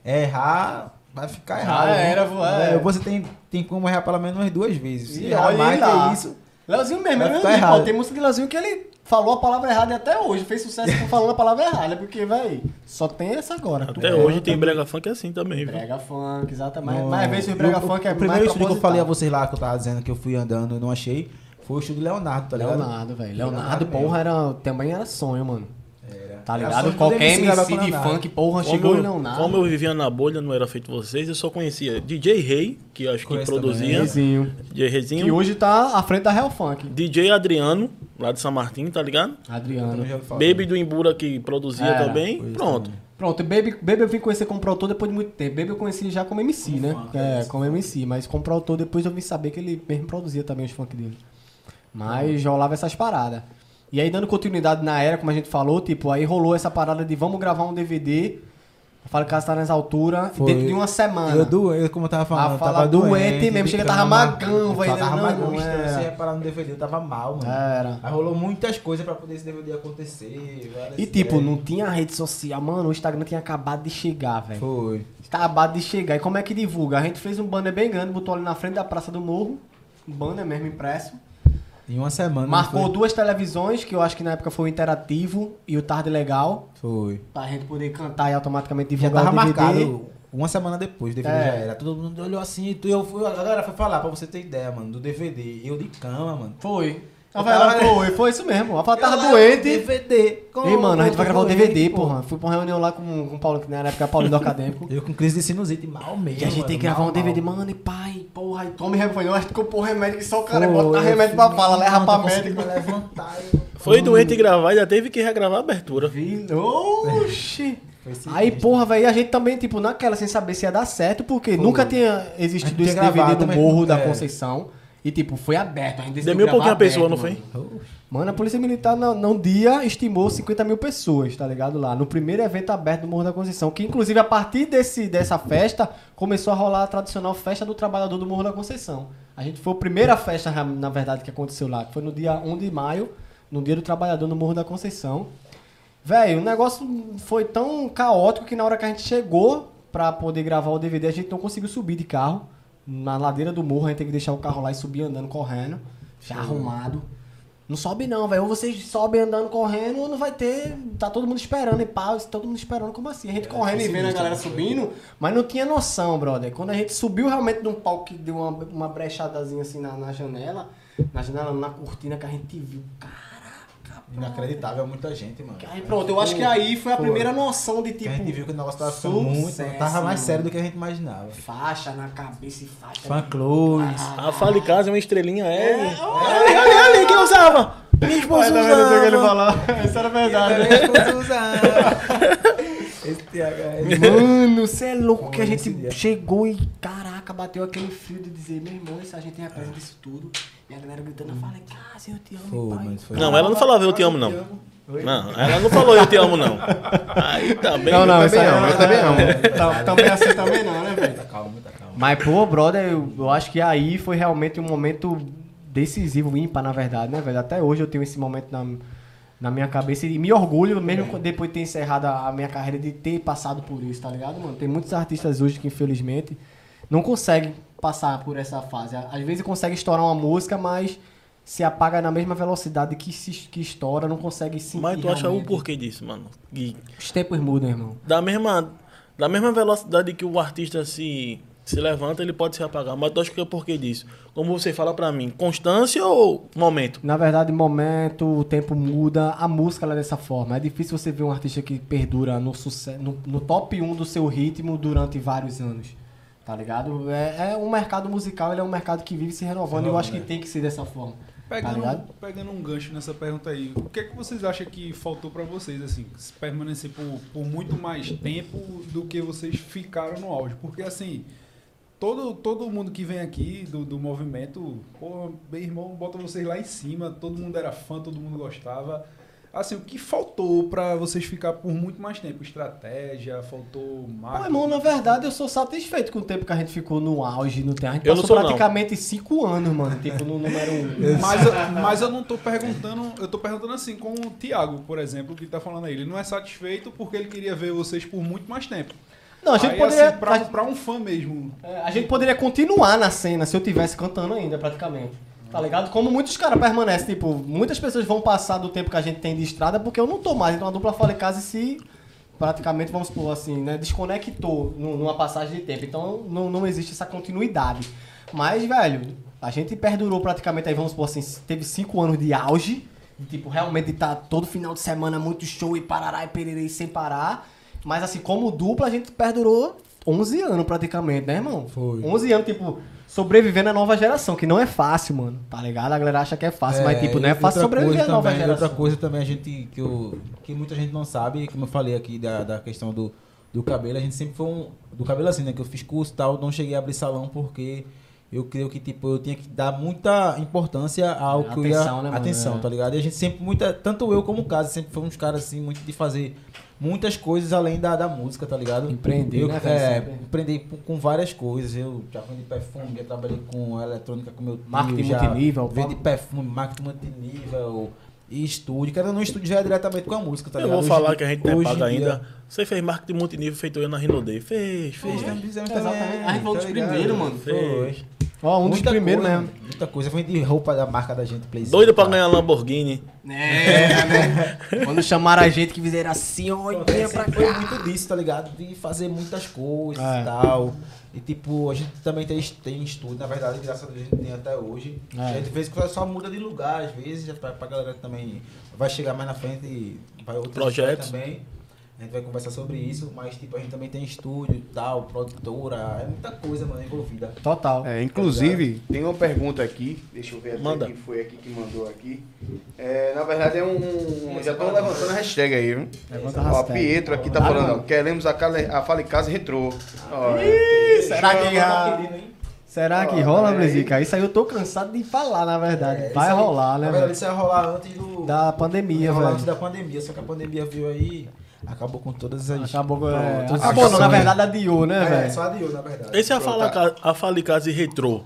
errar vai ficar errado. né? era, vô, é. É, Você tem, tem como errar pelo menos umas duas vezes. Se E errar mais lá. que isso. Leozinho mesmo, Vai ficar mesmo, errado. pô, tem música de Leozinho que ele falou a palavra errada e até hoje fez sucesso com falando a palavra errada, porque, velho, só tem essa agora. Tu Até canta, hoje tem brega funk assim também, viu? Brega funk, exatamente. Não, Mas às vezes o brega o- funk é O primeiro estúdio que eu falei a vocês lá, que eu tava dizendo que eu fui andando e não achei, foi o estúdio Leonardo, tá ligado? Leonardo, velho. Leonardo Leonardo, porra, era, também era sonho, mano. Tá Era ligado? Qualquer MC de funk, porra, Como chegou eu, Leonardo. como eu vivia na bolha, não era feito vocês, eu só conhecia DJ Rei, que acho que produzia. Reizinho. DJ Reizinho. Que hoje tá à frente da Real Funk. DJ Adriano, lá de São Martin, tá ligado? Adriano. Já. Baby do Imbura, que produzia Era, também. Pronto. também. Pronto, Baby, Baby eu vim conhecer como produtor depois de muito tempo. Baby eu conheci já como MC, né? funk, É, é, como MC, mas como produtor depois eu vim saber que ele mesmo produzia também os funk dele. Mas rolava essas paradas. E aí, dando continuidade na era, como a gente falou, tipo, aí rolou essa parada de vamos gravar um DVD. Eu falo que tá nas alturas, Foi. dentro de uma semana. Eu, do, eu, como eu tava falando, Ah, fala tava doente doente mesmo, chega, tava magão, velho, Tava não, magão, não era. você ia parar no DVD, eu tava mal, mano. Era. Aí rolou muitas coisas pra poder esse DVD acontecer. E tipo, ideias. não tinha rede social, mano, o Instagram tinha acabado de chegar, velho. Foi. Acabado de chegar. E como é que divulga? A gente fez um banner bem grande, botou ali na frente da Praça do Morro. Um banner mesmo impresso. Em uma semana. Marcou duas televisões, que eu acho que na época foi o Interativo e o Tarde Legal. Foi. Pra gente poder cantar e automaticamente Já divulgar tava o DVD. marcado uma semana depois, o DVD É. já era. Todo mundo olhou assim, e eu fui, a galera foi falar pra você ter ideia, mano, do DVD. Eu de cama, mano. Foi. Eu A Rafaela tava- foi, foi isso mesmo. A Rafaela tava Eu lá, doente. DVD. Ei, mano, a gente vai gravar o DVD, pô. porra. Fui pra uma reunião lá com, com o Paulo, que na época era Paulinho do Acadêmico. Eu com crise de sinusite, mal mesmo. E a gente mano, tem que gravar mal, um DVD, mal. mano, e pai, porra, e tome remédio. Eu acho que comprou remédio que só o cara Pô, bota eu remédio pra fala, leva pra médico. levantar. eu- Foi doente gravar, ainda teve que regravar a abertura. Vi- Oxi! Aí, porra, velho, a gente também, tipo, naquela, sem saber se ia dar certo, porque nunca tinha existido esse DVD do Morro da é. Conceição. E, tipo, foi aberto. A gente decidiu Deu mil pouquinho a pessoa, não foi? Mano, a Polícia Militar, num dia, estimou 50 mil pessoas, tá ligado? Lá, no primeiro evento aberto do Morro da Conceição. Que, inclusive, a partir desse, dessa festa, começou a rolar a tradicional Festa do Trabalhador do Morro da Conceição. A gente foi a primeira festa, na verdade, que aconteceu lá, que foi no dia 1 de maio, no Dia do Trabalhador no Morro da Conceição. Velho, o negócio foi tão caótico que na hora que a gente chegou pra poder gravar o DVD, a gente não conseguiu subir de carro. Na ladeira do morro, a gente tem que deixar o carro lá e subir andando correndo. Já arrumado. Não sobe não, velho. Ou vocês sobem andando correndo, ou não vai ter. Tá todo mundo esperando e pau, todo mundo esperando como assim? A gente correndo e vendo a galera subindo, mas não tinha noção, brother. Quando a gente subiu realmente num palco que deu uma, uma brechadazinha assim na, na janela, na janela, na cortina que a gente viu. Caraca, Inacreditável, muita gente, mano. Aí pronto, eu acho que aí foi a primeira noção de Que tipo. a gente viu que o negócio tava ficando muito. sucesso, Tava mais mano. sério do que a gente imaginava. Faixa na cabeça e faixa. Fã de- clubes. A Fale Casa é uma estrelinha L. Ali, ali, ali, quem usava? Minha esposa Tá vendo o que ele usava. falou? <laughs> Isso era verdade. né? Esse TH. Mano, você é louco que a gente dia. chegou e, caraca, bateu aquele fio de dizer, meu irmão, isso a gente tem a presa disso tudo. E a galera gritando, fala, casa, eu te amo, Foi, pai. mas foi. Não, ela não falava eu te amo, não. Não, ela não falou eu te amo, não. Aí também. Não, não, Eu isso também aí amo, é- eu também amo. Tá- Também assim também não, né, velho? Calma, muita calma. Mas, pô, brother, eu, eu acho que aí foi realmente um momento decisivo, ímpar, na verdade, né, velho? Até hoje eu tenho esse momento na, na minha cabeça e me orgulho, mesmo quando- depois de ter encerrado a, a minha carreira, de ter passado por isso, tá ligado, mano? Tem muitos artistas hoje que, infelizmente, não conseguem passar por essa fase. Às vezes consegue estourar uma música, mas se apaga na mesma velocidade que, se, que estoura, não consegue sentir Mas tu acha o realmente. porquê disso, mano? E Os tempos mudam, irmão. da mesma, da mesma velocidade que o artista se, se levanta, ele pode se apagar. Mas tu acha que é o porquê disso? Como você fala pra mim, constância ou momento? Na verdade, momento, o tempo muda, a música ela é dessa forma. É difícil você ver um artista que perdura no, sucesso, no, no top 1 do seu ritmo durante vários anos. Tá ligado? É, é um mercado musical, ele é um mercado que vive se renovando e eu acho que tem que ser dessa forma. Tá Pegando, ligado? pegando um gancho nessa pergunta aí, o que é que vocês acham que faltou pra vocês, assim, permanecer por, por muito mais tempo do que vocês ficaram no auge? Porque, assim, todo, todo mundo que vem aqui do, do movimento, pô, meu irmão, bota vocês lá em cima, todo mundo era fã, todo mundo gostava. Assim, o que faltou pra vocês ficar por muito mais tempo? Estratégia, faltou Pô, marketing? irmão, na verdade, eu sou satisfeito com o tempo que a gente ficou no auge, no tempo. A gente Eu passou sou, não. praticamente cinco anos, mano, tipo, no número um. <laughs> Mas, eu- mas eu não tô perguntando, eu tô perguntando assim, com o Thiago, por exemplo, que tá falando aí. Ele não é satisfeito porque ele queria ver vocês por muito mais tempo. Não, a gente Aí, poderia. assim, pra, pra um fã mesmo. É, a gente poderia continuar na cena se eu tivesse cantando ainda, praticamente. Tá ligado? Como muitos caras permanecem, tipo, muitas pessoas vão passar do tempo que a gente tem de estrada porque eu não tô mais. Então a dupla Fala em Casa se praticamente, vamos supor assim, né, desconectou nu- numa passagem de tempo. Então não, não existe essa continuidade. Mas, velho, a gente perdurou praticamente aí, vamos supor assim, teve cinco anos de auge. de, Tipo, realmente tá todo final de semana muito show e parará e pererei sem parar. Mas assim, como dupla, a gente perdurou 11 anos praticamente, né, irmão? Foi. 11 anos, tipo, sobrevivendo à nova geração, que não é fácil, mano. Tá ligado? A galera acha que é fácil, mas tipo, não é fácil sobreviver à coisa nova também, geração. Outra coisa também a gente que, eu, que muita gente não sabe, como eu falei aqui da, da questão do, do cabelo, a gente sempre foi um do cabelo assim, né, que eu fiz curso e tal, não cheguei a abrir salão porque eu creio que tipo eu tinha que dar muita importância ao É, que eu ia atenção, né, mano? atenção, É. tá ligado? E a gente sempre muita, tanto eu como o Caso, sempre fomos uns caras assim muito de fazer muitas coisas além da, da música, tá ligado? Empreender, eu, né? É, empreender com, com várias coisas. Eu já vendi perfume, já trabalhei com eletrônica com meu tio, Marketing já multinível, Vendi perfume, marketing multinível e estúdio. Cara, no estúdio já é diretamente com a música, tá Eu ligado? vou Hoje- falar que a gente não é hoje pago ainda. Você fez marketing multinível feito eu na Rinodei. Fez, fez. Fez, Exatamente. A gente foi um dos tá primeiros, mano. Foi. Ó, um dos primeiros coisa, mesmo. Muita coisa. Foi de roupa da marca da gente, Play Doido pra ganhar Lamborghini. É, né? <laughs> Quando chamaram a gente que fizeram assim, ó, é, pra sempre foi cá. muito disso, tá ligado? De fazer muitas coisas É. e tal. E tipo, a gente também tem, tem estúdio, na verdade, graças a Deus a gente tem até hoje. É. A gente vez que só muda de lugar, às vezes, pra, pra galera que também vai chegar mais na frente e vai outros Projetos. também. A gente vai conversar sobre isso, mas tipo, a gente também tem estúdio e tal, produtora, é muita coisa, mano, envolvida. Total. É, inclusive, tem uma pergunta aqui, deixa eu ver até Manda. quem foi aqui que mandou aqui. É, na verdade é um. Já estão levantando a hashtag aí, viu? Levanta a Ó, hashtag. Pietro aqui tá Ah, falando, ó, queremos a, Cale- a Fale Casa Retrô. Ó, será que Tá a- pedindo, hein? Será que Ó, rola, aí. Brezica? Isso aí eu tô cansado de falar, na verdade. É, Vai aí, rolar, né, Na verdade, velho? isso ia rolar antes do. Da pandemia, velho. antes da pandemia, só que a pandemia veio aí, acabou com todas as. Acabou, é, Pronto, acabou não, na verdade adiou, né, É, velho? só adiou, na verdade. Esse é a Fala, tá. A Fale Casa e Retrô.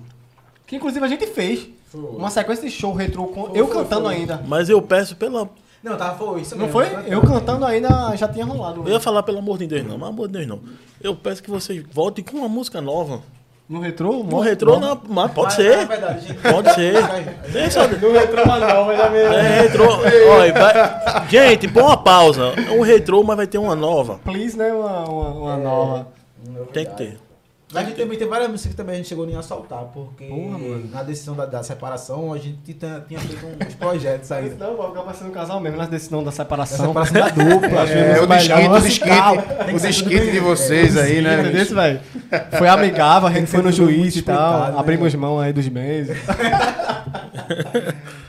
Que inclusive a gente fez. Foi. Uma sequência de show retrô com Foi, eu foi, cantando foi. ainda. Mas eu peço pela. Não, tava, foi isso Não mesmo, foi? tá- Eu cantando ainda já tinha rolado. Eu ia falar pelo amor de Deus, não, mas amor de Deus não. Eu peço que vocês voltem com uma música nova. No retrô? No retrô, não, mas pode Mas, ser. Pode ser. Tem só- No retrô, mas não, mas já me... É retrô. Olha, vai- Gente, põe uma pausa. É um retrô, mas vai ter uma nova. Please, né? Uma, uma, uma nova. Tem que ter. Mas a gente também tem várias músicas que também a gente chegou nem a soltar, porque Porra, na decisão da, da separação a gente tinha, tinha feito uns <laughs> projetos aí. Não, vai ficar parecendo um casal mesmo, nas decisão da Da separação. separação da dupla. <laughs> É, desquite, o desquite, Tem o que ser desquite tudo de vocês aí, né? Entendeu, velho? Foi amigável, a gente que foi no juiz e tal. né, abrimos mão aí dos bens. <laughs>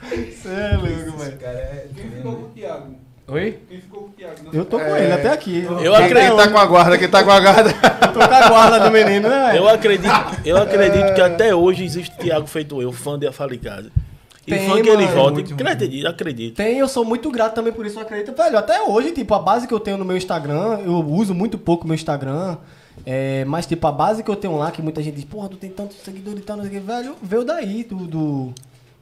Você é louco, velho. cara é- Quem ficou com o Thiago? Oi? Quem ficou com o Thiago? Eu tô com É. ele até aqui. Eu Quem, quem acredito, tá com a guarda, quem tá com a guarda. Eu <laughs> tô com a guarda do menino, né, eu acredito, eu acredito que até hoje existe Thiago feito eu, fã de A Fala Casa. E Tem, fã que ele volta. Acredito, acredito. Tem, eu sou muito grato também por isso, eu acredito. Velho, até hoje, tipo, a base que eu tenho no meu Instagram, eu uso muito pouco o meu Instagram. é, mas, tipo, a base que eu tenho lá, que muita gente diz, porra, tu tem tantos seguidores e tal, não sei o que, velho, veio daí, do, do-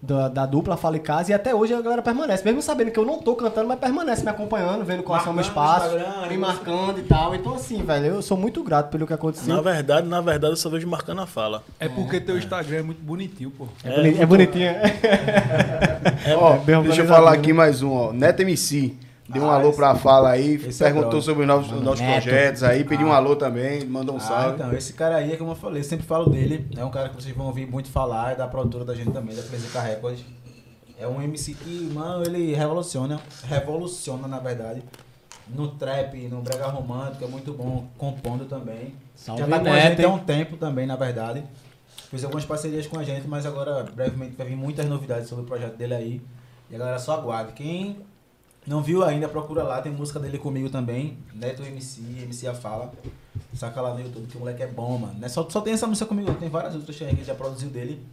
da, da dupla Fala em Casa, e até hoje a galera permanece. Mesmo sabendo que eu não tô cantando, mas permanece me acompanhando, vendo meus Marcando no passos, Instagram, me e marcando e tal. Então, assim, velho, eu sou muito grato pelo que aconteceu. Na verdade, na verdade, eu só vejo marcando a fala. É porque teu Instagram é muito bonitinho, pô. É, é bonitinho. Ó, É bem deixa eu falar organizadinho, aqui mais um, ó. Neto MC. Deu um Ah, alô esse- pra fala aí, é perguntou brother. sobre os novos, os novos Neto. projetos aí, pediu um alô também, mandou um Ah, salve. então, esse cara aí é como eu falei, eu sempre falo dele. É um cara que vocês vão ouvir muito falar, é da produtora da gente também, da Clesica Records. É um MC que, mano, ele revoluciona, revoluciona na verdade. No trap, no brega romântico, é muito bom, compondo também. Salve, Já tá com a gente há um tempo também, na verdade. Fez algumas parcerias com a gente, mas agora brevemente vai vir muitas novidades sobre o projeto dele aí. E a galera só aguarde. Quem não viu ainda, procura lá, tem música dele comigo também. Neto MC, MC A Fala. Saca lá no YouTube, que o moleque é bom, mano. Não é só, só tem essa música comigo, tem várias outras que já produziu dele.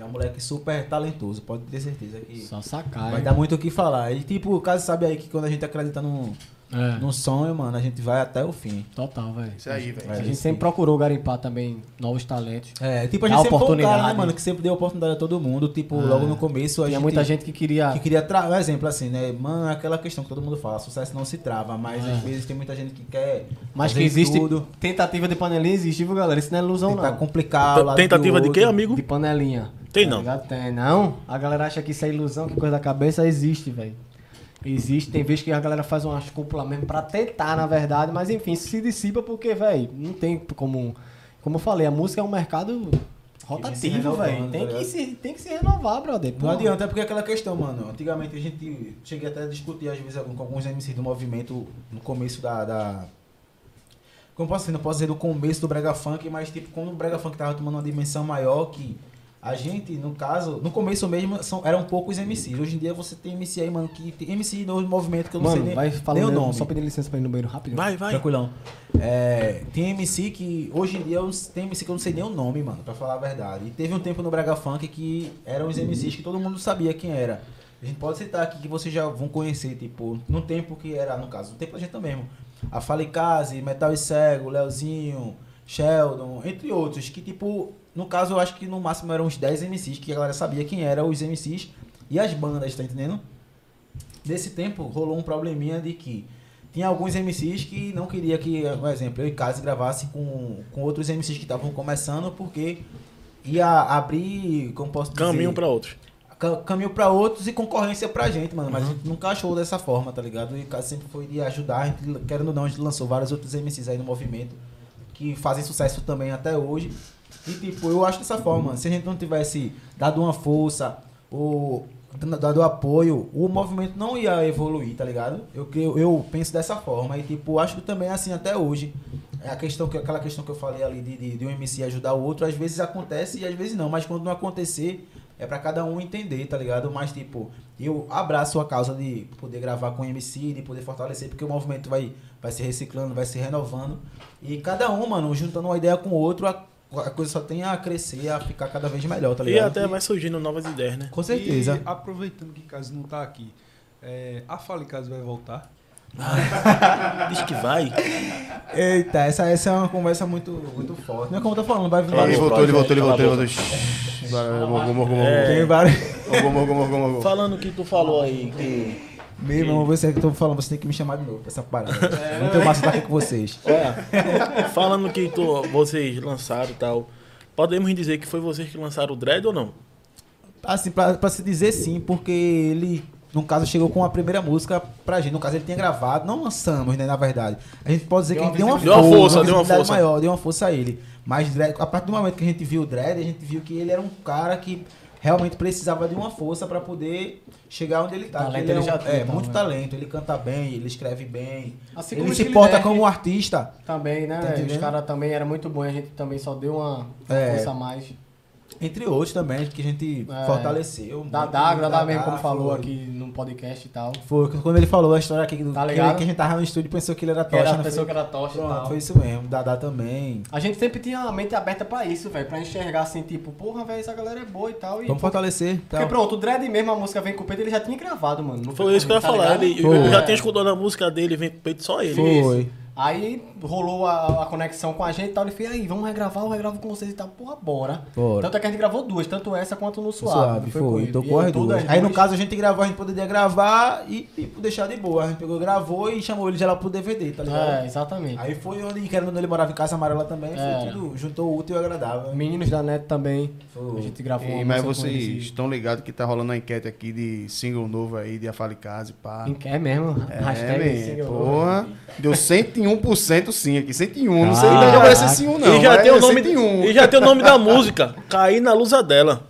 É um moleque super talentoso, pode ter certeza que Só sacar. vai hein? dar muito o que falar. E tipo, o caso sabe aí que quando a gente acredita num, É. no sonho, mano, a gente vai até o fim. Total, velho. Isso aí, velho. A É, gente isso sempre aí. procurou garimpar também novos talentos. É, tipo, a gente sempre foi um cara, oportunidade. né, mano, que sempre deu oportunidade a todo mundo. Tipo, logo no começo a Tinha gente... muita gente que queria. Que queria travar, um exemplo assim, né? Mano, é aquela questão que todo mundo fala, sucesso não se trava, mas É. às vezes tem muita gente que quer. Mas que existe tudo, tentativa de panelinha, existe, viu, galera? Isso não é ilusão, tentar não. complicar o lado Tentativa de quê, amigo? De panelinha. Tem Tá não. ligado? Tem, não. A galera acha que isso é ilusão, que coisa da cabeça. Existe, velho. Existe. Tem vezes que a galera faz umas cúpulas mesmo pra tentar, na verdade. Mas enfim, se dissipa porque, velho, não tem como. Como eu falei, a música é um mercado rotativo, velho. Tem, tá que se, tem que se renovar, brother. Não Pô. adianta, é porque é aquela questão, mano. Antigamente a gente cheguei até a discutir, às vezes, com alguns MCs do movimento no começo da. da... Como posso dizer? Não posso dizer do começo do Brega Funk, mas tipo, quando o Brega Funk tava tomando uma dimensão maior que. A gente, no caso, no começo mesmo, são, eram poucos MCs. Hoje em dia você tem MC aí, mano, que tem MC no movimento que eu não sei Mano, nem, vai nem falando o nome. Só pedir licença pra ir no banheiro rapidinho. Vai, vai. Tranquilão. É, tem MC que hoje em dia eu, tem MC que eu não sei nem o nome, mano, pra falar a verdade. E teve um tempo no Braga Funk que eram os MCs que todo mundo sabia quem era. A gente pode citar aqui que vocês já vão conhecer, tipo, no tempo que era, no caso, no tempo da gente mesmo. A Falicase, Metal e Cego, Leozinho, Sheldon, entre outros, que tipo, no caso eu acho que no máximo eram uns 10 MCs que a galera sabia quem eram os MCs e as bandas, tá entendendo? Nesse tempo rolou um probleminha de que tinha alguns MCs que não queria que, por exemplo, eu e Kazi gravasse com, com outros MCs que estavam começando porque ia abrir, como posso dizer, Caminho pra outros. ca- caminho pra outros e concorrência pra gente, mano. Uhum. Mas a gente nunca achou dessa forma, tá ligado? E o Kazi sempre foi de ajudar, a gente, querendo ou não, a gente lançou vários outros MCs aí no movimento que fazem sucesso também até hoje. E tipo, eu acho dessa forma. Se a gente não tivesse dado uma força ou dado apoio, o movimento não ia evoluir, tá ligado? Eu, eu, eu penso dessa forma. E tipo, acho que também é assim até hoje. É a questão que, aquela questão que eu falei ali de, de, de um MC ajudar o outro, às vezes acontece e às vezes não. Mas quando não acontecer, é pra cada um entender, tá ligado? Mas, tipo, eu abraço a causa de poder gravar com o MC, de poder fortalecer, porque o movimento vai, vai se reciclando, vai se renovando. E cada um, mano, juntando uma ideia com o outro, a, a coisa só tem a crescer, a ficar cada vez melhor, tá E ligado? até vai surgindo novas ideias, né? Com certeza. E aproveitando que Caso não tá aqui, é, a Fale Caso vai voltar. Diz que vai. Eita, essa, essa é uma conversa muito, muito forte. Não é como eu tô falando, vai vir Ele voltou, ele voltou, ele voltou, ele voltou. Morgou, morgou, morgou. É. Tem vários. Morgou, morgou, morgou, morgou. Falando que tu falou aí que. Meu irmão, você que eu tô falando, você tem que me chamar de novo pra essa parada. Muito massa estar aqui com vocês. Olha, falando que tu, vocês lançaram e tal. Podemos dizer que foi vocês que lançaram o Dread ou não? Assim, pra, pra se dizer sim, porque ele, no caso, chegou com a primeira música pra gente. No caso, ele tinha gravado, não lançamos, né, na verdade. A gente pode dizer Deu que a uma gente deu uma. Deu uma força, deu uma força. maior, deu uma força a ele. Mas a partir do momento que a gente viu o Dredd, a gente viu que ele era um cara que realmente precisava de uma força pra poder chegar onde ele tá. Talento que ele é, ele um- já tem, é, então, muito né? talento, ele canta bem, ele escreve bem. Assim como ele se porta como um artista. Também, né? Tá? Os caras também era muito bom, a gente também só deu uma, uma É. força a mais. Entre outros também, que a gente É. fortaleceu. Da muito. Dagro, da Dadá mesmo como falou foi. aqui no podcast e tal. Foi quando ele falou a história aqui do Tá que, ligado? que a gente tava no estúdio e pensou que ele era Que tocha. era a não pessoa foi? que era tocha e Pronto, tal. foi isso mesmo. Dadá também. A gente sempre tinha a mente aberta pra isso, velho. Pra enxergar assim, tipo, porra, velho, essa galera é boa e tal. E, Vamos fortalecer. Porque Tal. pronto, o Dredd mesmo, a música Vem com o Peito, ele já tinha gravado, mano. Foi isso que eu ia tá falar. ligado? Ele, Foi. eu já tinha escutado a música dele, vem com o peito só ele. Foi. Aí rolou a, a conexão com a gente e tal. Ele fez, aí, vamos regravar, eu regravo com vocês e tal. Porra, bora. Bora. Tanto é que a gente gravou duas, tanto essa quanto no Suave. Suave, foi. com ele. Tocou E as todas duas. Aí no caso a gente gravou, a gente poderia gravar e tipo, deixar de boa. A gente pegou, gravou e chamou ele já lá pro DVD, tá ligado? É, exatamente. Aí foi onde, querendo ele morava em Casa Amarela também, É. foi tudo, juntou o útil e o agradável. Meninos da NET também. Foi. A gente gravou E, mas vocês estão ligados que tá rolando uma enquete aqui de single novo aí, de Afale Casa e pá. e- É mesmo? É, Hashtag man, single. porra. Deu 101% sim aqui. 101. Não sei Caraca. se sim ou não. e já tem o nome 101. E já tem o nome da música. Cair na luza dela.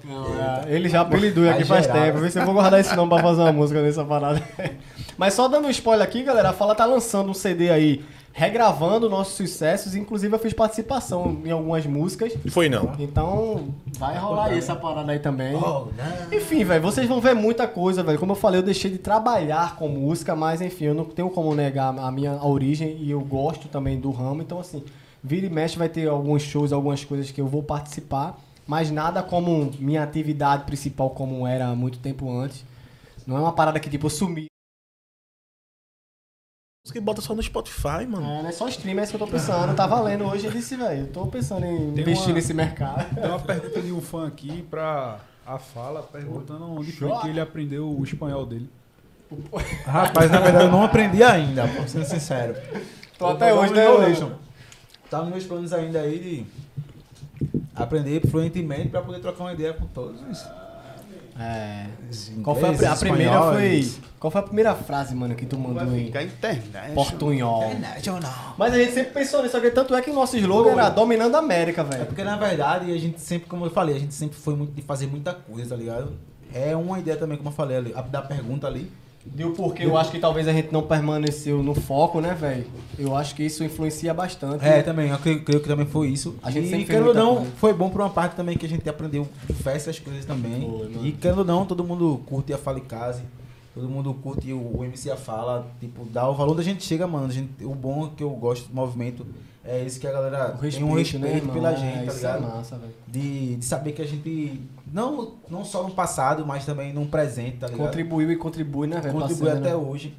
É, ele já apelidou aqui faz tempo. Vê se eu vou guardar esse nome pra fazer uma música nessa parada. <laughs> Mas só dando um spoiler aqui, galera, a Fala tá lançando um CD aí, regravando nossos sucessos. Inclusive eu fiz participação em algumas músicas. Foi não. Então vai rolar aí essa parada aí também. Oh. Enfim, velho, vocês vão ver muita coisa, velho. Como eu falei, eu deixei de trabalhar com música, mas enfim, eu não tenho como negar a minha origem e eu gosto também do ramo. Então, assim, vira e mexe vai ter alguns shows, algumas coisas que eu vou participar, mas nada como minha atividade principal como era muito tempo antes. Não é uma parada que, tipo, eu sumi. Que bota só no Spotify, mano. É, não é só stream, é isso que eu tô pensando. Tá valendo hoje, eu disse, velho. Eu tô pensando em Tem investir uma- nesse mercado. Tem uma pergunta de um fã aqui pra a fala, perguntando onde foi que ele aprendeu o espanhol dele. Rapaz, na verdade eu não aprendi ainda, pra ser sincero. Tô Eu até tô hoje, né, Evolution. Tá nos meus planos ainda aí de aprender fluentemente pra poder trocar uma ideia com todos os. É. Qual foi a, a primeira foi. Qual foi a primeira frase, mano, que tu Vai mandou em internet. portunhol? International. Mas a gente sempre pensou nisso, só que tanto é que o nosso slogan era dominando a América, É velho. porque na verdade a gente sempre, como eu falei, a gente sempre foi muito de fazer muita coisa, tá ligado? É uma ideia também, como eu falei ali, a- da pergunta ali. Deu porque eu acho que talvez a gente não permaneceu no foco, né, velho? Eu acho que isso influencia bastante. É, também, eu creio, creio que também foi isso. A gente e querendo ou não, coisa. foi bom por uma parte também que a gente aprendeu diversas coisas também. E querendo ou não, todo mundo curte a Fala em Casa. Todo mundo curte o, o MC a Fala, tipo, dá o valor da gente chega, mano. Gente, o bom que eu gosto do movimento é esse que a galera O tem respeito, um respeito né, pela É, gente, tá isso é ligado? massa, velho. de, de saber que a gente, não, não só no passado, mas também no presente, tá ligado? Contribuiu e contribui, né, velho? Contribui até né? hoje,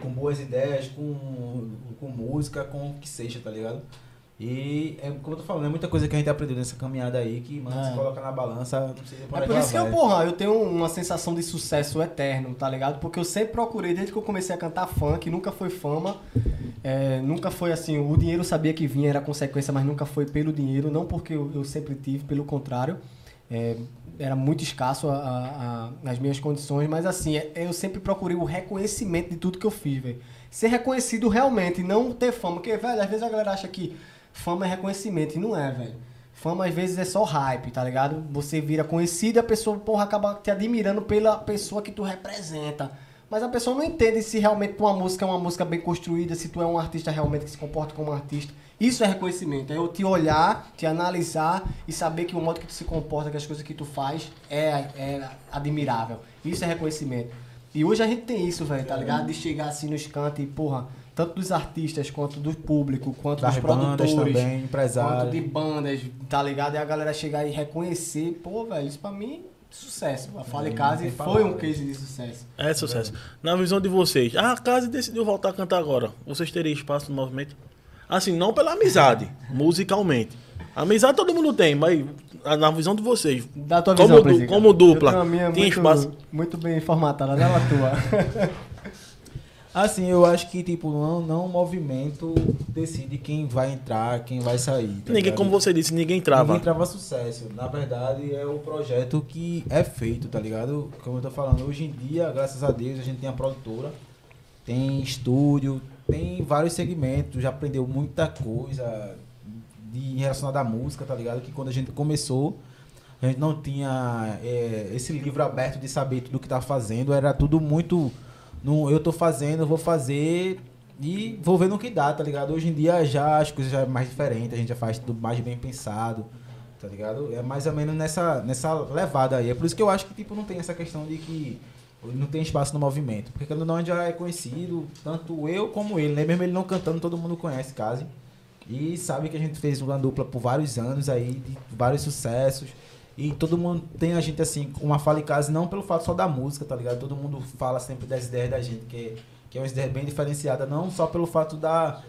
com boas ideias, com, com música, com o que seja, tá ligado? E é como eu tô falando, é muita coisa que a gente aprendeu nessa caminhada aí que, mano, É. se coloca na balança, não É por isso que eu, porra, eu tenho uma sensação de sucesso eterno, tá ligado? Porque eu sempre procurei, desde que eu comecei a cantar funk, nunca foi fama, é, nunca foi assim, o dinheiro sabia que vinha, era consequência, mas nunca foi pelo dinheiro, não porque eu, eu sempre tive, pelo contrário. É, era muito escasso a, a- a- as minhas condições, mas assim, é- eu sempre procurei o reconhecimento de tudo que eu fiz, velho. Ser reconhecido realmente, não ter fama. Porque, velho, às vezes a galera acha que fama é reconhecimento, e não é, velho. Fama às vezes é só hype, tá ligado? Você vira conhecido e a pessoa, porra, acaba te admirando pela pessoa que tu representa. Mas a pessoa não entende se realmente tua música é uma música bem construída, se tu é um artista realmente que se comporta como um artista. Isso é reconhecimento. É eu te olhar, te analisar e saber que o modo que tu se comporta, que as coisas que tu faz é, é admirável. Isso é reconhecimento. E hoje a gente tem isso, velho, tá ligado? De chegar assim nos cantos e, porra, tanto dos artistas quanto do público, quanto Das dos produtores, também, empresários. quanto de bandas, tá ligado? E a galera chegar e reconhecer, pô, velho, isso pra mim, sucesso. A É, não tem foi um case de sucesso. É sucesso. Na visão de vocês, a casa decidiu voltar a cantar agora. Vocês teriam espaço no movimento? Assim, não pela amizade, <laughs> musicalmente. Amizade todo mundo tem, mas na visão de vocês, Da tua Como visão, du- como dupla, Eu tenho a minha tem muito, espaço? muito bem formatada, não é a tua. <laughs> Assim, eu acho que, tipo, não, não o movimento decide quem vai entrar, quem vai sair. tá ninguém, como você disse, ninguém trava. Ninguém trava sucesso. Na verdade, é o projeto que é feito, tá ligado? Como eu tô falando, hoje em dia, graças a Deus, a gente tem a produtora, tem estúdio, tem vários segmentos, já aprendeu muita coisa de relacionada à música, tá ligado? Que quando a gente começou, a gente não tinha é, esse livro aberto de saber tudo que tá fazendo, era tudo muito. No, eu tô fazendo, vou fazer e vou ver no que dá, tá ligado? Hoje em dia já as coisas já é mais diferentes, a gente já faz tudo mais bem pensado, tá ligado? É mais ou menos nessa, nessa levada aí. É por isso que eu acho que tipo, não tem essa questão de que não tem espaço no movimento. Porque quando não, já é conhecido, tanto eu como ele, né? Mesmo ele não cantando, todo mundo conhece Case. E sabe que a gente fez uma dupla por vários anos aí, de vários sucessos. E todo mundo tem a gente assim, uma fala em casa, não pelo fato só da música, tá ligado? Todo mundo fala sempre das ideias da gente, que, é- que é uma ideia bem diferenciada, não só pelo fato da,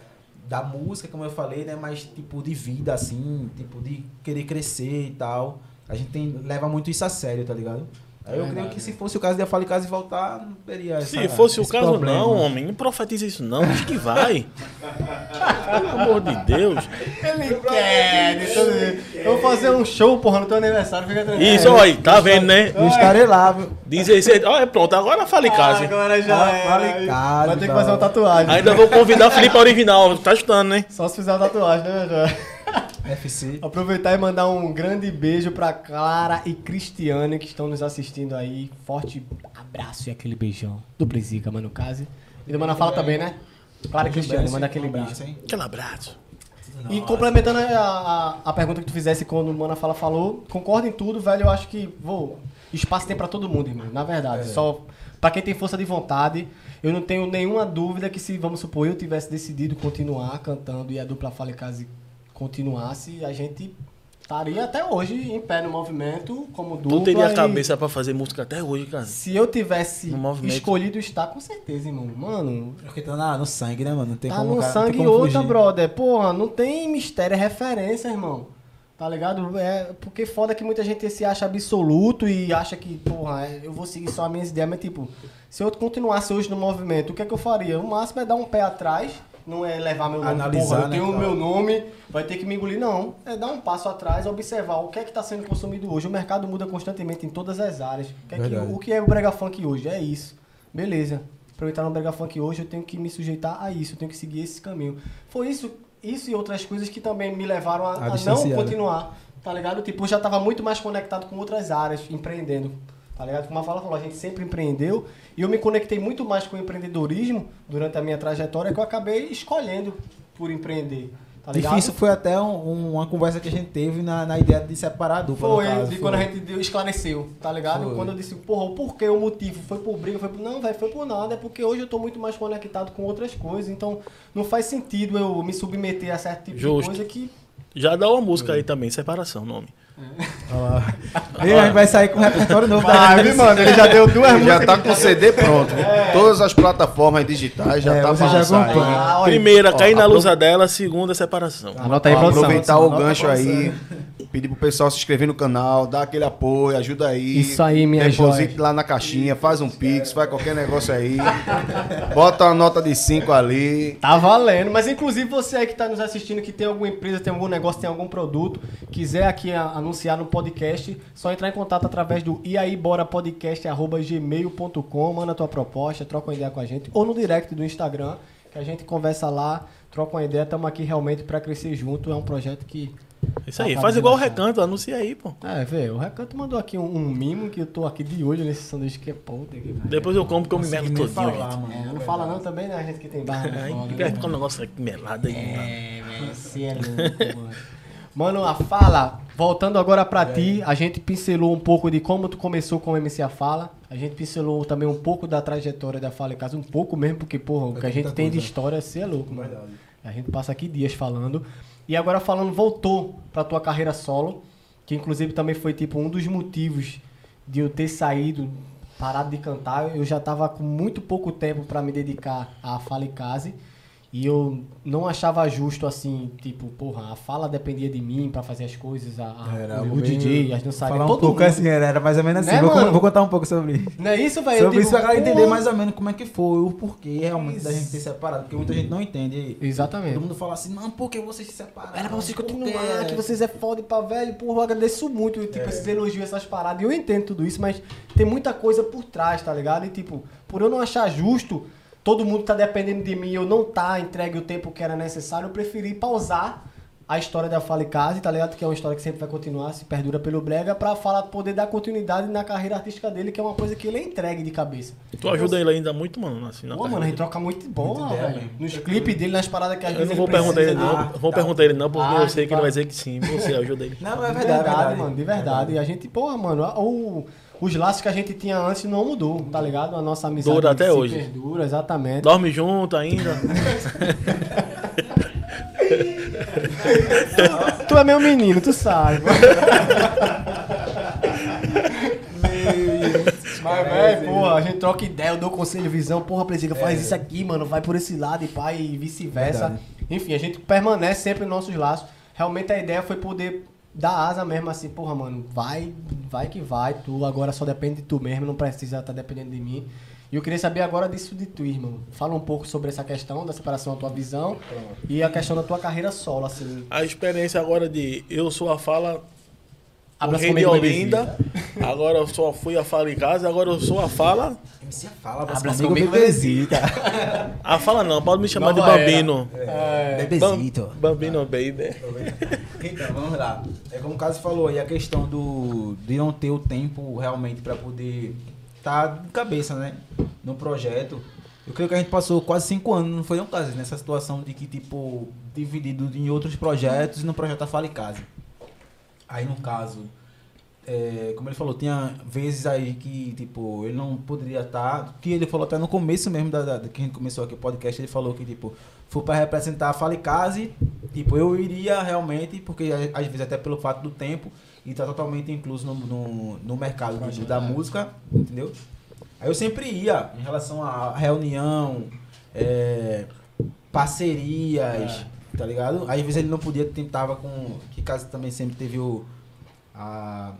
da música, como eu falei, né? Mas tipo de vida, assim, tipo de querer crescer e tal. A gente tem, leva muito isso a sério, tá ligado? Aí eu creio que se fosse o caso de a Fala em Casa e voltar, não teria essa, Se fosse o caso, problema. não, homem. Não profetiza isso, não. Diz que vai. Pelo amor de Deus. Ele quer. Eu vou fazer um show, porra, no teu aniversário, fica tranquilo. Isso, olha aí, tá vendo, né? Eu estarei lá, viu? Diz aí, olha, pronto, agora fala em Ah, casa. agora já Ah, fala em casa, Vai ter que fazer uma tatuagem. Ainda vou convidar o Felipe Original, tá escutando, né? Só se fizer uma tatuagem, né, já. FC. Aproveitar e mandar um grande beijo pra Clara e Cristiane que estão nos assistindo aí. Forte abraço e aquele beijão. Do Plesica, mano, case. E do Mana Fala também, né? Clara e Cristiane, manda aquele beijo. hein? Aquele abraço. E complementando a, a, a pergunta que tu fizesse quando o Mana Fala falou, concordo em tudo, velho. Eu acho que, vou, espaço tem pra todo mundo, irmão. Na verdade. Só pra quem tem força de vontade, eu não tenho nenhuma dúvida que se, vamos supor, eu tivesse decidido continuar cantando e a dupla Fala em Casa continuasse, a gente estaria até hoje em pé no movimento, como dupla. Tu teria a cabeça pra fazer música até hoje, cara. Se eu tivesse escolhido estar, com certeza, irmão. Mano, Porque tá na- no sangue, né, mano? Não tem tá como. no cara- não tem sangue como outra, fugir. brother. Porra, não tem mistério, é referência, irmão. Tá ligado? É, porque foda que muita gente se acha absoluto e acha que, porra, é, eu vou seguir só as minhas ideias, mas tipo, se eu continuasse hoje no movimento, o que é que eu faria? O máximo é dar um pé atrás, não é levar meu nome, Analisar, porra, eu né, tenho o meu nome, vai ter que me engolir, não. É dar um passo atrás, observar o que é que tá sendo consumido hoje. O mercado muda constantemente em todas as áreas. O que é, que- o que é o brega funk hoje? É isso. Beleza. Pra eu entrar no brega funk hoje, eu tenho que me sujeitar a isso, eu tenho que seguir esse caminho. Foi isso, isso e outras coisas que também me levaram a, A a não distanciar. continuar, tá ligado? Tipo, eu já tava muito mais conectado com outras áreas, empreendendo, tá ligado? Como a Fala falou, a gente sempre empreendeu e eu me conectei muito mais com o empreendedorismo durante a minha trajetória que eu acabei escolhendo por empreender, tá ligado? Difícil foi até um- uma conversa que a gente teve na, na ideia de separar a dupla. Foi, caso, de foi. quando a gente deu- esclareceu, tá ligado? Foi. Quando eu disse, porra, o porquê, o motivo, foi por briga, foi por. Não, velho, foi por nada, é porque hoje eu tô muito mais conectado com outras coisas, então não faz sentido eu me submeter a certo tipo Justo. de coisa que. Já dá uma música aí também, separação, o nome. E a gente vai sair com um repertório novo da Vai, me mano, ele já deu duas Já tá com o CD pronto. Todas as plataformas digitais já É, tá você pra já aí. Ah, olha, Primeira, ó, cair na apro- luz dela, segunda, separação. Anota aí, Ó, produção. aproveitar o gancho aí, pedir pro pessoal se inscrever no canal, dar aquele apoio, ajuda aí. Isso aí, minha Deposite joia. lá na caixinha, faz um pix, faz qualquer negócio aí. Bota uma nota de 5 ali. Tá valendo, mas inclusive você aí que tá nos assistindo, que tem alguma empresa, tem algum negócio, tem algum produto, quiser aqui a- anunciar no podcast, só entrar em contato através do iaiborapodcast.gmail.com, manda tua proposta, troca uma ideia com a gente, ou no direct do Instagram, que a gente conversa lá, troca uma ideia, estamos aqui realmente para crescer junto, é um projeto que... Isso aí, Tá faz igual o recanto, anuncia aí, pô. É, velho, o Recanto mandou aqui um, um mimo que eu tô aqui de olho nesse sanduíche que é cara. Depois eu como porque eu me nem todinho, falar, gente. mano. É, não fala não também, né? A gente que tem barra. Aí foda, vai né? ficar um negócio aqui melado aí. É, velho, você é louco, mano. Mano, a fala, voltando agora pra ti, a gente pincelou um pouco de como tu começou com o MC A Fala. A gente pincelou também um pouco da trajetória da Fala em Casa, um pouco mesmo, porque, porra, o Vai que a gente tem de história, você é louco, mano. Verdade. A gente passa aqui dias falando. E agora falando, voltou pra tua carreira solo, que inclusive também foi tipo um dos motivos de eu ter saído, parado de cantar. Eu já tava com muito pouco tempo pra me dedicar à Fala em Casa. E eu não achava justo assim, tipo, porra, a fala dependia de mim pra fazer as coisas, a, o, bem- DJ, as dançarinas, Falar um todo pouco mundo. assim, era, era mais ou menos assim. Né, vou, vou contar um pouco sobre isso. Não é isso, velho? Eu Sobre digo, isso pra galera entender mais ou menos como é que foi, o porquê realmente da gente ter separado. Porque muita gente não entende. Exatamente. Todo mundo fala assim, não, por que vocês se separaram? Era pra vocês continuar, quê?" que vocês é foda pra velho. Porra, eu agradeço muito, tipo, esses elogios, essas paradas. E eu entendo tudo isso, mas tem muita coisa por trás, tá ligado? E, tipo, por eu não achar justo, todo mundo tá dependendo de mim e eu não tá entregue o tempo que era necessário, eu preferi pausar a história da Fala e Casa, tá ligado? Que é uma história que sempre vai continuar, se perdura pelo Brega, pra falar, poder dar continuidade na carreira artística dele, que é uma coisa que ele é entregue de cabeça. Tu ajuda ele ainda muito, mano, assim, na Pô, mano, a gente troca muito bola, Muita ideia, velho. Nos clipes dele, nas paradas que às Eu vezes não vou ele perguntar ele não, de- eu vou tá. perguntar ele não, porque Ah, eu sei que tá. ele vai dizer que sim, você ajuda ele. Não, é De verdade, verdade, verdade. mano, de verdade. E a gente, porra, mano, o, os laços que a gente tinha antes não mudou, tá ligado? A nossa amizade Dura até se hoje. perdura, exatamente. Dorme junto ainda. <laughs> Tu é meu menino, tu sabe. Mas, velho, porra, a gente troca ideia, eu dou conselho, visão, porra, Presiga, faz isso aqui, mano, vai por esse lado e pai, e vice-versa. Enfim, a gente permanece sempre nos nossos laços. Realmente a ideia foi poder dar asa mesmo assim, porra, mano, vai, vai que vai, tu agora só depende de tu mesmo, não precisa estar dependendo de mim. E eu queria saber agora disso de tu, irmão. Fala um pouco sobre essa questão da separação da tua visão e a questão da tua carreira solo, assim. A experiência agora de eu sou a fala Abraço comigo, Olinda, agora eu só fui a fala em casa, agora eu sou a fala. MC fala, Abraço abraço comigo, comigo, bebezita. <laughs> A fala não, pode me chamar Nova de Bambino. É, Bebezito. Bam- Bambino baby. Então, vamos lá. É como o Caso falou aí, a questão do, de não ter o tempo realmente para poder estar de cabeça, né? No projeto. Eu creio que a gente passou quase cinco anos, não foi não, Caso, nessa situação de que, tipo, dividido em outros projetos e no projeto da Fala em Casa. Aí, no caso, é, como ele falou, tinha vezes aí que, tipo, ele não poderia estar. Que ele falou até no começo mesmo da, da- que a gente começou aqui o podcast, ele falou que, tipo, foi pra representar a Falicase, tipo, eu iria realmente, porque às vezes até pelo fato do tempo, e tá totalmente incluso no, no, no mercado do- da música, entendeu? Aí eu sempre ia em relação a reunião, é, parcerias, tá ligado? Aí, às vezes ele não podia, tentava com. Que caso também sempre teve o. A.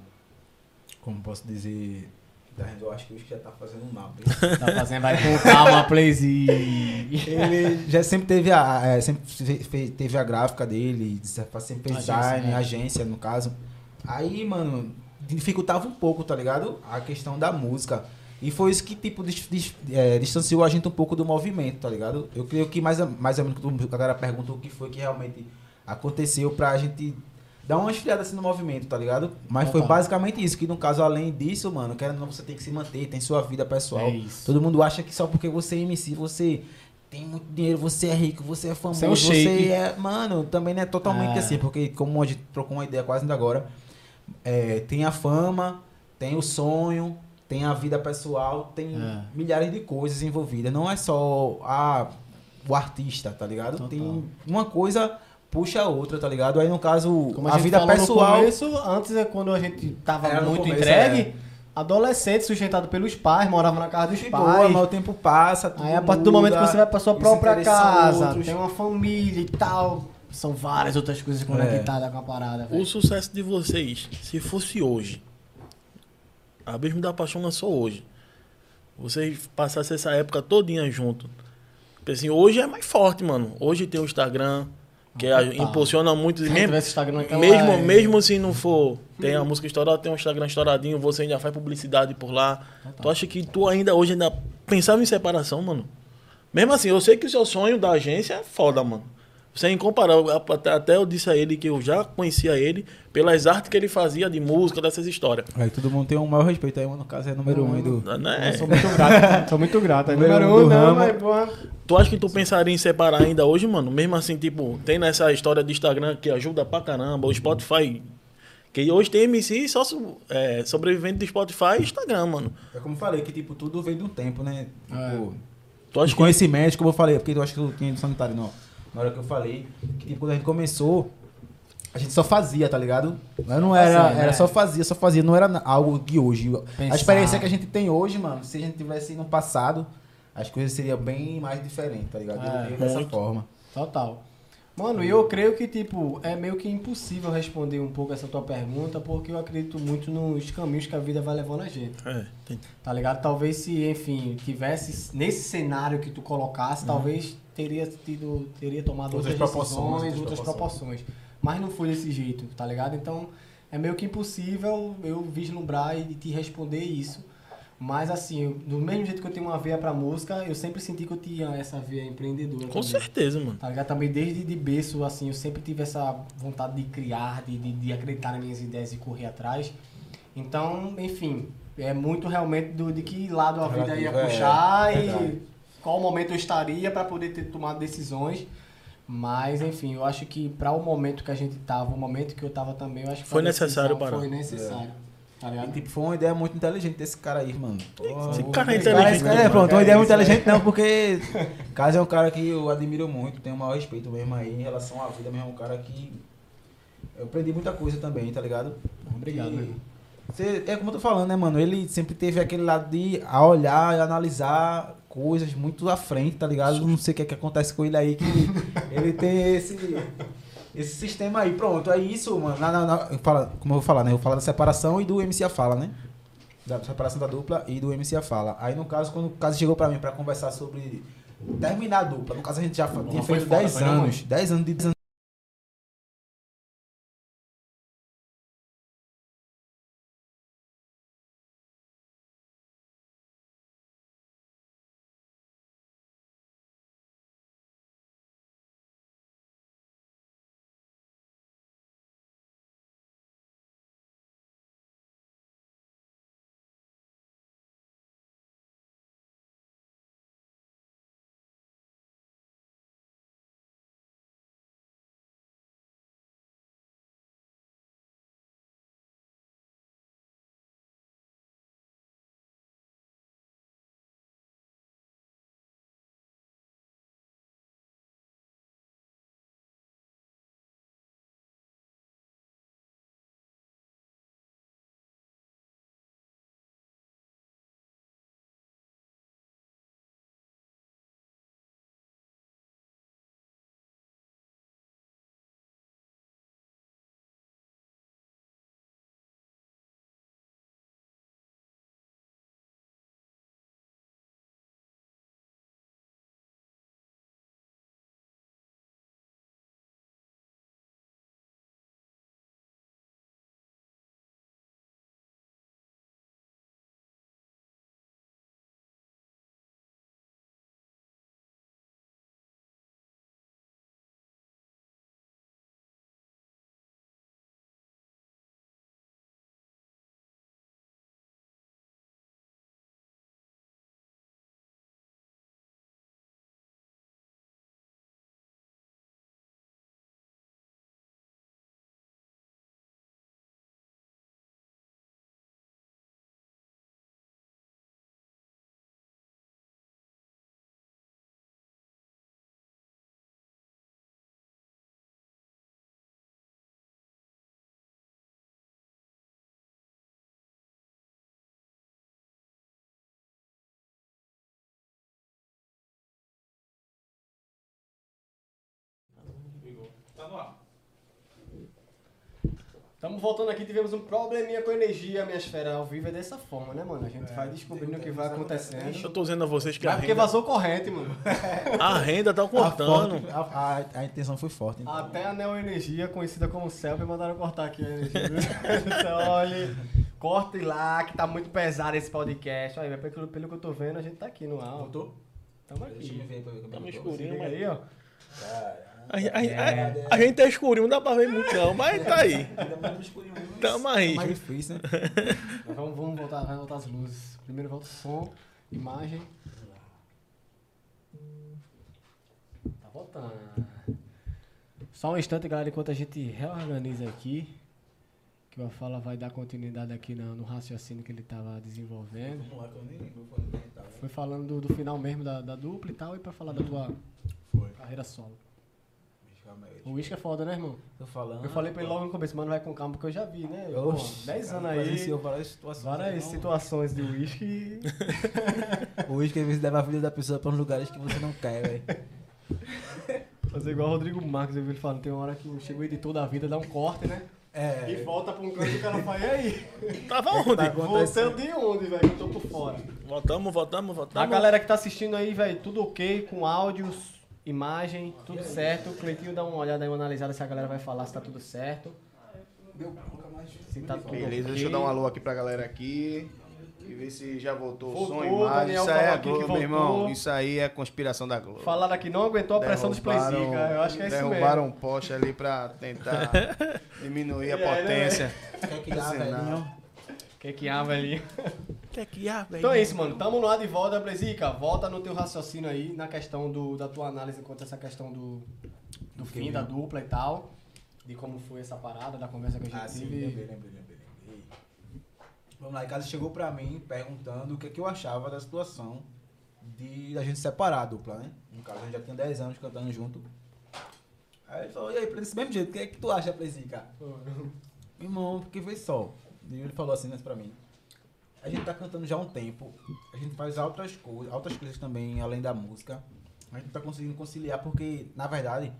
Como posso dizer. Da eu acho que o já tá fazendo mal. <laughs> Tá fazendo, vai com calma, Playzinho. ele já sempre teve a. é, sempre fe- fe- teve a gráfica dele, sempre fez design, né? agência, no caso. Aí, mano, dificultava um pouco, tá ligado? A questão da música. E foi isso que, tipo, dis- dis- é, distanciou a gente um pouco do movimento, tá ligado? Eu creio que mais, mais ou menos a galera pergunta o que foi que realmente aconteceu pra gente dar uma esfriada assim no movimento, tá ligado? Mas foi basicamente isso, que no caso, além disso, mano, querendo não, você tem que se manter, tem sua vida pessoal. É. Todo mundo acha que só porque você é MC, você tem muito dinheiro, você é rico, você é famoso, Você é você é... Mano, também não é totalmente É. assim, porque como a gente trocou uma ideia quase ainda agora, é, tem a fama, tem o sonho, tem a vida pessoal, tem É. milhares de coisas envolvidas. Não é só a, o artista, tá ligado? Total. Tem uma coisa puxa a outra, tá ligado? Aí no caso, Como a, a, vida pessoal... começo, antes é quando a gente tava Era muito começo, entregue, é. adolescente sustentado pelos pais, morava na casa dos de pais. boa, mas o tempo passa, tudo Aí a partir do momento que muda, você vai pra sua própria casa, outros. tem uma família e tal, são várias outras coisas conectadas com a parada, velho. O sucesso de vocês, se fosse hoje, Abismo da Paixão lançou hoje, vocês passassem essa época todinha junto. Porque, assim, hoje é mais forte, mano. Hoje tem o Instagram, que a- Total. impulsiona muito. Mesmo, naquela mesmo, época. mesmo se não for, tem a música estourada, tem um Instagram estouradinho, você ainda faz publicidade por lá. Tu acha que tu ainda hoje ainda pensava em separação, mano? Mesmo assim, eu sei que o seu sonho da agência é foda, mano. Você é incomparável. Até, até eu disse a ele que eu já conhecia ele pelas artes que ele fazia de música, dessas histórias. Aí todo mundo tem um maior respeito aí, mano. No caso é número um aí do. Né? Eu sou muito grato, <laughs> sou muito grato. Aí, Número número um um, do não, ramo. mas, porra, Tu acha que tu pensaria em separar ainda hoje, mano? Mesmo assim, tipo, tem nessa história de Instagram que ajuda pra caramba, o Spotify. Que hoje tem MC só é, sobrevivente do Spotify e Instagram, mano. É como eu falei, que tipo, tudo vem um tempo, né? Tipo, Tu os acha que conhecimentos, como eu falei, porque eu acho que eu tinha do sanitário, não. Na hora que eu falei, que tipo, quando a gente começou, a gente só fazia, tá ligado? Mas não era, Fazia, né? era só fazia, só fazia, não era algo de hoje. Pensar. A experiência que a gente tem hoje, mano, se a gente tivesse no passado, as coisas seriam bem mais diferentes, tá ligado? É, eu dessa forma. Total. Mano, e eu creio que, tipo, é meio que impossível responder um pouco essa tua pergunta, porque eu acredito muito nos caminhos que a vida vai levando a gente. É, tem- Tá ligado? Talvez se, enfim, tivesse nesse cenário que tu colocasse, talvez teria tido, teria tomado Outras outras, proporções, decisões, outras outras proporções. proporções. Mas não foi desse jeito, tá ligado? Então é meio que impossível eu vislumbrar e te responder isso. Mas assim, do mesmo jeito que eu tenho uma veia pra música, eu sempre senti que eu tinha essa veia empreendedora. com também. certeza, mano. Tá ligado? Também desde de berço, assim, eu sempre tive essa vontade de criar, de, de, de acreditar nas minhas ideias e correr atrás. Então, enfim, é muito realmente do, de que lado a vida ia é, puxar verdade. e qual momento eu estaria para poder ter tomado decisões. Mas, enfim, eu acho que para o momento que a gente tava, o momento que eu tava também, eu acho que Foi necessário parar. Foi necessário. Tá E, tipo, foi uma ideia muito inteligente desse cara aí, mano. Porra, Esse cara é inteligente, esse né, é, pronto, uma É ideia muito é. inteligente não, porque Caso é um cara que eu admiro muito, tenho o maior respeito mesmo aí em relação à vida mesmo, é um cara que eu aprendi muita coisa também, tá ligado? Obrigado, Que-. Cê- é como eu tô falando, né, mano? Ele sempre teve aquele lado de a olhar e analisar coisas muito à frente, tá ligado? Não sei o que, é que acontece com ele aí, que ele tem esse, esse sistema aí. Pronto, é isso, mano. Na, na, na- eu falo- como eu vou falar, né? Eu vou falar da separação e do MC a Fala, né? Da separação da dupla e do MC a Fala. Aí, no caso, quando o caso chegou pra mim pra conversar sobre terminar a dupla, no caso a gente já tinha feito foda, 10 foi não, anos, 10 anos de Estamos voltando aqui, tivemos um probleminha com energia, minha esfera ao vivo é dessa forma, né, mano? A gente vai descobrindo o que vai acontecendo. Eu tô dizendo a vocês que a Mas porque renda, vazou corrente, mano. a renda tá A, cortando. forte- a, a- a intenção foi forte. Então. Até a Neo Energia, conhecida como Celp, mandaram cortar aqui a energia. <laughs> então, olha, corte lá, que tá muito pesado esse podcast. Olha, pelo, pelo que eu tô vendo, a gente tá aqui no ar. Voltou? Tamo Deixa eu aqui. ver pra ver como Tá é escurinho, aí, ó. A, a- a- a gente tá escurinho, não dá pra ver muito não, mas tá aí. <laughs> Ainda mais no escurinho, mas- Tamo aí. mais difícil, né? <laughs> Mas vamos, vamos voltar, vai voltar as luzes. Primeiro volta o som, imagem. Tá voltando. Só um instante, galera, enquanto a gente reorganiza aqui. Que o Fala vai dar continuidade aqui no, no raciocínio que ele tava desenvolvendo. Vamos lá, que eu nem lembro quando a gente tava. Foi falando do, do final mesmo da, da dupla e tal, e pra falar da tua Foi. carreira solo. O uísque é foda, né, irmão? Tô falando. Eu falei pra ele logo no começo, mano, vai com calma, porque eu já vi, né? Oxi, 10 cara, anos aí, várias situações. várias não, situações de uísque. <laughs> O uísque às vezes leva a vida da pessoa pra uns lugares que você não quer, velho. <laughs> Fazer igual o Rodrigo Marques, eu vi ele falando, tem uma hora que chega o editor da vida, dá um corte, né? E É. volta pra um canto e o cara fala, e aí? Tava onde? Tá <laughs> Voltando de onde, velho? Eu tô por fora. Voltamos, voltamos, A voltamos. galera que tá assistindo aí, velho, tudo ok, com áudios, imagem, tudo certo. O Cleitinho dá uma olhada aí, uma analisada se a galera vai falar se tá tudo certo. Se tá tudo Beleza, ok. deixa eu dar um alô aqui pra galera aqui. E ver se já voltou, o som, Voltou, imagem. Daniel Isso aí é Globo, meu irmão. voltou. Isso aí é a conspiração da Globo. Falaram que não aguentou a pressão dos Derrubaram- Playzica. Eu acho que é isso Derrubaram mesmo. um poste ali pra tentar <laughs> diminuir a E né, potência. Quer que dá, velhinho? Que que há, velhinho? <laughs> Que que há, velho? Então é isso, mano. Tamo no ar de volta, Playzica. Volta no teu raciocínio aí, na questão do, da tua análise quanto a essa questão do, do fim da dupla e tal. De como foi essa parada, da conversa que a gente Ah, sim, teve. lembrei, lembrei, lembrei, lembrei. Vamos lá, Ricardo chegou pra mim perguntando o que, é que eu achava da situação de a gente separar a dupla, né? No caso, a gente já tinha 10 anos cantando junto. Aí ele falou, e aí, desse mesmo jeito, o que é que tu acha, Plezica? Irmão, porque foi só. E ele falou assim, né, pra mim. A gente tá cantando já há um tempo. A gente faz outras coisas, outras coisas também, além da música. A gente tá conseguindo conciliar porque, na verdade,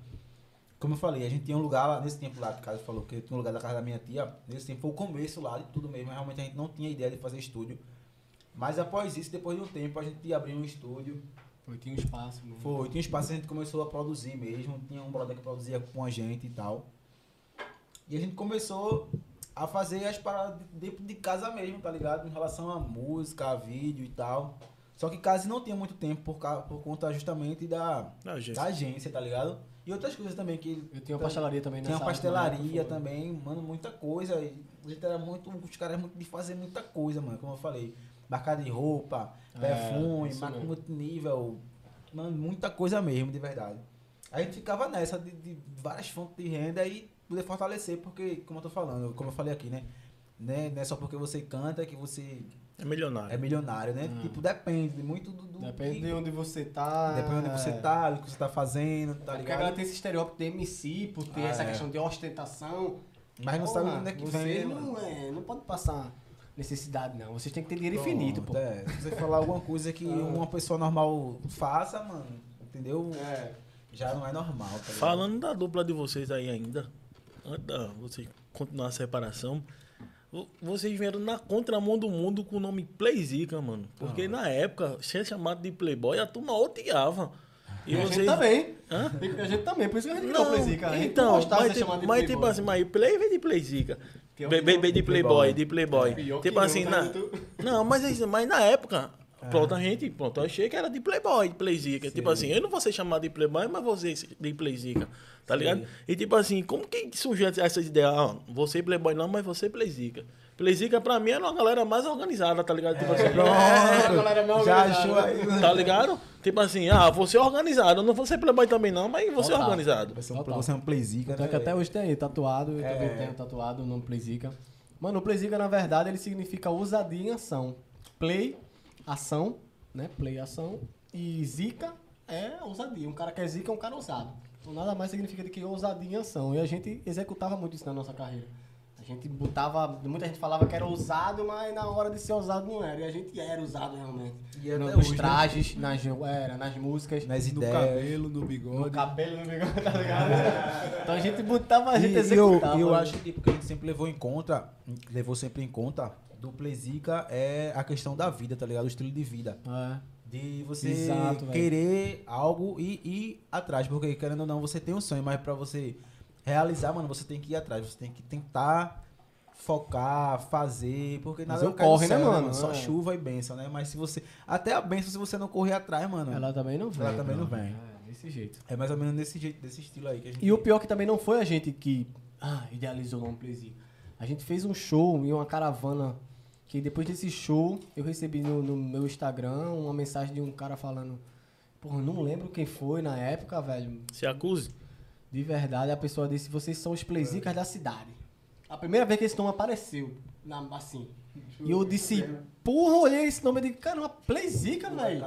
como eu falei, a gente tinha um lugar lá, nesse tempo lá, que o Caio falou que tinha um lugar da casa da minha tia. Nesse tempo foi o começo lá de tudo mesmo. Realmente a gente não tinha ideia de fazer estúdio. Mas após isso, depois de um tempo, a gente abriu um estúdio. Foi, tinha um espaço. Mano. Foi, tinha um espaço a gente começou a produzir mesmo. Tinha um brother que produzia com a gente e tal. E a gente começou a fazer as paradas dentro de casa mesmo, tá ligado? Em relação a música, a vídeo e tal. Só que casa não tinha muito tempo por, ca- por conta justamente da, Da agência. da agência, tá ligado? E outras coisas também que. Eu tinha uma pastelaria também Tinha nessa uma pastelaria época, foi. também, mano, muita coisa. E A gente era muito. Os caras muito de fazer muita coisa, mano, como eu falei. Marca de roupa, É, perfume, mesmo. multinível. Mano, muita coisa mesmo, de verdade. A gente ficava nessa de, de várias fontes de renda e poder fortalecer, porque, como eu tô falando, como eu falei aqui, né? Né? Não é só porque você canta que você É milionário. é milionário, né? Ah. Tipo, depende muito do. do Depende que- de onde você tá. Depende de onde você tá, do que você tá fazendo, tá Porque ligado? agora tem esse estereótipo de MC, por ter Ah, essa é. questão de ostentação. Mas não sabe Porra, onde é que você vem, não, mano. é, não pode passar necessidade, não. Vocês têm que ter dinheiro Pronto, infinito, pô. É, se você falar alguma coisa que <laughs> uma pessoa normal faça, mano, entendeu? É. Já não é normal, tá? Falando da dupla de vocês aí ainda, antes da vocês continuar a separação, vo- vocês vieram na contramão do mundo com o nome Playzica, mano. Porque na época, ser chamado de Playboy, a turma odiava. E a vocês... gente também. Hã? A gente também, por isso que a gente Não, Playzica. A gente então, não gostava mas, de ser tipo, chamado de mas Playboy. tipo assim, mas Play vem de Playzica. Não. de Playboy, de Playboy. Tipo não, assim, tá na... Não, mas, mas na época, pronto, a gente, pronto, eu achei que era de Playboy, de Playzica. Tipo assim, eu não vou ser chamado de Playboy, mas vou ser de Playzica, tá ligado? E tipo assim, como que surgiu essa ideia? Ah, você Playboy não, mas você Playzica. Playzica pra mim era uma galera mais organizada, tá ligado? Tipo assim, É, a galera é mal já organizada, achou né? aí. mano. tá ligado? Tipo assim, ah, você é organizado, eu não vou ser Playboy também não, mas você é Total. organizado. Vai ser um, você é um playzica, né? é que até hoje tem aí, tatuado, eu É. também tenho tatuado o nome Playzica. Mano, o Playzica, na verdade, ele significa ousadia em ação. Play, ação, né? Play, ação. E zica é ousadia. Um cara que é zica é um cara ousado. Então nada mais significa do que ousadia em ação. E a gente executava muito isso na nossa carreira. A gente botava. Muita gente falava que era ousado, mas na hora de ser ousado não era. E a gente era ousado realmente. E até No- hoje, nos né? trajes, nas, era, nas músicas. Nas No ideias. cabelo, no No bigode. cabelo, no bigode, tá ligado? <laughs> então a gente botava, a gente E, e eu, executava. eu acho que porque a gente sempre levou em conta, levou sempre em conta, do Plezica é a questão da vida, tá ligado? O estilo de vida. É. De você Exato, querer algo e ir atrás. Porque, querendo ou não, você tem um sonho, mas pra você realizar, mano, você tem que ir atrás. Você tem que tentar focar, fazer. Porque nada corre, né, céu, mano? Só É. chuva e benção, né? Mas se você. Até a benção, se você não correr atrás, mano. Ela também não vem. Ela também não vem. É, desse jeito. É mais ou menos desse jeito, desse estilo aí que a gente. E o pior que também não foi a gente que ah, idealizou o nome Plezica. A gente fez um show em uma caravana que depois desse show eu recebi no, no meu Instagram uma mensagem de um cara falando Porra, não lembro quem foi na época, velho. Se acuse. De verdade, a pessoa disse, vocês são os plezicas da cidade. A primeira vez que esse nome apareceu, na, assim. E eu disse, porra, olhei esse nome e disse, caramba, plezica, velho.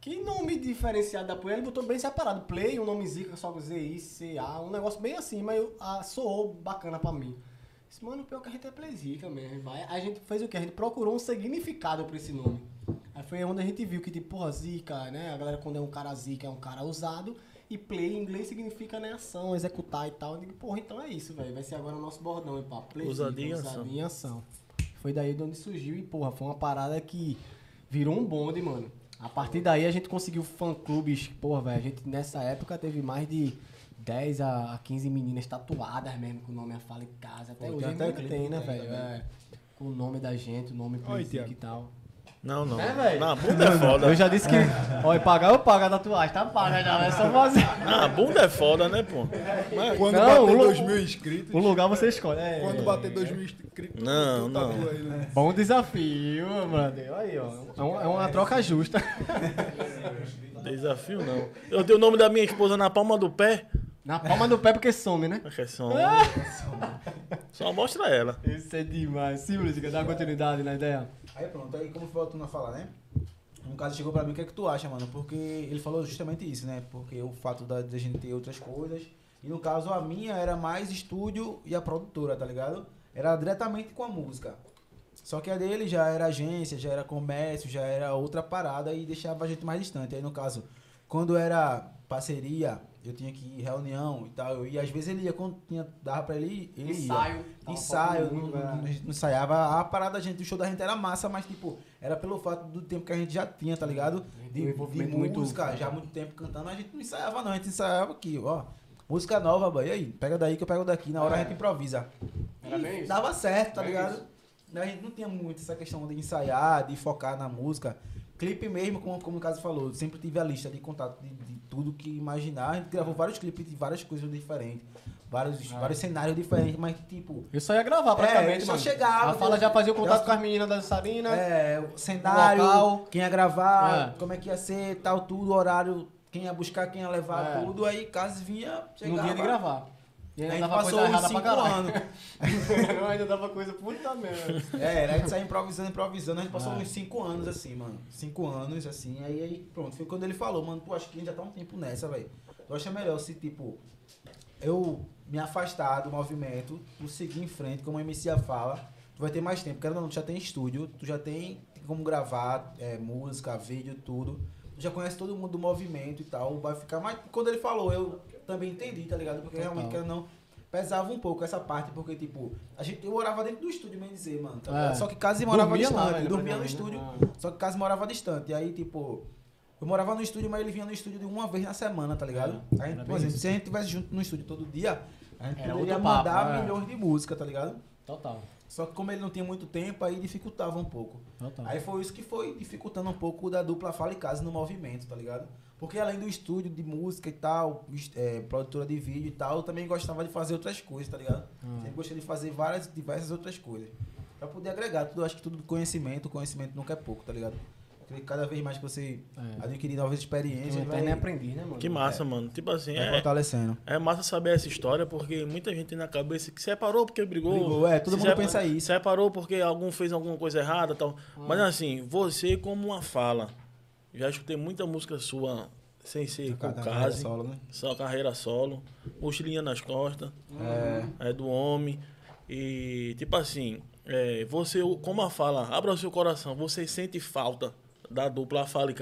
Que nome diferenciado da Play, ele botou bem separado. Play, um nome zica, só Z-I, C-A, um negócio bem assim, mas eu- ah, soou bacana pra mim. Disse, mano, pior que a gente é Play zica mesmo. Vai. A gente fez o quê? A gente procurou um significado pra esse nome. Aí foi onde a gente viu que, tipo, porra, zica, né? A galera quando é um cara zica é um cara usado. E play em inglês significa, né, ação, executar e tal. Eu digo, porra, então é isso, velho. Vai ser agora o nosso bordão, e pá. Play Ousadia em zica, ação. ousadia em ação. Foi daí de onde surgiu e, porra, foi uma parada que virou um bonde, mano. A partir daí a gente conseguiu fã-clubes, porra, velho. A gente nessa época teve mais de 10 a 15 meninas tatuadas mesmo com o nome A Fala em Casa. Até Pô, hoje tem ainda até clipe tem, né, velho? É, com o nome da gente, o nome Thiago. e tal. Não, não. É, velho? Na bunda é foda. Eu já disse que, <laughs> olha, pagar eu pago a tatuagem, tá paga já, é só fazer. Na bunda é foda, né, pô? Mas- Quando Não, bater o 2 lu- mil inscritos. O lugar você escolhe. É, Quando bater 2 mil inscritos. Não, não. aí, né? Bom desafio, brother. Aí, ó. É uma, é uma troca justa. Desafio não. Eu tenho o nome da minha esposa na palma do pé. Na palma do pé porque some, né? Acho que é só, só mostra ela. Isso é demais. Sim, música, dá continuidade na ideia. Aí pronto, aí como foi voltando a falar, né? No caso chegou pra mim, o que é que tu acha, mano? Porque ele falou justamente isso, né? Porque o fato da, da gente ter outras coisas. E no caso a minha era mais estúdio e a produtora, tá ligado? Era diretamente com a música. Só que a dele já era agência, já era comércio, já era outra parada e deixava a gente mais distante. Aí no caso, quando era parceria, eu tinha que ir reunião e tal. Ia, às vezes ele ia, quando tinha, dava pra ele ele Ensaio. ia. Tava Ensaio, muito, não, não, é. não ensaiava. A parada da gente, o show da gente era massa, mas tipo, era pelo fato do tempo que a gente já tinha, tá ligado? De, de muito- música, já há muito tempo cantando, a gente não ensaiava não, a gente ensaiava aqui, ó. Música nova, boy, e aí? Pega daí que eu pego daqui, na hora a gente improvisa. Era E bem isso. Dava certo, tá ligado? isso. A gente não tinha muito essa questão de ensaiar, de focar na música. Clipe mesmo, como, como o caso falou, sempre tive a lista de contato de, de tudo que imaginar. A gente gravou vários clipes de várias coisas diferentes, vários, Ah. vários cenários diferentes, mas tipo, Eu só ia gravar praticamente, É, só chegava, A fala já fazia o contato eu- com as meninas da Sarina. é, o cenário, local. quem ia gravar, É. como é que ia ser, tal, tudo, horário, quem ia buscar, quem ia levar, É. tudo. Aí caso vinha, chegava. dia de gravar. E A ainda gente dava passou coisa uns errada pra cinco caralho. anos. <laughs> Não, ainda dava coisa puta merda. É, a gente sair improvisando, improvisando, a gente passou Ah. uns 5 anos assim, mano. 5 anos, assim, aí, aí pronto. Foi quando ele falou, mano, pô, acho que a gente já tá um tempo nessa, velho. Eu acho melhor se, tipo, eu me afastar do movimento, tu seguir em frente, como a MC fala, tu vai ter mais tempo. Ou não, tu já tem estúdio, tu já tem como gravar é, música, vídeo, tudo. Já conhece todo mundo do movimento e tal, vai ficar mais... Quando ele falou, eu também entendi, tá ligado? Porque realmente, querendo não, pesava um pouco essa parte, porque, tipo, a gente, eu morava dentro do estúdio, bem dizer, mano. tá É. Só que casa morava Dormia lá, distante, velho, dormia no estúdio, né? só que casa morava distante. E aí, tipo, eu morava no estúdio, mas ele vinha no estúdio de uma vez na semana, tá ligado? É, gente, por exemplo, se a gente tivesse junto no estúdio todo dia, a gente Era poderia papo, mandar é. milhões de música, tá ligado? Total. Só que como ele não tinha muito tempo, aí dificultava um pouco. Total. Aí foi isso que foi dificultando um pouco da dupla Fala e Casa no movimento, tá ligado? Porque além do estúdio de música e tal, é, produtora de vídeo e tal, eu também gostava de fazer outras coisas, tá ligado? Ah. Sempre gostei de fazer várias, diversas outras coisas. Pra poder agregar tudo, eu acho que tudo conhecimento, conhecimento nunca é pouco, tá ligado? Porque cada vez mais que você É. adquirir novas experiências, Tem vai, eterno aprendiz, né, mano? Que massa, mano. Tipo assim, vai é, fortalecendo. é massa saber essa história, porque muita gente tem na cabeça que separou porque brigou. Brigou, é, todo mundo sepa- pensa isso. Separou porque algum fez alguma coisa errada e tal. Ah. Mas assim, você como uma fala. Já escutei muita música sua sem ser com Carreira case. solo, né? Só carreira solo. Mochilinha nas costas. É. É do homem. E, tipo assim, é, você, como a fala, abra o seu coração, você sente falta da dupla Fala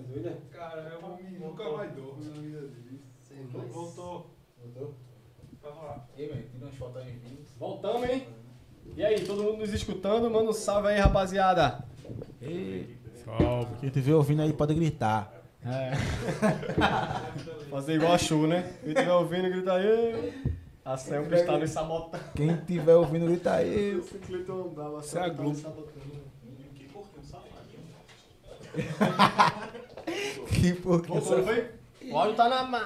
e Cala. Cara, um homem nunca mais na vida dele. Voltou. Voltou? Tava lá. E aí, velho, tira umas fotos aí. Voltamos, hein? E aí, todo mundo nos escutando? Manda um salve aí, rapaziada. Salve. Quem estiver ouvindo aí pode gritar. É. <laughs> Fazer igual a Chu, né? Quem estiver ouvindo, grita aí. A Selma está nos sabotando. Quem estiver ouvindo, grita aí. Isso é a Globo. Que porquê? <laughs> Voltou, não foi? O áudio tá na mão.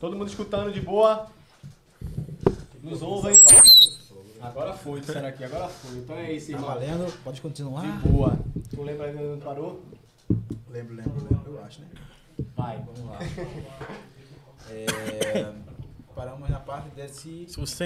Todo mundo escutando de boa. Nos ouvem. Agora foi, disseram aqui, agora foi. Então é isso, Tá irmão. valendo? Pode continuar? De boa. Tu lembra ainda onde parou? Lembro, lembro, lembro. Eu acho, né? Vai. Vamos lá. <laughs> É, paramos na parte desse Se você